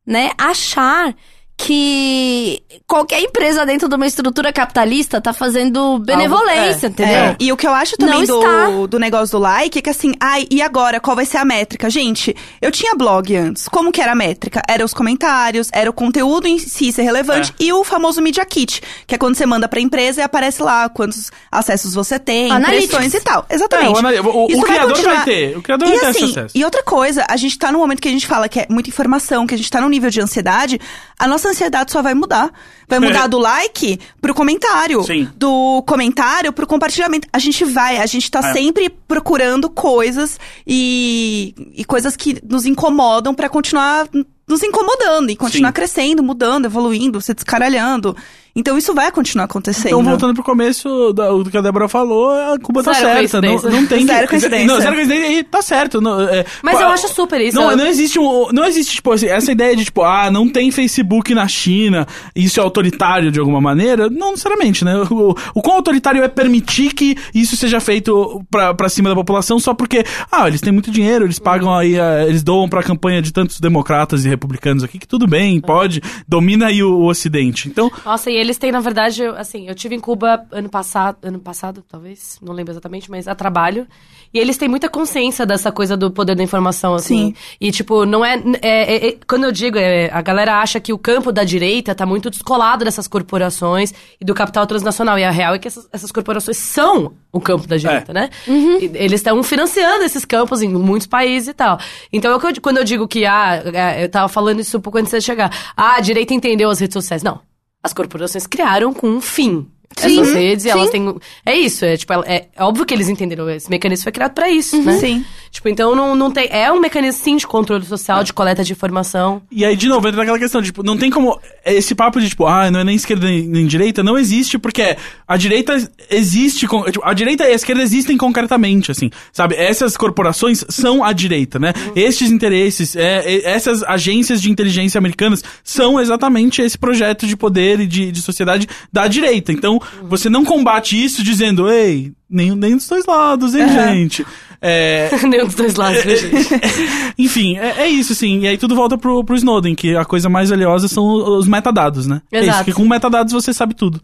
né? Achar que qualquer empresa dentro de uma estrutura capitalista tá fazendo benevolência, é, entendeu? É, E o que eu acho também Não está. do, do negócio do like é que assim, ai, e agora? Qual vai ser a métrica? Gente, eu tinha blog antes. Como que era a métrica? Era os comentários, era o conteúdo em si ser relevante É. e o famoso Media Kit, que é quando você manda pra empresa e aparece lá quantos acessos você tem, impressões e tal. Exatamente. É, o o- criador vai ter, o criador e vai ter assim, esse acesso. E outra coisa, a gente tá num momento que a gente fala que é muita informação, que a gente tá num nível de ansiedade, a nossa ansiedade só vai mudar. Vai mudar do like pro comentário. Sim. Do comentário pro compartilhamento. A gente vai, a gente tá É. sempre procurando coisas e, e coisas que nos incomodam pra continuar nos incomodando e continuar Sim. crescendo, mudando, evoluindo, se descaralhando. Então isso vai continuar acontecendo. Então, voltando pro começo da- do que a Débora falou, a Cuba tá Zero certa. Não, coincidência. não tem Zero que, coincidência. Não, zero coincidência e tá certo. Não, é, Mas pô, eu acho super isso. Não, não existe um, não existe tipo assim, essa ideia de tipo, ah, não tem Facebook na China, isso é autoritário de alguma maneira, não necessariamente, né? O, o quão autoritário é permitir que isso seja feito pra, pra cima da população só porque, ah, eles têm muito dinheiro, eles pagam aí, ah, eles doam pra campanha de tantos democratas e republicanos aqui, que tudo bem, pode, domina aí o, o ocidente. Então, Nossa, e eles têm, na verdade, eu- assim, eu tive em Cuba ano passado, ano passado, talvez, não lembro exatamente, mas a trabalho. E eles têm muita consciência dessa coisa do poder da informação, assim. Sim. E, tipo, não é. é- é- é- quando eu digo, é, a galera acha que o campo da direita tá muito descolado dessas corporações e do capital transnacional. E a real é que essas, essas corporações são o campo da direita, né? E Eles estão financiando esses campos em muitos países e tal. Então, é eu- quando eu digo que, ah, é, eu tava falando isso um pouco antes de chegar. Ah, a direita entendeu as redes sociais. Não. As corporações criaram com um fim. Sim, Essas redes, sim. elas têm. É isso, é tipo, é, é óbvio que eles entenderam. Esse mecanismo foi criado pra isso, né? Sim. Tipo, então não, não tem. É um mecanismo sim de controle social, de coleta de informação. E aí, de novo, entra naquela questão, tipo, não tem como. Esse papo de, tipo, ah, não é nem esquerda nem, nem direita, não existe, porque a direita existe. com- tipo, a direita e a esquerda existem concretamente, assim. Sabe? Essas corporações são a direita, né? Estes interesses, é, é, essas agências de inteligência americanas são exatamente esse projeto de poder e de, de sociedade da direita. Então, você não combate isso dizendo, ei, nem, nem dos dois lados, hein, gente? É, Nenhum dos dois lados, né, gente? enfim, é, é isso, assim. E aí tudo volta pro, pro Snowden, que a coisa mais valiosa são os metadados, né? É isso, Exato. que com metadados você sabe tudo.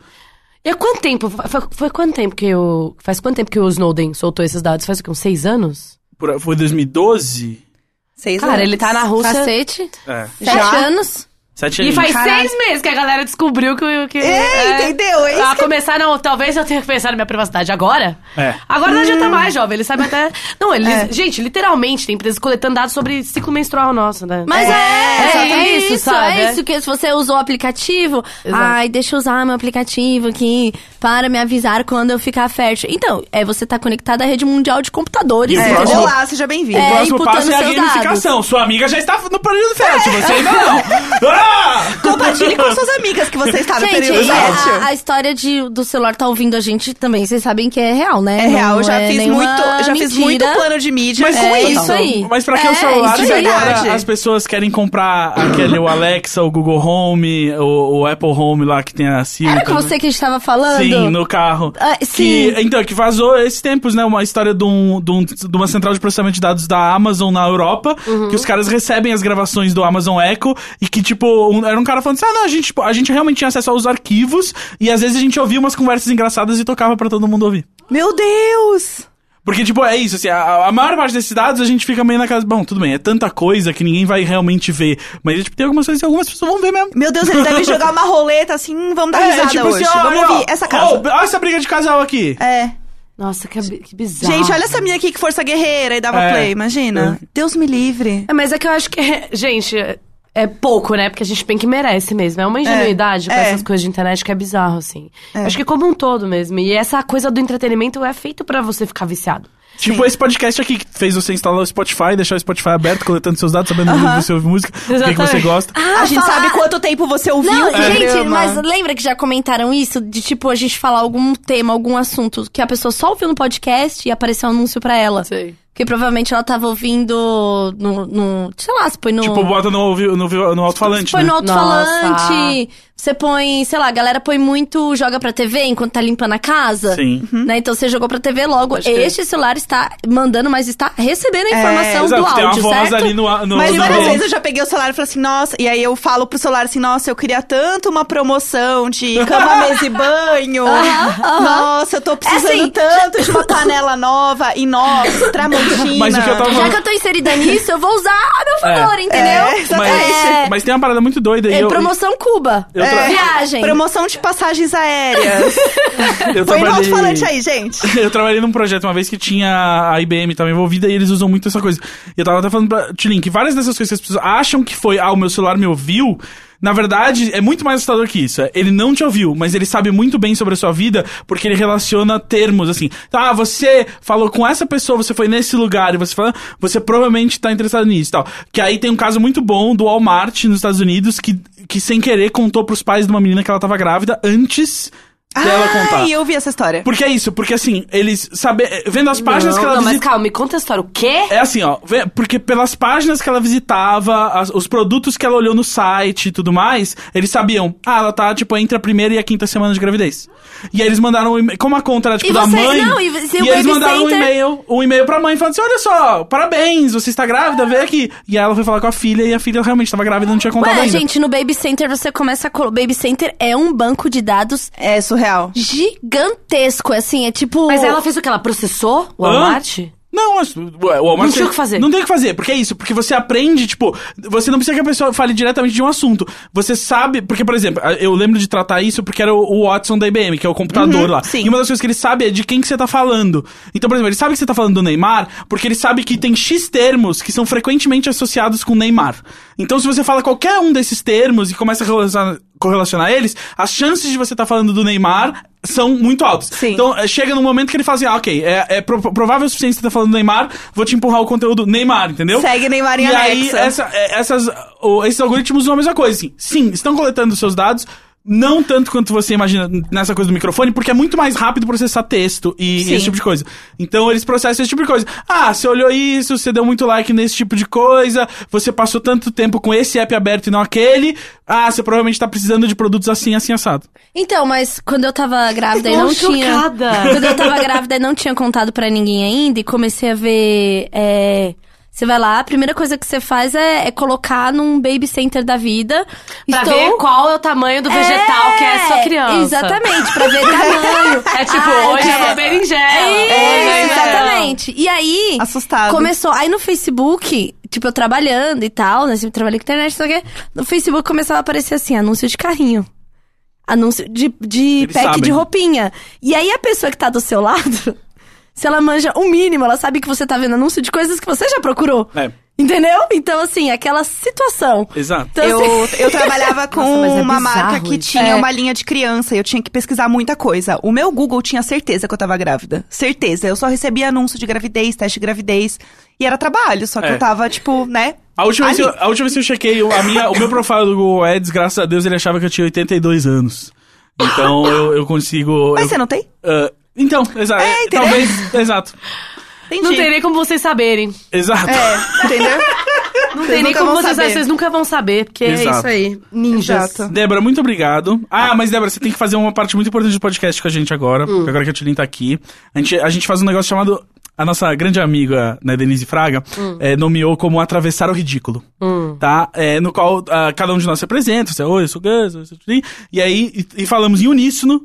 E há quanto tempo? Foi, foi quanto tempo que o. Faz quanto tempo que o Snowden soltou esses dados? Faz o quê? Uns seis anos? Por- foi 2012? Seis Cara, anos. ele tá na Rússia. Cacete. É. Sete Já? anos. Sete E faz Caralho. seis meses que a galera descobriu que. que É, entendeu? É isso a que- começar, não, talvez eu tenha que pensar na minha privacidade agora. É. Agora não adianta mais, jovem. Eles sabem até. Não, eles. É. Gente, literalmente, tem empresas coletando dados sobre ciclo menstrual nosso, né? Mas é, é, exatamente isso, isso, sabe? É isso que se você usou o aplicativo, Exato. ai, deixa eu usar meu aplicativo aqui para me avisar quando eu ficar fértil. Então, é você tá conectado à rede mundial de computadores. É, próximo- Olá, seja bem-vindo. É, o próximo imputando passo é a gamificação. Sua amiga já está no período fértil, você ainda não. Compartilhe com suas amigas que você está no Gente, período é, fértil. a, a história de, do celular tá ouvindo a gente também, vocês sabem que é real, né? É real, eu já é fiz muito, já fiz muito plano de mídia Mas com é isso. isso aí. Mas pra que É, os celulares isso é agora as pessoas querem comprar aquele o Alexa, o Google Home, o, o Apple Home lá que tem a Siri. Era com você que a gente tava falando? Sim, no carro. Ah, Que, sim. então, que vazou esses tempos, né? Uma história de, um, de, um- de uma central de processamento de dados da Amazon na Europa, Uhum. que os caras recebem as gravações do Amazon Echo e que, tipo, um- era um cara falando assim: ah, não, a gente, tipo, a gente realmente tinha acesso aos arquivos e às vezes a gente ouvia umas conversas engraçadas e tocava pra todo mundo ouvir. Meu Deus! Porque, tipo, é isso, assim, a, a maior parte desses dados a gente fica meio naquela. Bom, tudo bem, é tanta coisa que ninguém vai realmente ver. Mas, tipo, tem algumas coisas que algumas pessoas vão ver mesmo. Meu Deus, ele deve jogar uma roleta assim, vamos dar risada hoje. ó, vamos ó, ouvir essa casa. ó, olha essa briga de casal aqui. É. Nossa, que, que bizarro. Gente, olha essa minha aqui que força guerreira e dava É. play, imagina. Deus me livre. É, mas é que eu acho que, gente, é- é pouco, né? Porque a gente bem que merece mesmo. É uma ingenuidade com é. essas coisas de internet que é bizarro, assim. Acho que como um todo mesmo. E essa coisa do entretenimento é feito pra você ficar viciado. Tipo esse podcast aqui que fez você instalar o Spotify, deixar o Spotify aberto, coletando seus dados, sabendo onde você ouve música, o que, que você gosta. a gente fala- sabe quanto tempo você ouviu Não, o gente, mas lembra que já comentaram isso? De tipo, a gente falar algum tema, algum assunto que a pessoa só ouviu no podcast e apareceu um anúncio pra ela. Sei. Porque provavelmente ela tava ouvindo no. no sei lá, se põe no. Tipo, bota no, no, no alto-falante, Você põe né? no alto-falante. Você põe, sei lá, a galera põe muito, joga pra TV enquanto tá limpando a casa. Sim. Né? Então você jogou pra TV logo. Pode. Este celular está mandando, mas está recebendo a É, informação Exato, do tem uma áudio, voz certo? ali no, no Mas no várias vezes eu já peguei o celular e falei assim, nossa, e aí eu falo pro celular assim, nossa, eu queria tanto uma promoção de cama, mesa e banho. Nossa, eu tô precisando assim, tanto de uma panela nova, inox, tramontina. Mas o que eu tava Já que eu tô inserida nisso, eu vou usar a meu favor, É. entendeu? É, exatamente. É, Mas tem uma parada muito doida aí. é eu, promoção Cuba. Eu tra- Viagem. Promoção de passagens aéreas. eu Põe no alto-falante aí, gente. Eu trabalhei num projeto uma vez que tinha a IBM tava envolvida e eles usam muito essa coisa. E eu tava até falando pra Tilin que várias dessas coisas que as pessoas acham que foi, ah, o meu celular me ouviu. Na verdade, é muito mais assustador que isso. Ele não te ouviu, mas ele sabe muito bem sobre a sua vida porque ele relaciona termos assim. Ah, você falou com essa pessoa, você foi nesse lugar e você fala, você provavelmente tá interessado nisso tal. Que aí tem um caso muito bom do Walmart nos Estados Unidos que, que sem querer contou pros pais de uma menina que ela tava grávida antes dela contar. Ai, eu vi essa história. Porque é isso, porque assim, eles sabe, vendo as páginas não, que ela não, mas visita- calma, me conta a história. O quê? É assim, ó, porque pelas páginas que ela visitava, as- os produtos que ela olhou no site e tudo mais, eles sabiam, ah, ela tá, tipo, entre a primeira e a quinta semana de gravidez. E aí eles mandaram um e-mail, como a conta era, tipo, E da você- mãe, não, e se o eles Baby mandaram um Center- e-mail, um e-mail pra mãe, falando assim, olha só, parabéns, você está grávida, vem aqui. E aí ela foi falar com a filha, e a filha realmente estava grávida e não tinha contado Ué, ainda. gente, no Baby Center você começa a... Baby Center é um banco de dados É surreal. Gigantesco, assim, é tipo... Mas ela fez o que? Ela processou o Hã? Walmart? Não, mas, ué, o Walmart Não tinha o que fazer. Não tem o que fazer, porque é isso, porque você aprende, tipo, você não precisa que a pessoa fale diretamente de um assunto. Você sabe, porque, por exemplo, eu lembro de tratar isso porque era o, Watson da IBM, que é o computador lá. sim. E uma das coisas que ele sabe é de quem que você tá falando. Então, por exemplo, ele sabe que você tá falando do Neymar, porque ele sabe que tem X termos que são frequentemente associados com Neymar. Então, se você fala qualquer um desses termos e começa a relacionar, correlacionar eles, as chances de você estar falando do Neymar são muito altas. Sim. Então, é, chega num momento que ele fala assim, ah, ok, é, é pro- provável o suficiente você tá falando do Neymar, vou te empurrar o conteúdo Neymar, entendeu? Segue Neymar em E aí, essa, é, essas, esses algoritmos usam a mesma coisa, assim. Sim, estão coletando seus dados, não tanto quanto você imagina nessa coisa do microfone, porque é muito mais rápido processar texto e, e Sim. esse tipo de coisa. Então eles processam esse tipo de coisa. Ah, você olhou isso, você deu muito like nesse tipo de coisa, você passou tanto tempo com esse app aberto e não aquele. Ah, você provavelmente tá precisando de produtos assim, assim, assado. Então, mas quando eu tava grávida e não tinha... chocada. Quando eu tava grávida e não tinha contado pra ninguém ainda e comecei a ver... é, Você vai lá, a primeira coisa que você faz é, é colocar num baby center da vida. Pra Estou- ver qual é o tamanho do vegetal que é sua criança. Exatamente, pra ver tamanho. É tipo, Ah, hoje é é. uma berinjela. Isso, hoje é- exatamente. E aí, Assustado. começou. Aí no Facebook, tipo, eu trabalhando e tal, né? Sempre trabalhei com internet, não sei o quê. No Facebook começava a aparecer assim, anúncio de carrinho. Anúncio de, de Eles pack sabem. de roupinha. E aí a pessoa que tá do seu lado, se ela manja o mínimo, ela sabe que você tá vendo anúncio de coisas que você já procurou. É, Entendeu? Então, assim, aquela situação. exato. Então, Eu, assim, eu trabalhava com Nossa, é uma marca que isso. tinha É. uma linha de criança e eu tinha que pesquisar muita coisa. O meu Google tinha certeza que eu tava grávida. Certeza. Eu só recebia anúncio de gravidez, teste de gravidez. E era trabalho, só que É. eu tava, tipo, né? A última, vez eu, a última vez que eu chequei, o- a minha, o meu profile do Google Ads, graças a Deus, ele achava que eu tinha 82 anos. Então eu, eu consigo. Mas eu- você não tem? Ah, então, exato. É, entendeu? talvez. Exato. Entendi. Não tem nem como vocês saberem. Exato. É, entendeu? Não tem nem como vocês saber. Vocês nunca vão saber, porque é Exato. isso aí. Ninjas. Exato. Débora, muito obrigado. Ah, mas Débora, você tem que fazer uma parte muito importante do podcast com a gente agora, Hum. porque agora que a Tilin tá aqui. A gente, a gente faz um negócio chamado. A nossa grande amiga, né, Denise Fraga, Hum. eh, nomeou como Atravessar o Ridículo. Tá? É, no qual ah, cada um de nós se apresenta. Você, oi, eu sou o Gus, eu sou o Tilin. E aí, e, e falamos em uníssono.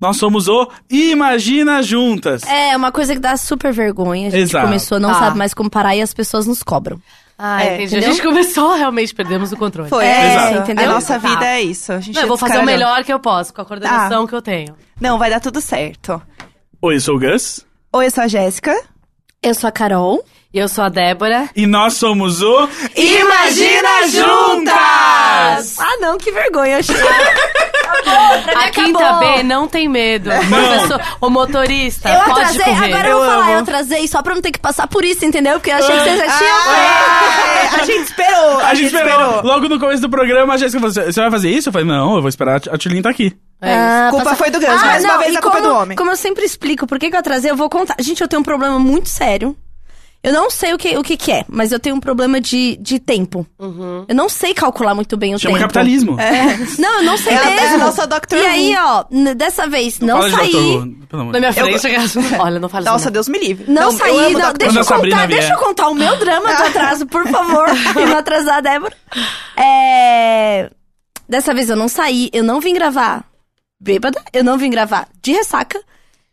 Nós somos o Imagina Juntas. é uma coisa que dá super vergonha. A gente Exato. começou, não Ah. sabe mais como parar e as pessoas nos cobram. Ah, É, entendi. entendeu? A gente começou, realmente perdemos o controle. Foi, É, é, isso. entendeu? A nossa Tá. vida é isso. A gente Não, eu vou fazer o melhor que eu posso, com a coordenação que eu tenho. Não, vai dar tudo certo. Oi, eu sou o Gus. Oi, eu sou a Jéssica. Eu sou a Carol. E eu sou a Débora. E nós somos o. Imagina Juntas! Ah, não, que vergonha. Achei. A quinta B não tem medo. Professor, o motorista Eu pode atrasei, correr. agora eu vou falar, eu atrasei só pra não ter que passar por isso, entendeu? Porque eu achei que vocês já feito. Ah, a gente esperou. A gente esperou. Logo no começo do programa, a Jéssica falou: "Você- Você vai fazer isso? Eu falei: Não, eu vou esperar. A Tilin tá aqui. É. Ah, Culpa passa- foi do Gus, mais uma vez a culpa é como, do homem. Como eu sempre explico, por que, que eu atrasei, eu vou contar. Gente, eu tenho um problema muito sério. Eu não sei o que, o que, que é, mas eu tenho um problema de, de tempo. Eu não sei calcular muito bem o Chama tempo. capitalismo. Não, eu não sei Ela é mesmo. a nossa Dr. E aí, ó, dessa vez, não, de saí. Na minha de frente, olha, não fala Nossa. Deus me livre. Não, eu saí, não, deixa eu contar, deixa eu contar o meu drama do atraso, por favor. e não atrasar a Débora. É... Dessa vez eu não saí, eu não vim gravar bêbada, eu não vim gravar de ressaca.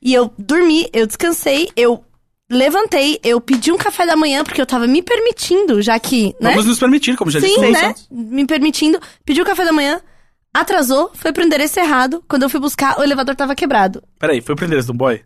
E eu dormi, eu descansei, eu levantei, eu pedi um café da manhã, porque eu tava me permitindo, já que, né? Vamos nos permitir, como já disse Sim, né? Santos. Me permitindo. Pedi o café da manhã, atrasou, foi pro endereço errado. Quando eu fui buscar, o elevador tava quebrado. Peraí, foi pro endereço do boy?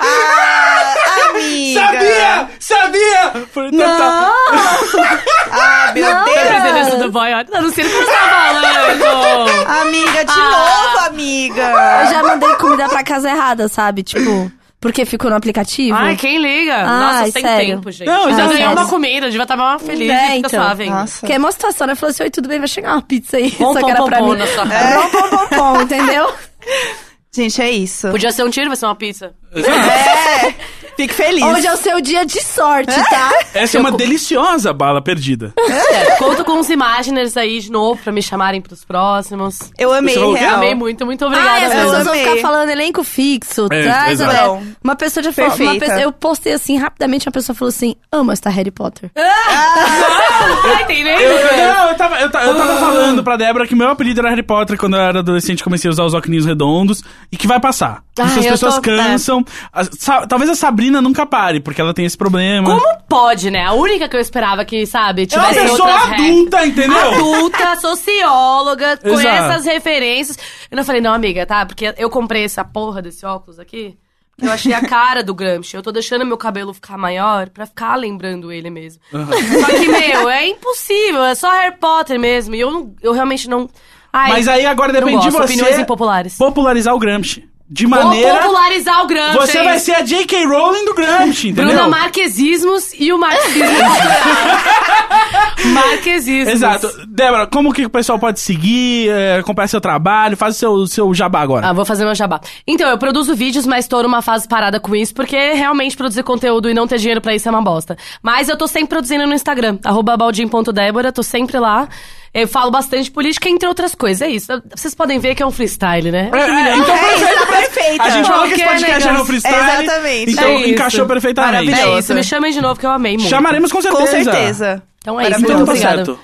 Ah, amiga. Sabia! Sabia! Foi tentar. Ah, meu Não. Deus. A presença do boy, olha, eu não sei o que você tá falando. Amiga, de Ah. novo, amiga. Eu já mandei comida pra casa errada, sabe? Tipo, porque ficou no aplicativo. Ai, quem liga? Ai, Nossa, sem sério. tempo, gente. Não, já exato. ganhou uma comida, devia estar mal feliz É, fica então. Nossa. Que é uma situação, né? Falou assim, oi, tudo bem? Vai chegar uma pizza aí. Pom, Só pom, que era pom, pra pom mim. na sua cara. É. Pom, pom, pom, pom, entendeu? Gente, é isso. Podia ser um tiro, vai ser uma pizza. É. Fique feliz. Hoje é o seu dia de sorte, tá? Essa é uma deliciosa bala perdida. É, conto com os Imaginers aí de novo pra me chamarem pros próximos. Eu amei, quê? real. Amei muito, muito Ai, obrigada as eu mesmo. pessoas vão amei. ficar falando elenco fixo, É, traz, exato. né? Não. Uma pessoa já falou, uma Perfeita. pessoa, eu postei assim rapidamente, uma pessoa falou assim: "Amo esta Harry Potter". Tá entendendo? Eu, eu- não, eu tava, eu, ta- eu tava falando pra Débora que meu apelido era Harry Potter quando eu era adolescente, comecei a usar os óculos redondos e que vai passar. Ah, Isso as eu pessoas tô- cansam. A- sa- talvez a Sabrina nunca pare, porque ela tem esse problema. Como pode, né? A única que eu esperava que, sabe, É uma tivesse pessoa outras adulta, entendeu? Adulta, socióloga, conhece Exato. as referências. Eu não falei, não, amiga, tá? Porque eu comprei essa porra desse óculos aqui. Eu achei a cara do Gramsci. Eu tô deixando meu cabelo ficar maior pra ficar lembrando ele mesmo. Só que, meu, é impossível. É só Harry Potter mesmo. E eu, não, eu realmente não. Ai, Mas aí agora não depende de gosto, opiniões você impopulares. popularizar o Gramsci. De Vou maneira. popularizar o Gramsci. Você vai ser a J.K. Rowling do Gramsci, entendeu? Bruna Marquesismos e o marxismo. Marquesismos. Exato. Débora, como que o pessoal pode seguir, é, acompanhar seu trabalho? Faz o seu, seu jabá agora. Ah, vou fazer meu jabá. Então, eu produzo vídeos, mas tô numa fase parada com isso, porque realmente produzir conteúdo e não ter dinheiro pra isso é uma bosta. Mas eu tô sempre produzindo no Instagram, arroba baldim.débora, tô sempre lá. Eu falo bastante política, entre outras coisas. É isso. Vocês podem ver que é um freestyle, né? É, é, então É, perfeito. está perfeita. A gente falou que esse podcast era um freestyle. Exatamente. Então É encaixou perfeitamente. Maravilhoso. É isso, me chamem de novo que eu amei muito. Chamaremos com certeza. Com certeza. Então é isso, Então tá certo.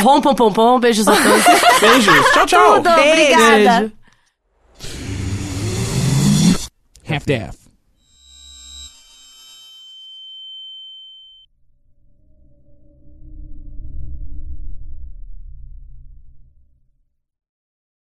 Rom, pom, pom, pom, beijos a todos. Beijos. Tchau, tchau. Tudo, Beijo. obrigada. Beijo. half-daff.